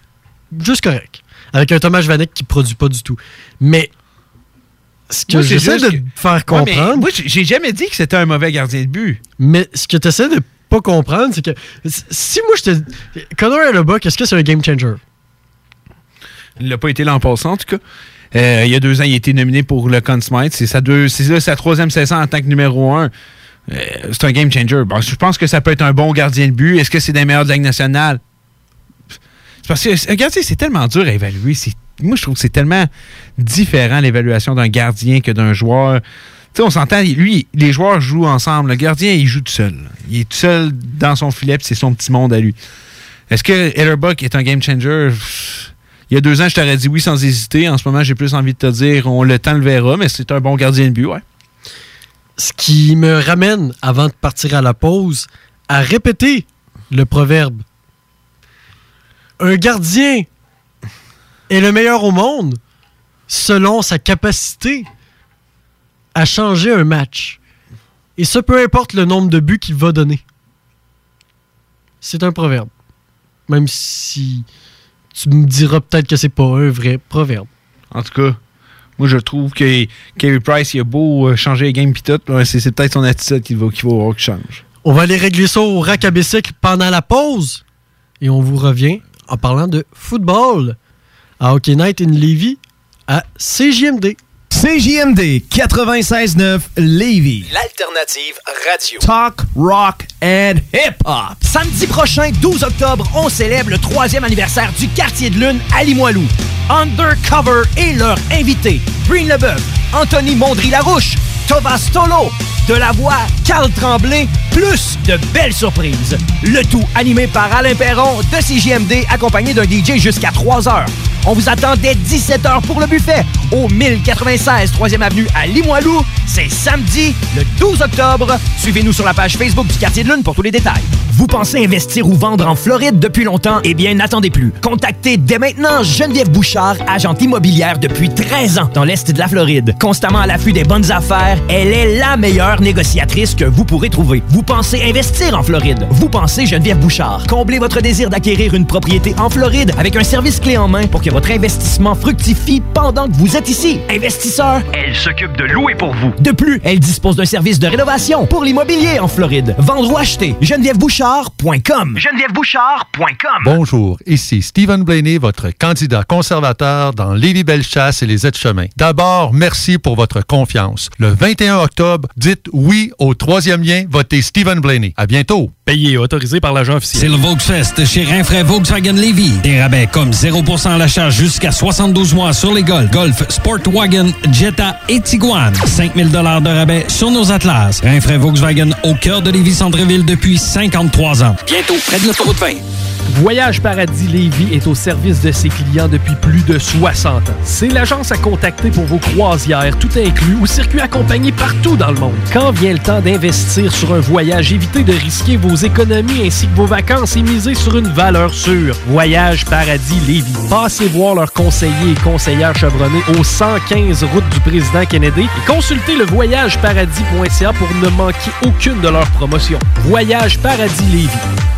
Juste correct. Avec un Thomas Vanek qui produit pas du tout. Mais ce que j'essaie de que- faire Ouais, comprendre. moi, j'ai jamais dit que c'était un mauvais gardien de but. Mais ce que tu essaies de pas comprendre, c'est que si moi je te. Connor Hellebuck, est-ce que c'est un game changer? Il n'a pas été l'an passé, en tout cas. Euh, il y a deux ans, il a été nominé pour le Conn Smythe. C'est sa, deux- sa troisième saison en tant que numéro un. Euh, c'est un game changer. Bon, je pense que ça peut être un bon gardien de but. Est-ce que c'est des meilleurs de la Ligue parce que un gardien, c'est tellement dur à évaluer. Moi, je trouve que c'est tellement différent l'évaluation d'un gardien que d'un joueur. Tu sais, on s'entend, lui, les joueurs jouent ensemble. Le gardien, il joue tout seul. Il est tout seul dans son filet, c'est son petit monde à lui. Est-ce que Hellerbuck est un game changer? Il y a deux ans, je t'aurais dit oui sans hésiter. En ce moment, j'ai plus envie de te dire on le temps le verra, mais c'est un bon gardien de but, ouais. Ce qui me ramène, avant de partir à la pause, à répéter le proverbe. Un gardien est le meilleur au monde selon sa capacité à changer un match. Et ça, peu importe le nombre de buts qu'il va donner. C'est un proverbe. Même si tu me diras peut-être que c'est pas un vrai proverbe. En tout cas, moi, je trouve que Kerry Price, il a beau euh, changer les games pis tout, c'est peut-être son attitude qu'il va, qu'il va avoir qui change. On va aller régler ça au rack à pendant la pause. Et on vous revient en parlant de football à Hockey Night in Levy à CJMD. CJMD 96.9 Lévis. L'alternative radio. Talk, rock and hip-hop. Samedi prochain, 12 octobre, on célèbre le troisième anniversaire du Quartier de Lune à Limoilou. Undercover et leur invité, Breen Leboeuf, Anthony Mondry-Larouche, Thomas Tolo, de la voix Carl Tremblay, plus de belles surprises. Le tout animé par Alain Perron de CJMD, accompagné d'un DJ jusqu'à 3 heures. On vous attend dès 17h pour le buffet au 1096 3e Avenue à Limoilou. C'est samedi, le 12 octobre. Suivez-nous sur la page Facebook du Quartier de Lune pour tous les détails. Vous pensez investir ou vendre en Floride depuis longtemps? Eh bien, n'attendez plus. Contactez dès maintenant Geneviève Bouchard, agente immobilière depuis 13 ans dans l'Est de la Floride. Constamment à l'affût des bonnes affaires, elle est la meilleure négociatrice que vous pourrez trouver. Vous pensez investir en Floride? Vous pensez Geneviève Bouchard? Comblez votre désir d'acquérir une propriété en Floride avec un service clé en main pour que votre investissement fructifie pendant que vous êtes ici. Investisseur, Elle s'occupe de louer pour vous. de plus, elle dispose d'un service de rénovation pour l'immobilier en Floride. Vendre ou acheter, genevièvebouchard.com. GenevièveBouchard.com. Bonjour, ici Stephen Blaney, votre candidat conservateur dans Lévis-Bellechasse et les aides-chemins. D'abord, merci pour votre confiance. Le 21 octobre, dites oui au troisième lien, votez Stephen Blaney. À bientôt. Payé et autorisé par l'agent officiel. C'est le Volksfest chez Rinfraie Volkswagen Levy. Des rabais comme 0% à l'achat jusqu'à 72 mois sur les Golf, Golf, Sportwagen, Jetta et Tiguan. 5000 de rabais sur nos Atlas. Rinfraie Volkswagen au cœur de Lévis Centreville depuis 53 ans. Bientôt près de l'autoroute 20. Voyage Paradis Lévis est au service de ses clients depuis plus de 60 ans. C'est l'agence à contacter pour vos croisières, tout inclus, ou circuits accompagnés partout dans le monde. Quand vient le temps d'investir sur un voyage, évitez de risquer vos économies ainsi que vos vacances et misez sur une valeur sûre. Voyage Paradis Lévis. Passez voir leurs conseillers et conseillères chevronnés au 115 route du président Kennedy et consultez le voyageparadis.ca pour ne manquer aucune de leurs promotions. Voyage Paradis Lévis.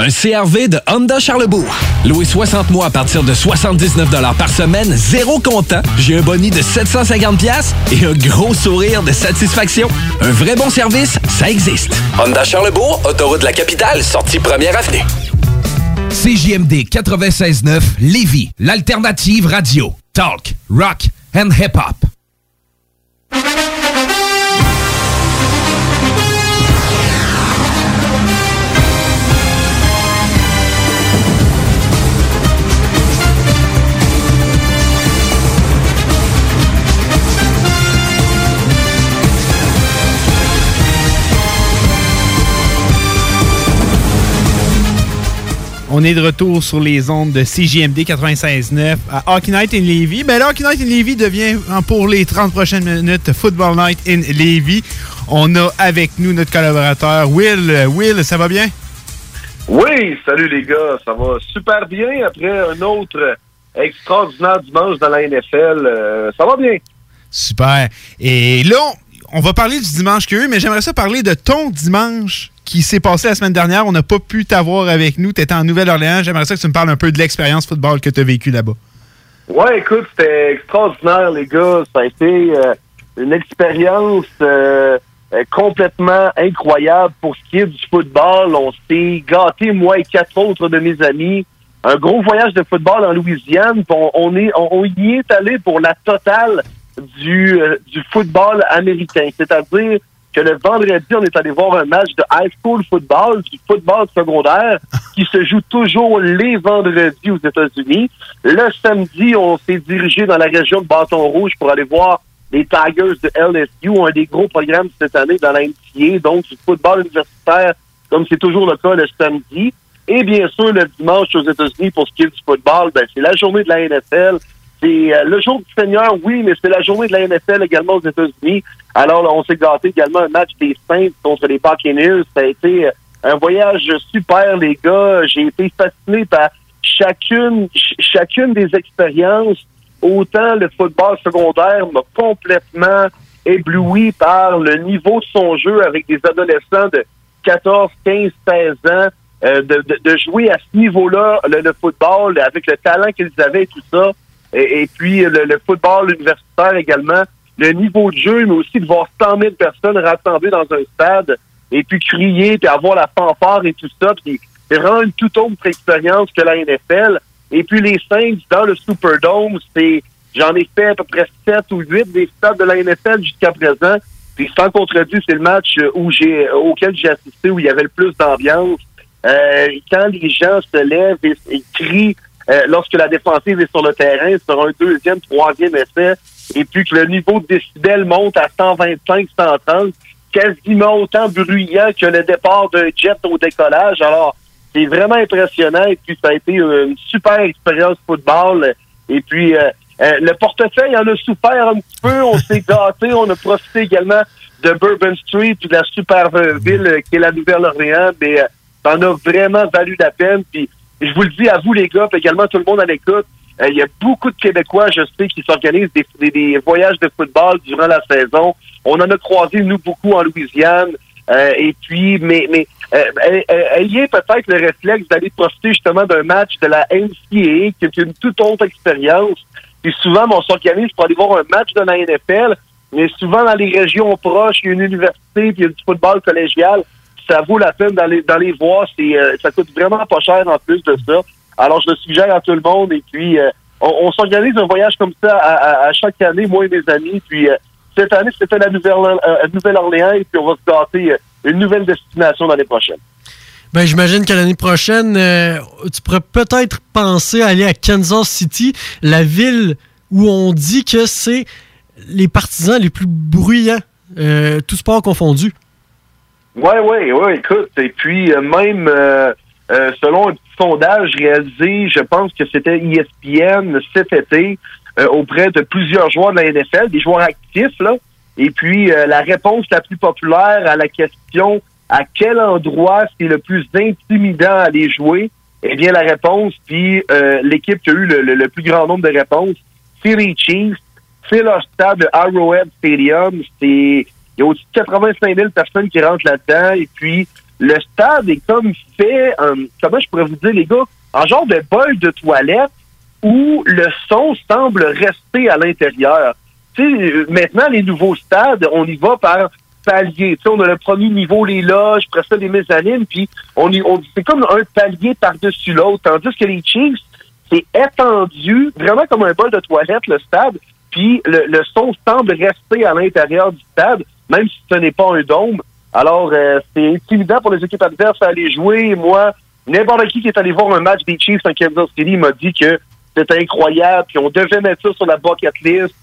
Un CRV de Honda Charlebourg. Loué 60 mois à partir de 79 par semaine, zéro comptant. J'ai un boni de 750 pièces et un gros sourire de satisfaction. Un vrai bon service, ça existe. Honda Charlebourg, autoroute de la capitale, sortie première avenue. CJMD 96.9 Lévis, l'alternative radio. Talk, rock and hip-hop. On est de retour sur les ondes de CJMD 96.9 à Hockey Night in Levy. Ben là, Hockey Night in Levy devient hein, pour les 30 prochaines minutes Football Night in Levy. On a avec nous notre collaborateur Will. Will, ça va bien? Oui, salut les gars, ça va super bien après un autre extraordinaire dimanche dans la NFL. euh, ça va bien. Super. Et là, on, on va parler du dimanche qu'il eu, mais j'aimerais ça parler de ton dimanche qui s'est passé la semaine dernière. On n'a pas pu t'avoir avec nous. Tu étais en Nouvelle-Orléans. J'aimerais ça que tu me parles un peu de l'expérience football que tu as vécue là-bas. Ouais, écoute, c'était extraordinaire, les gars. Ça a été euh, une expérience euh, euh, complètement incroyable pour ce qui est du football. On s'est gâtés, moi et quatre autres de mes amis. Un gros voyage de football en Louisiane. On, on est, on y est allé pour la totale du, euh, du football américain. C'est-à-dire que le vendredi, on est allé voir un match de high school football, du football secondaire, qui se joue toujours les vendredis aux États-Unis. Le samedi, on s'est dirigé dans la région de Bâton Rouge pour aller voir les Tigers de LSU, un des gros programmes cette année dans la NCAA, donc du football universitaire, comme c'est toujours le cas le samedi. Et bien sûr, le dimanche aux États-Unis, pour ce qui est du football, ben, c'est la journée de la NFL. C'est euh, le jour du Seigneur, oui, mais c'est la journée de la NFL également aux États-Unis. Alors, là, on s'est gâté également un match des Saints contre les Buccaneers. Ça a été euh, un voyage super, les gars. J'ai été fasciné par chacune, ch- chacune des expériences. Autant le football secondaire m'a complètement ébloui par le niveau de son jeu avec des adolescents de 14, 15, 16 ans euh, de, de- de jouer à ce niveau-là, le, le football, avec le talent qu'ils avaient et tout ça, et, puis le, le football universitaire également, le niveau de jeu, mais aussi de voir 100 000 personnes rassemblées dans un stade, et puis crier, puis avoir la fanfare et tout ça, puis c'est vraiment une toute autre expérience que la NFL. Et puis les Saints dans le Superdome, c'est j'en ai fait à peu près 7 ou 8 des stades de la NFL jusqu'à présent. Puis sans contredit, c'est le match où j'ai auquel j'ai assisté où il y avait le plus d'ambiance. Euh, quand les gens se lèvent et crient euh, lorsque la défensive est sur le terrain sur un deuxième, troisième essai, et puis que le niveau de décibel monte à 125, 130, quasiment autant bruyant que le départ d'un jet au décollage. Alors, c'est vraiment impressionnant et puis ça a été une super expérience football. Et puis, euh, euh, le portefeuille en a souffert un petit peu. On s'est gâté. On a profité également de Bourbon Street puis de la super euh, ville euh, qui est la Nouvelle-Orléans. Mais euh, ça en a vraiment valu la peine. Puis, je vous le dis à vous, les gars, puis également tout le monde à l'écoute. euh, Il y a beaucoup de Québécois, je sais, qui s'organisent des, des- des voyages de football durant la saison. On en a croisé, nous, beaucoup en Louisiane. Euh, et puis, mais, mais euh, euh, ayez peut-être le réflexe d'aller profiter justement d'un match de la NCAA, qui est une toute autre expérience. Puis souvent, on s'organise pour aller voir un match de la NFL, mais souvent dans les régions proches, il y a une université, puis il y a du football collégial. Ça vaut la peine d'aller d'aller voir. C'est, euh, ça coûte vraiment pas cher en plus de ça. Alors, je le suggère à tout le monde. Et puis, euh, on, s'organise un voyage comme ça à, chaque année, moi et mes amis. Puis, euh, cette année, c'était la Nouvelle, Nouvelle-Orléans. Et puis, on va se gâter une nouvelle destination l'année prochaine. Ben, j'imagine qu'à l'année prochaine, tu pourrais peut-être penser à aller à Kansas City, la ville où on dit que c'est les partisans les plus bruyants, tout sport confondu. Ouais, ouais, ouais, écoute. Et puis, euh, même euh, euh, selon un petit sondage réalisé, je pense que c'était ESPN cet été, euh, auprès de plusieurs joueurs de la NFL, des joueurs actifs, là. Et puis, euh, la réponse la plus populaire à la question à quel endroit c'est le plus intimidant à aller jouer, eh bien, la réponse, puis l'équipe qui a eu le, le- le plus grand nombre de réponses, c'est les Chiefs. C'est leur stade, le Arrowhead Stadium. C'est il y a au-dessus de 85 000 personnes qui rentrent là-dedans. Et puis, le stade est comme fait, euh, comment je pourrais vous dire, les gars, en genre de bol de toilette où le son semble rester à l'intérieur. Tu sais, euh, maintenant, les nouveaux stades, on y va par palier. Tu sais, on a le premier niveau, les loges, après ça, les mezzanines, puis on, y- on c'est comme un palier par-dessus l'autre. Tandis que les Chiefs, c'est étendu, vraiment comme un bol de toilette, le stade, puis le, le son semble rester à l'intérieur du stade, même si ce n'est pas un dôme. Alors, euh, c'est intimidant pour les équipes adverses à aller jouer. Moi, n'importe qui qui est allé voir un match des Chiefs en Kansas City m'a dit que c'était incroyable, puis on devait mettre ça sur la bucket list.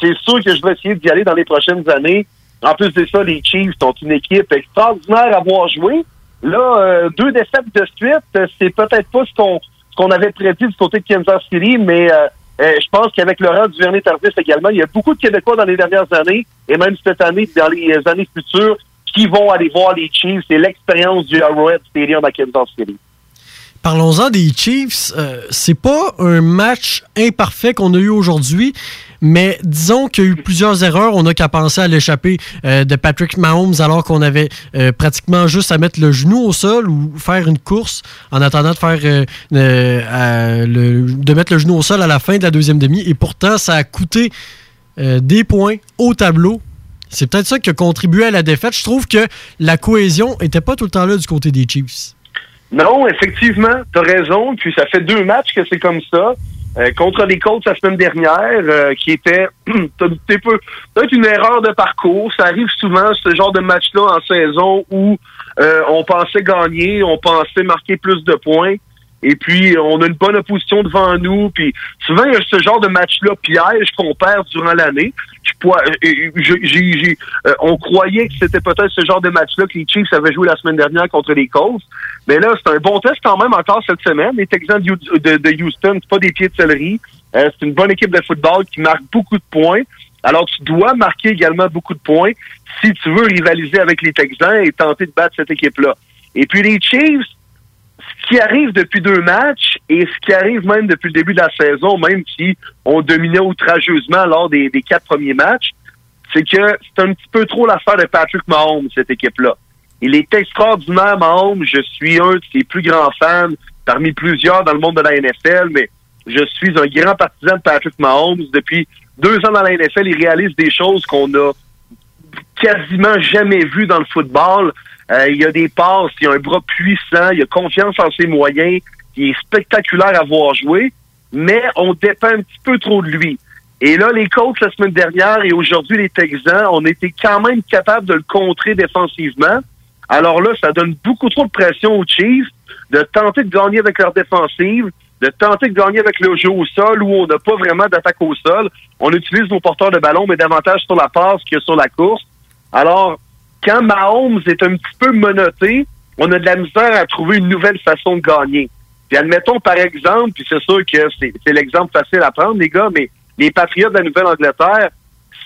C'est sûr que je vais essayer d'y aller dans les prochaines années. En plus de ça, les Chiefs sont une équipe extraordinaire à voir jouer. Là, euh, deux défaites de suite, c'est peut-être pas ce qu'on ce qu'on avait prédit du côté de Kansas City, mais euh, euh, je pense qu'avec Laurent Duvernay-Tardif également, il y a beaucoup de Québécois dans les dernières années, et même cette année, dans les euh, années futures, qui vont aller voir les Chiefs. C'est l'expérience du Arrowhead Stadium à Kansas City. Parlons-en des Chiefs. euh, c'est pas un match imparfait qu'on a eu aujourd'hui, mais disons qu'il y a eu plusieurs erreurs. On n'a qu'à penser à l'échappée euh, de Patrick Mahomes alors qu'on avait euh, pratiquement juste à mettre le genou au sol ou faire une course en attendant de faire euh, de mettre le genou au sol à la fin de la deuxième demi. Et pourtant, ça a coûté des points au tableau. C'est peut-être ça qui a contribué à la défaite. Je trouve que la cohésion était pas tout le temps là du côté des Chiefs. Non, effectivement, t'as raison. Puis ça fait deux matchs que c'est comme ça. Euh, contre les Colts la semaine dernière, euh, qui était peut-être une erreur de parcours. Ça arrive souvent, ce genre de match-là en saison où euh, on pensait gagner, on pensait marquer plus de points. Et puis, on a une bonne opposition devant nous. Puis, souvent, il y a ce genre de match-là piège qu'on perd durant l'année. Euh, euh, euh, on croyait que c'était peut-être ce genre de match-là que les Chiefs avaient joué la semaine dernière contre les Colts. Mais là, c'est un bon test quand même encore cette semaine. Les Texans de, de- de Houston, c'est pas des pieds de céleri. Euh, c'est une bonne équipe de football qui marque beaucoup de points. Alors, tu dois marquer également beaucoup de points si tu veux rivaliser avec les Texans et tenter de battre cette équipe-là. Et puis les Chiefs, qui arrive depuis deux matchs et ce qui arrive même depuis le début de la saison, même si on dominait outrageusement lors des, des quatre premiers matchs, c'est que c'est un petit peu trop l'affaire de Patrick Mahomes, cette équipe-là. Il est extraordinaire, Mahomes. Je suis un de ses plus grands fans, parmi plusieurs dans le monde de la NFL, mais je suis un grand partisan de Patrick Mahomes. Depuis deux ans dans la NFL, il réalise des choses qu'on a quasiment jamais vues dans le football. Euh, il a des passes, il a un bras puissant, il a confiance en ses moyens, il est spectaculaire à voir jouer, mais on dépend un petit peu trop de lui. Et là, les coachs la semaine dernière et aujourd'hui les Texans, on était quand même capables de le contrer défensivement. Alors là, ça donne beaucoup trop de pression aux Chiefs de tenter de gagner avec leur défensive, de tenter de gagner avec le jeu au sol où on n'a pas vraiment d'attaque au sol. On utilise nos porteurs de ballon, mais davantage sur la passe que sur la course. Alors, quand Mahomes est un petit peu menotté, on a de la misère à trouver une nouvelle façon de gagner. Puis admettons, par exemple, puis c'est sûr que c'est l'exemple facile à prendre, les gars, mais les Patriots de la Nouvelle-Angleterre,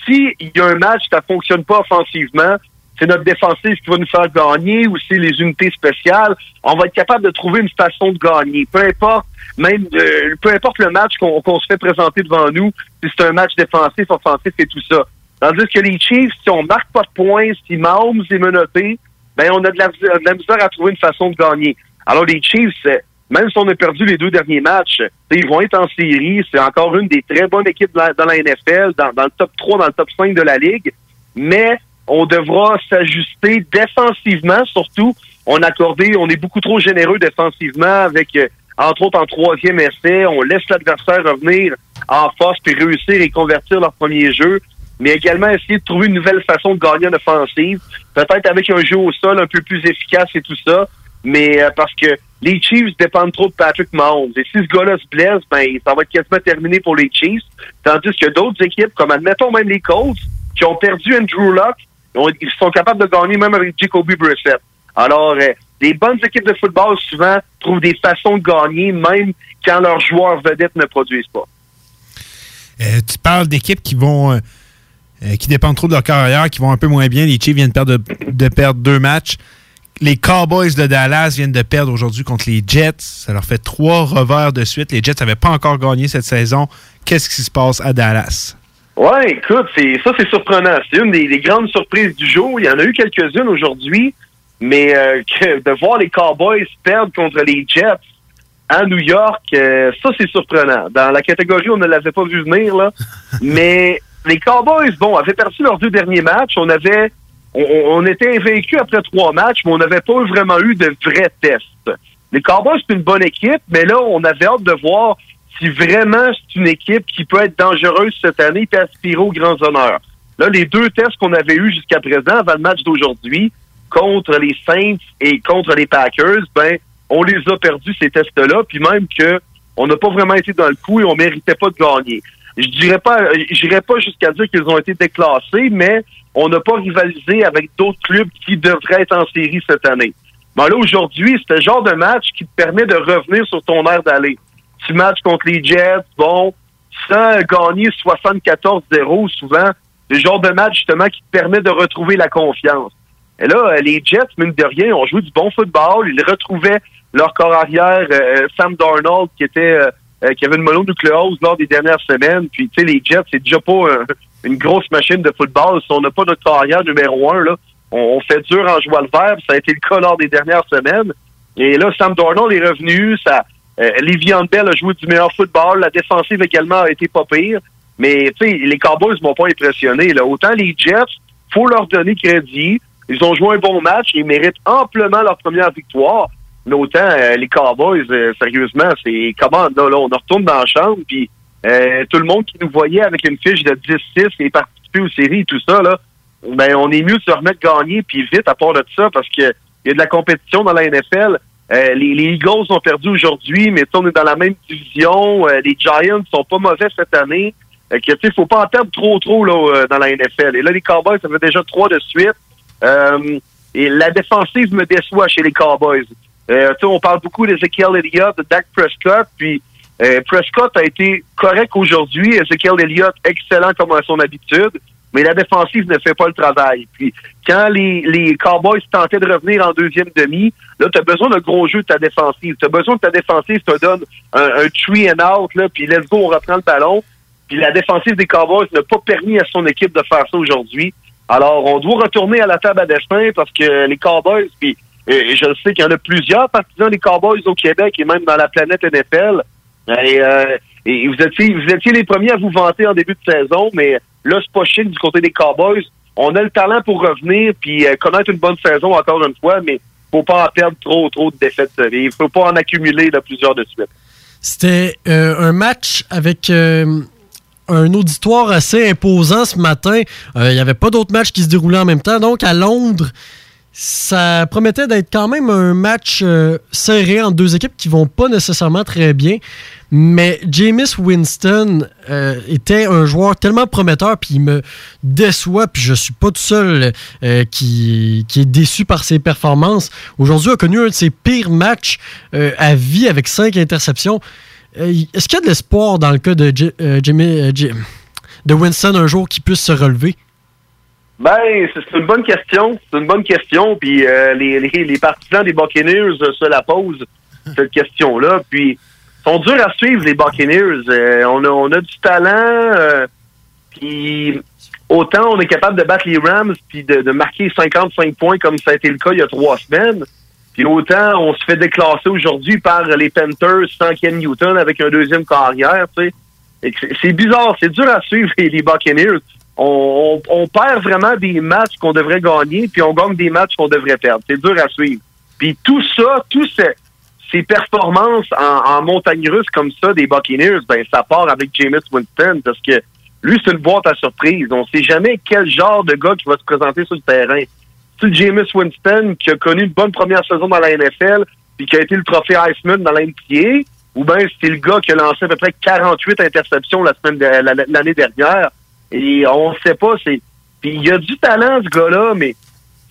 s'il y a un match ne fonctionne pas offensivement, c'est notre défensive qui va nous faire gagner ou c'est les unités spéciales, on va être capable de trouver une façon de gagner. Peu importe, même euh, peu importe le match qu'on qu'on se fait présenter devant nous, si c'est un match défensif, offensif et tout ça. Tandis que les Chiefs, si on marque pas de points, si Mahomes est menotté, ben on a de la, de la misère à trouver une façon de gagner. Alors les Chiefs, euh, même si on a perdu les deux derniers matchs, ils vont être en série. C'est encore une des très bonnes équipes dans la, NFL, dans, dans le top 3, dans le top 5 de la Ligue. Mais on devra s'ajuster défensivement, surtout. On a accordé, on est beaucoup trop généreux défensivement avec, euh, entre autres, en troisième essai. On laisse l'adversaire revenir en force puis réussir et convertir leur premier jeu. Mais également essayer de trouver une nouvelle façon de gagner en offensive. Peut-être avec un jeu au sol un peu plus efficace et tout ça. Mais euh, parce que les Chiefs dépendent trop de Patrick Mahomes. Et si ce gars-là se blesse, ben, ça va être quasiment terminé pour les Chiefs. Tandis que d'autres équipes, comme admettons même les Colts, qui ont perdu Andrew Luck, ils sont capables de gagner même avec Jacoby Brissett. Alors, euh, les bonnes équipes de football, souvent, trouvent des façons de gagner, même quand leurs joueurs vedettes ne produisent pas. Euh, tu parles d'équipes qui vont euh, qui dépendent trop de leur carrière, qui vont un peu moins bien. Les Chiefs viennent de perdre, de perdre deux matchs. Les Cowboys de Dallas viennent de perdre aujourd'hui contre les Jets. Ça leur fait trois revers de suite. Les Jets n'avaient pas encore gagné cette saison. Qu'est-ce qui se passe à Dallas? Ouais, écoute, ça c'est surprenant. C'est une des, des grandes surprises du jour. Il y en a eu quelques-unes aujourd'hui, mais euh, que de voir les Cowboys perdre contre les Jets à New York, euh, ça c'est surprenant. Dans la catégorie, on ne l'avait pas vu venir là, mais les Cowboys, bon, avaient perdu leurs deux derniers matchs. On avait, on, était invaincus après trois matchs, mais on n'avait pas vraiment eu de vrais tests. Les Cowboys, c'est une bonne équipe, mais là, on avait hâte de voir si vraiment c'est une équipe qui peut être dangereuse cette année et aspirer aux grands honneurs. Là, les deux tests qu'on avait eus jusqu'à présent, avant le match d'aujourd'hui, contre les Saints et contre les Packers, ben, on les a perdus, ces tests-là, puis même que on n'a pas vraiment été dans le coup et on méritait pas de gagner. Je dirais pas, j'irais pas jusqu'à dire qu'ils ont été déclassés, mais on n'a pas rivalisé avec d'autres clubs qui devraient être en série cette année. Mais là, aujourd'hui, c'est le genre de match qui te permet de revenir sur ton air d'aller. Tu matches contre les Jets, bon, sans gagner 74-0 souvent, le genre de match justement qui te permet de retrouver la confiance. Et là, euh, les Jets, mine de rien, ont joué du bon football. Ils retrouvaient leur corps arrière, euh, Sam Darnold, qui était euh, euh, qui avait une mononucléose lors des dernières semaines. Puis, tu sais, les Jets, c'est déjà pas euh, une grosse machine de football. Si on n'a pas notre corps arrière numéro un, là, on, fait dur en jouant le vert. puis Ça a été le cas lors des dernières semaines. Et là, Sam Darnold est revenu. Ça, euh, Bell a joué du meilleur football. La défensive également a été pas pire. Mais, tu sais, les Cowboys m'ont pas impressionné. Là. Autant les Jets, faut leur donner crédit. Ils ont joué un bon match. Ils méritent amplement leur première victoire. Mais autant euh, les Cowboys, euh, sérieusement, c'est comment là, là, on retourne dans la chambre, puis euh, tout le monde qui nous voyait avec une fiche de 10-6 et participer aux séries et tout ça, là, ben on est mieux de se remettre gagner, puis vite à part de ça, parce que il y a de la compétition dans la NFL. Euh, les, les Eagles ont perdu aujourd'hui, mais on est dans la même division. Euh, les Giants sont pas mauvais cette année. Euh, que, sais, faut pas en perdre trop trop là, dans la NFL. Et là, les Cowboys, ça fait déjà trois de suite. Et la défensive me déçoit chez les Cowboys. Euh, on parle beaucoup d'Ezekiel Elliott, de Dak Prescott, puis euh, Prescott a été correct aujourd'hui. Ezekiel Elliott, excellent comme à son habitude, mais la défensive ne fait pas le travail. Puis quand les, les Cowboys tentaient de revenir en deuxième demi, là, tu as besoin d'un gros jeu de ta défensive. Tu as besoin que ta défensive te donne un, un three and out, là, puis let's go, on reprend le ballon. Puis la défensive des Cowboys n'a pas permis à son équipe de faire ça aujourd'hui. Alors, on doit retourner à la table à destin parce que les Cowboys, puis et je sais qu'il y en a plusieurs partisans des Cowboys au Québec et même dans la planète NFL. Et, euh, et vous étiez vous étiez les premiers à vous vanter en début de saison, mais là, c'est pas chic du côté des Cowboys. On a le talent pour revenir puis euh, connaître une bonne saison encore une fois, mais faut pas en perdre trop, trop de défaites. Il faut pas en accumuler plusieurs de suite. C'était euh, un match avec un auditoire assez imposant ce matin. Il n'y avait pas d'autres matchs qui se déroulaient en même temps. Donc, à Londres, ça promettait d'être quand même un match euh, serré entre deux équipes qui vont pas nécessairement très bien. Mais Jameis Winston euh, était un joueur tellement prometteur, puis il me déçoit, puis je suis pas tout seul euh, qui, est déçu par ses performances. Aujourd'hui, a connu un de ses pires matchs à vie avec cinq interceptions. Est-ce qu'il y a de l'espoir dans le cas de, J- de Winston un jour qui puisse se relever? Ben, c'est une bonne question. C'est une bonne question. Puis euh, les, les, les partisans des Buccaneers euh, se la posent, cette question-là. Puis, sont durs à suivre, les Buccaneers. Euh, on, a, on a du talent. euh, puis, autant on est capable de battre les Rams puis de, de marquer 55 points comme ça a été le cas il y a trois semaines. Puis autant on se fait déclasser aujourd'hui par les Panthers sans Ken Newton avec un deuxième carrière, tu sais. C'est- bizarre, c'est dur à suivre les Buccaneers. On, on, perd vraiment des matchs qu'on devrait gagner, puis on gagne des matchs qu'on devrait perdre. C'est dur à suivre. Puis tout ça, tous ces, ces performances en, en montagne russe comme ça des Buccaneers, ben ça part avec Jameis Winston parce que lui, c'est une boîte à surprise. On sait jamais quel genre de gars qui va se présenter sur le terrain. C'est Jameis Winston qui a connu une bonne première saison dans la NFL puis qui a été le trophée Heisman dans l'NPA, ou bien c'est le gars qui a lancé à peu près 48 interceptions la semaine la- l'année dernière. Et on sait pas, c'est. Puis il y a du talent, ce gars-là, mais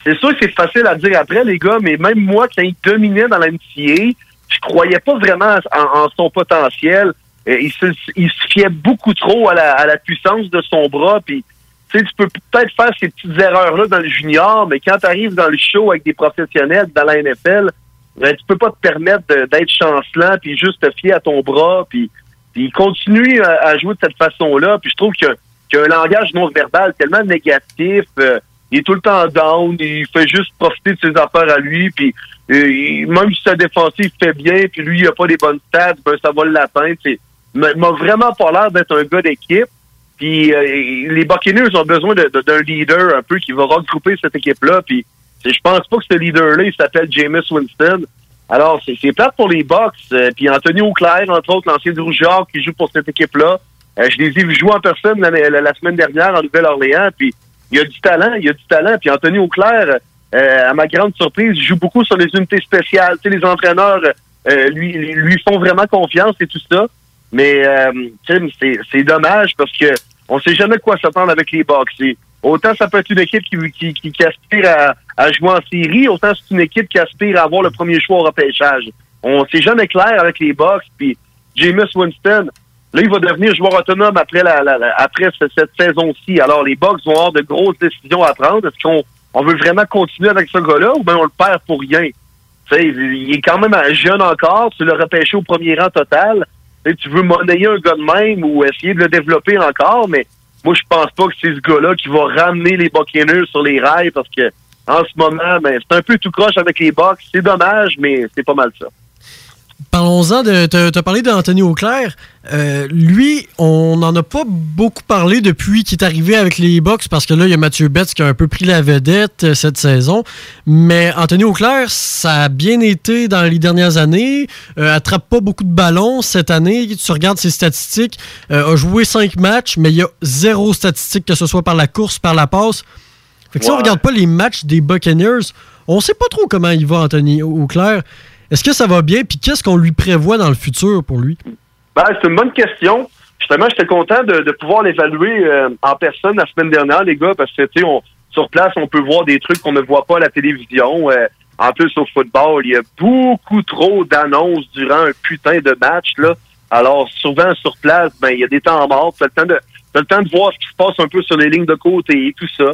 c'est sûr que c'est facile à dire après, les gars, mais même moi, quand il dominait dans la je croyais pas vraiment en, son potentiel. Il se, il se fiait beaucoup trop à la, à la puissance de son bras, puis tu sais, tu peux peut-être faire ces petites erreurs-là dans le junior, mais quand tu arrives dans le show avec des professionnels dans la NFL, ben, tu peux pas te permettre d'être chancelant puis juste te fier à ton bras, puis, puis continuer à, à jouer de cette façon-là. Puis je trouve qu'il y a- un langage non verbal tellement négatif. euh, il est tout le temps down, il fait juste profiter de ses affaires à lui, puis euh, même si sa défensive fait bien, puis lui, il a pas les bonnes stats, ben ça va l'atteindre. Il m'a- vraiment pas l'air d'être un gars d'équipe. Puis euh, les Buccaneers ont besoin d'un leader un peu qui va regrouper cette équipe-là. Puis je pense pas que ce leader-là, il s'appelle Jameis Winston. Alors, c'est c'est plate pour les Bucks. Euh, puis Anthony Auclair, entre autres, l'ancien du Rougeard qui joue pour cette équipe-là. Euh, je les ai vus jouer en personne la, semaine dernière en Nouvelle-Orléans. Puis il y a du talent, il y a du talent. Puis Anthony Auclair, euh, à ma grande surprise, joue beaucoup sur les unités spéciales. Tu sais, les entraîneurs euh, lui, lui font vraiment confiance et tout ça. Mais euh, Tim, c'est dommage parce que on sait jamais quoi s'attendre avec les Bucks. Autant ça peut être une équipe qui, qui, qui, qui aspire à, à jouer en série, autant c'est une équipe qui aspire à avoir le premier choix au repêchage. On sait jamais clair avec les Bucks. Puis Jameis Winston, là, il va devenir joueur autonome après la, la- la- après ce- cette saison-ci. Alors les Bucks vont avoir de grosses décisions à prendre. Est-ce qu'on on veut vraiment continuer avec ce gars-là ou bien on le perd pour rien? Tu sais, il est quand même jeune encore. Tu l'as repêché au premier rang total. Tu sais, tu veux monnayer un gars de même ou essayer de le développer encore, mais moi, je pense pas que c'est ce gars-là qui va ramener les Buccaneers sur les rails parce que en ce moment, ben, c'est un peu tout croche avec les Bucks. C'est dommage, mais c'est pas mal ça. Parlons-en de. Tu as parlé d'Anthony Auclair. Euh, lui, on n'en a pas beaucoup parlé depuis qu'il est arrivé avec les Bucks parce que là, il y a Mathieu Betts qui a un peu pris la vedette euh, cette saison. Mais Anthony Auclair, ça a bien été dans les dernières années. Euh, attrape pas beaucoup de ballons cette année. Tu regardes ses statistiques. euh, a joué cinq matchs, mais il y a zéro statistique, que ce soit par la course, par la passe. Fait que si on regarde pas les matchs des Buccaneers, on sait pas trop comment il va, Anthony Auclair. Est-ce que ça va bien? Puis qu'est-ce qu'on lui prévoit dans le futur pour lui? Ben, c'est une bonne question. Justement, j'étais content de, pouvoir l'évaluer euh, en personne la semaine dernière, les gars, parce que tu sais, sur place, on peut voir des trucs qu'on ne voit pas à la télévision. Euh, en plus, au football, il y a beaucoup trop d'annonces durant un putain de match. Là. Alors, souvent sur place, ben il y a des temps morts. Tu as le temps de t'as le temps de voir ce qui se passe un peu sur les lignes de côté et tout ça.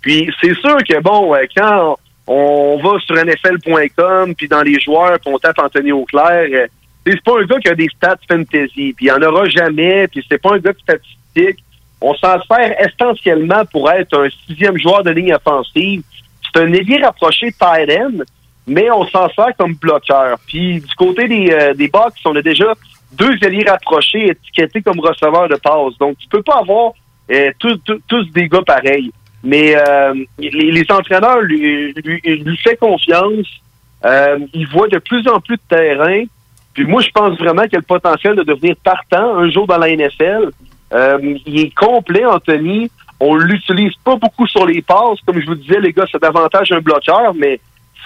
Puis c'est sûr que bon, quand on va sur NFL.com puis dans les joueurs, puis on tape Anthony Auclair, euh, c'est pas un gars qui a des stats fantasy, puis il en aura jamais, puis c'est pas un gars de statistique. on s'en sert essentiellement pour être un sixième joueur de ligne offensive. C'est un ailier rapproché tight end, mais on s'en sert comme bloqueur. Puis du côté des, euh, des Bucks, on a déjà deux ailiers rapprochés étiquetés comme receveurs de passe. Donc, tu peux pas avoir euh, tous, tous- tous des gars pareils. Mais euh, les, les entraîneurs lui, lui, lui fait confiance. Euh, il voit de plus en plus de terrain. Puis moi, je pense vraiment qu'il a le potentiel de devenir partant un jour dans la NFL. Euh, il est complet, Anthony. On l'utilise pas beaucoup sur les passes. Comme je vous disais, les gars, c'est davantage un bloqueur, mais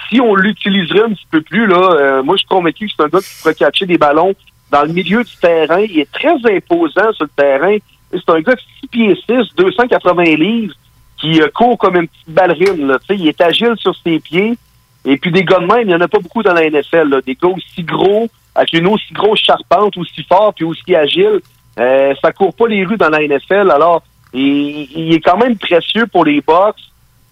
si on l'utiliserait un petit peu plus, là, euh, moi, je suis convaincu que c'est un gars qui pourrait catcher des ballons dans le milieu du terrain. Il est très imposant sur le terrain. C'est un gars de 6 pieds 6, 280 livres, qui euh, court comme une petite ballerine. Là. Il est agile sur ses pieds. Et puis des gars de même, il n'y en a pas beaucoup dans la NFL. Là. Des gars aussi gros, avec une aussi grosse charpente, aussi fort, puis aussi agile. Euh, ça court pas les rues dans la NFL. Alors, il, il est quand même précieux pour les Bucks.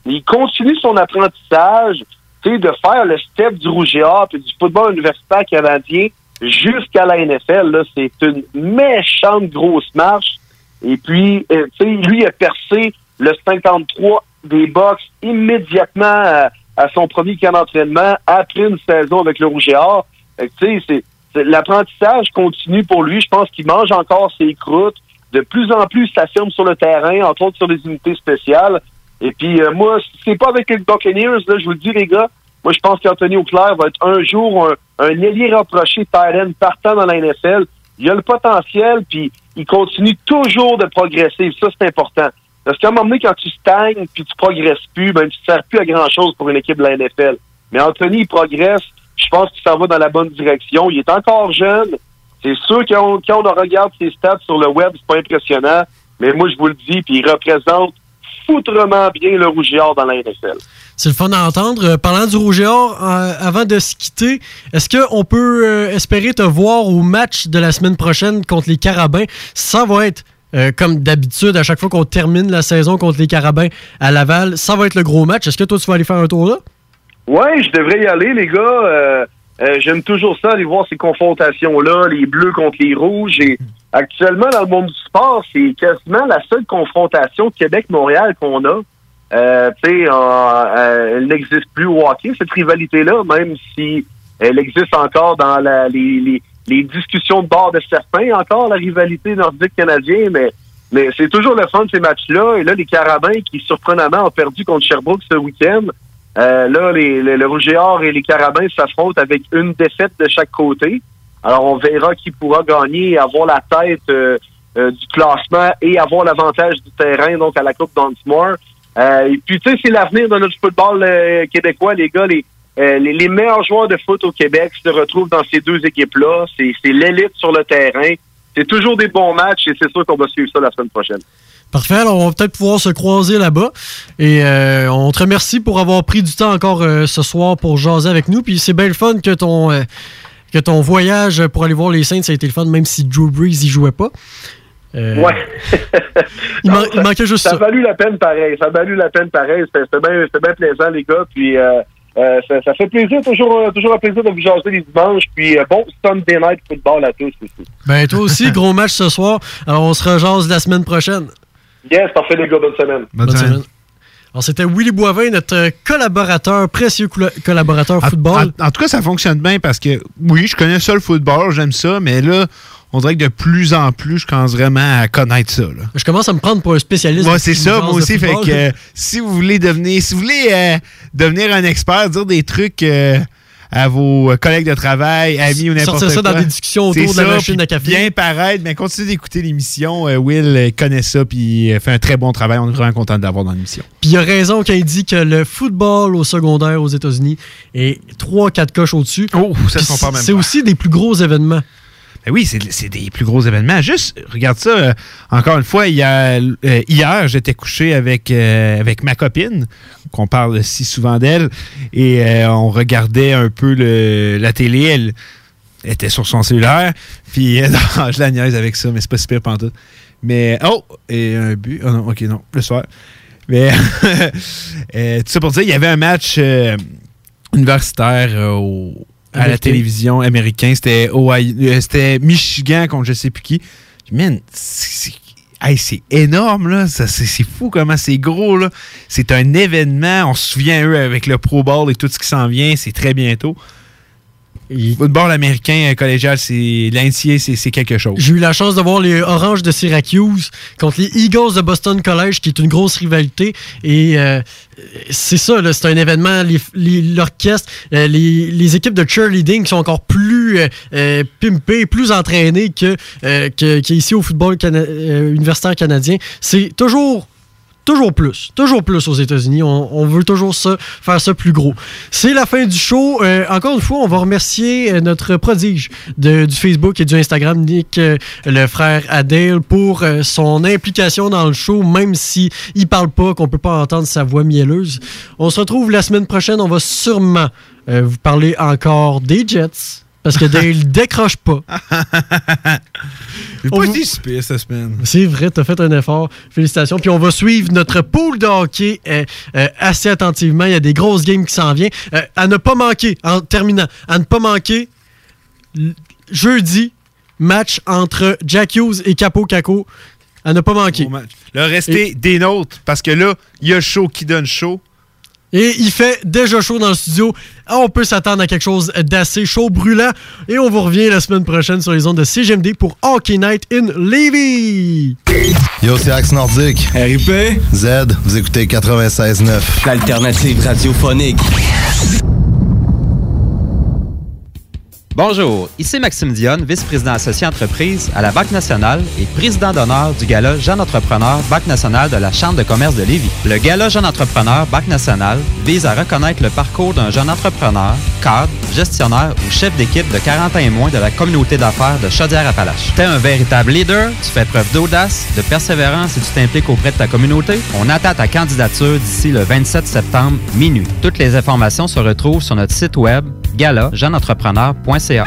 Il continue son apprentissage, de faire le step du rouge et or puis du football universitaire canadien jusqu'à la NFL. C'est une méchante grosse marche. Et puis, euh, lui a percé le 53 des Bucks immédiatement à, à son premier camp d'entraînement après une saison avec le rouge et Tu sais, l'apprentissage continue pour lui. Je pense qu'il mange encore ses croûtes. De plus en plus, s'affirme sur le terrain, entre autres sur les unités spéciales. Et puis, euh, moi, c'est pas avec les Buccaneers, là, je vous le dis, les gars. Moi, je pense qu'Anthony Auclair va être un jour un, un ailier rapproché Tyrene partant dans la NFL. Il a le potentiel, puis il continue toujours de progresser. Ça, c'est important. Parce qu'à un moment donné, quand tu stagnes, puis tu progresses plus, ben, tu ne sers plus à grand-chose pour une équipe de la NFL. Mais Anthony, il progresse. Je pense qu'il s'en va dans la bonne direction. Il est encore jeune. C'est sûr que quand on, regarde ses stats sur le web, c'est pas impressionnant. Mais moi, je vous le dis, puis il représente foutrement bien le or dans la NFL. C'est le fun à entendre. Euh, parlant du Or, euh, avant de se quitter, est-ce qu'on peut euh, espérer te voir au match de la semaine prochaine contre les Carabins? Ça va être, euh, comme d'habitude, à chaque fois qu'on termine la saison contre les Carabins à Laval, ça va être le gros match. Est-ce que toi, tu vas aller faire un tour là? Ouais, je devrais y aller, les gars. Euh, euh, J'aime toujours ça, aller voir ces confrontations-là, les bleus contre les rouges. Et actuellement, dans le monde du sport, c'est quasiment la seule confrontation Québec-Montréal qu'on a. Elle n'existe plus au hockey, cette rivalité-là, même si elle existe encore dans la, les, les discussions de bord de certains, encore la rivalité nordique-canadienne, mais, mais c'est toujours le fun de ces matchs-là. Et là, les Carabins, qui surprenamment ont perdu contre Sherbrooke ce week-end, euh, là, les, les- le Rouge et et les Carabins s'affrontent avec une défaite de chaque côté. Alors, on verra qui pourra gagner, avoir la tête euh, euh, du classement et avoir l'avantage du terrain, donc à la Coupe Dunsmore. Euh, et puis, tu sais, c'est l'avenir de notre football euh, québécois, les gars. Les, euh, les, les meilleurs joueurs de foot au Québec se retrouvent dans ces deux équipes-là. C'est l'élite sur le terrain. C'est toujours des bons matchs et c'est sûr qu'on va suivre ça la semaine prochaine. Parfait, alors on va peut-être pouvoir se croiser là-bas. Et euh, on te remercie pour avoir pris du temps encore euh, ce soir pour jaser avec nous. Puis c'est bien le fun que ton, que ton voyage pour aller voir les Saints, ça a été le fun, même si Drew Brees y jouait pas. Euh, Ouais. il, man- il manquait juste ça. ça. a valu la peine pareil. Ça a valu la peine pareil. C'était bien c'était bien plaisant, les gars. Puis euh, euh, ça, ça fait plaisir, toujours, euh, toujours un plaisir de vous jaser les dimanches. Puis euh, bon Sunday night football à tous aussi. Ben toi aussi, gros match ce soir. Alors on se rejase la semaine prochaine. Yes, parfait les gars, bonne semaine. Bonne semaine. Alors c'était Willy Boivin, notre collaborateur, précieux colla- collaborateur football. En, en tout cas, ça fonctionne bien parce que, oui, je connais ça le football, j'aime ça, mais là, on dirait que de plus en plus, je commence vraiment à connaître ça. Là. Je commence à me prendre pour un spécialiste. Moi, c'est ça, moi aussi. Fait football. que euh, si vous voulez devenir, si vous voulez euh, devenir un expert, dire des trucs euh, à vos collègues de travail, amis ou n'importe quoi. Sortir ça dans des discussions autour de la ça, machine à café. Bien paraître, mais continuez d'écouter l'émission. Will connaît ça, puis fait un très bon travail. On est vraiment content de l'avoir dans l'émission. Puis il a raison quand il dit que le football au secondaire aux États-Unis est 3-4 coches au-dessus. Oh, ça se compare même C'est aussi des plus gros événements. Ben oui, c'est des plus gros événements. Juste, regarde ça, euh, encore une fois, hier, euh, hier j'étais couché avec, euh, avec ma copine, qu'on parle si souvent d'elle, et on regardait un peu la télé. Elle était sur son cellulaire, puis non, je la niaise avec ça, mais c'est pas super pantoute. Mais, oh, et un but. Oh non, ok, non, le soir. Mais, tout ça pour dire, il y avait un match universitaire au- à la télévision américain. C'était euh, c'était Michigan contre je sais plus qui. Man, c'est- Hey, énorme, là. Ça, C'est c'est fou comment c'est gros, là. C'est un événement. On se souvient, eux, avec le Pro Bowl et tout ce qui s'en vient. C'est très bientôt. Le football américain euh, collégial, c'est l'NCA, c'est quelque chose. J'ai eu la chance de voir les Oranges de Syracuse contre les Eagles de Boston College, qui est une grosse rivalité. Et euh, c'est ça, c'est un événement. les- les- L'orchestre, euh, les, les équipes de cheerleading qui sont encore plus euh, pimpées, plus entraînées que, que- qu'ici au football cana- universitaire canadien. C'est toujours Toujours plus. Toujours plus aux États-Unis. On, veut toujours ça, faire ça plus gros. C'est la fin du show. Euh, encore une fois, on va remercier euh, notre prodige du Facebook et du Instagram, Nick, euh, le frère Adele, pour son implication dans le show, même si il parle pas, qu'on peut pas entendre sa voix mielleuse. On se retrouve la semaine prochaine. On va sûrement vous parler encore des Jets. Parce que Dale décroche pas. J'ai pas été si pire cette semaine. C'est vrai, t'as fait un effort. Félicitations. Puis on va suivre notre pool de hockey euh, euh, assez attentivement. Il y a des grosses games qui s'en viennent. Euh, à ne pas manquer, en terminant, à ne pas manquer, jeudi, match entre Jack Hughes et Capo Caco. À ne pas manquer. Là, restez des nôtres, parce que là, il y a chaud qui donne chaud. Et il fait déjà chaud dans le studio. Ah, On peut s'attendre à quelque chose d'assez chaud, brûlant. Et on vous revient la semaine prochaine sur les ondes de CGMD pour Hockey Night in Levy. Yo, c'est Axe Nordique. RIP. Z, vous écoutez 96.9. L'alternative radiophonique. Bonjour, ici Maxime Dionne, vice-président associé entreprise à la Banque nationale et président d'honneur du Gala Jeune Entrepreneur Banque nationale de la Chambre de commerce de Lévis. Le Gala Jeune Entrepreneur Banque nationale vise à reconnaître le parcours d'un jeune entrepreneur, cadre, gestionnaire ou chef d'équipe de 40 ans et moins de la communauté d'affaires de Chaudière-Appalaches. T'es un véritable leader, tu fais preuve d'audace, de persévérance et tu t'impliques auprès de ta communauté. On attend ta candidature d'ici le 27 septembre minuit. Toutes les informations se retrouvent sur notre site web gala-jeuneentrepreneur.ca.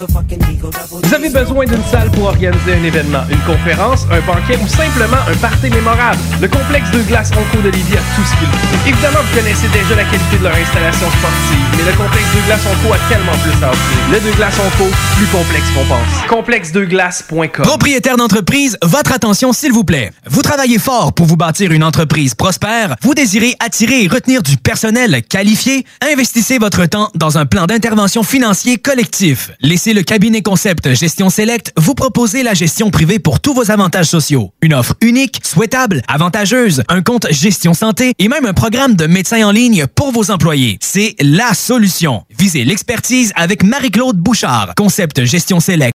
Vous avez besoin d'une salle pour organiser un événement, une conférence, un banquet ou simplement un party mémorable. Le complexe de glace Onco de Lévis a tout ce qu'il faut. Évidemment, vous connaissez déjà la qualité de leur installation sportive, mais le complexe de glace Onco a tellement plus à offrir. Le de glace Onco, plus complexe qu'on pense. Complexedeglace.com Propriétaire d'entreprise, votre attention s'il vous plaît. Vous travaillez fort pour vous bâtir une entreprise prospère, vous désirez attirer et retenir du personnel qualifié, investissez votre temps dans un plan d'intervention financier collectif. Le cabinet concept Gestion Select vous proposer la gestion privée pour tous vos avantages sociaux. Une offre unique, souhaitable, avantageuse, un compte gestion santé et même un programme de médecin en ligne pour vos employés. C'est la solution. Visez l'expertise avec Marie-Claude Bouchard. Concept Gestion Select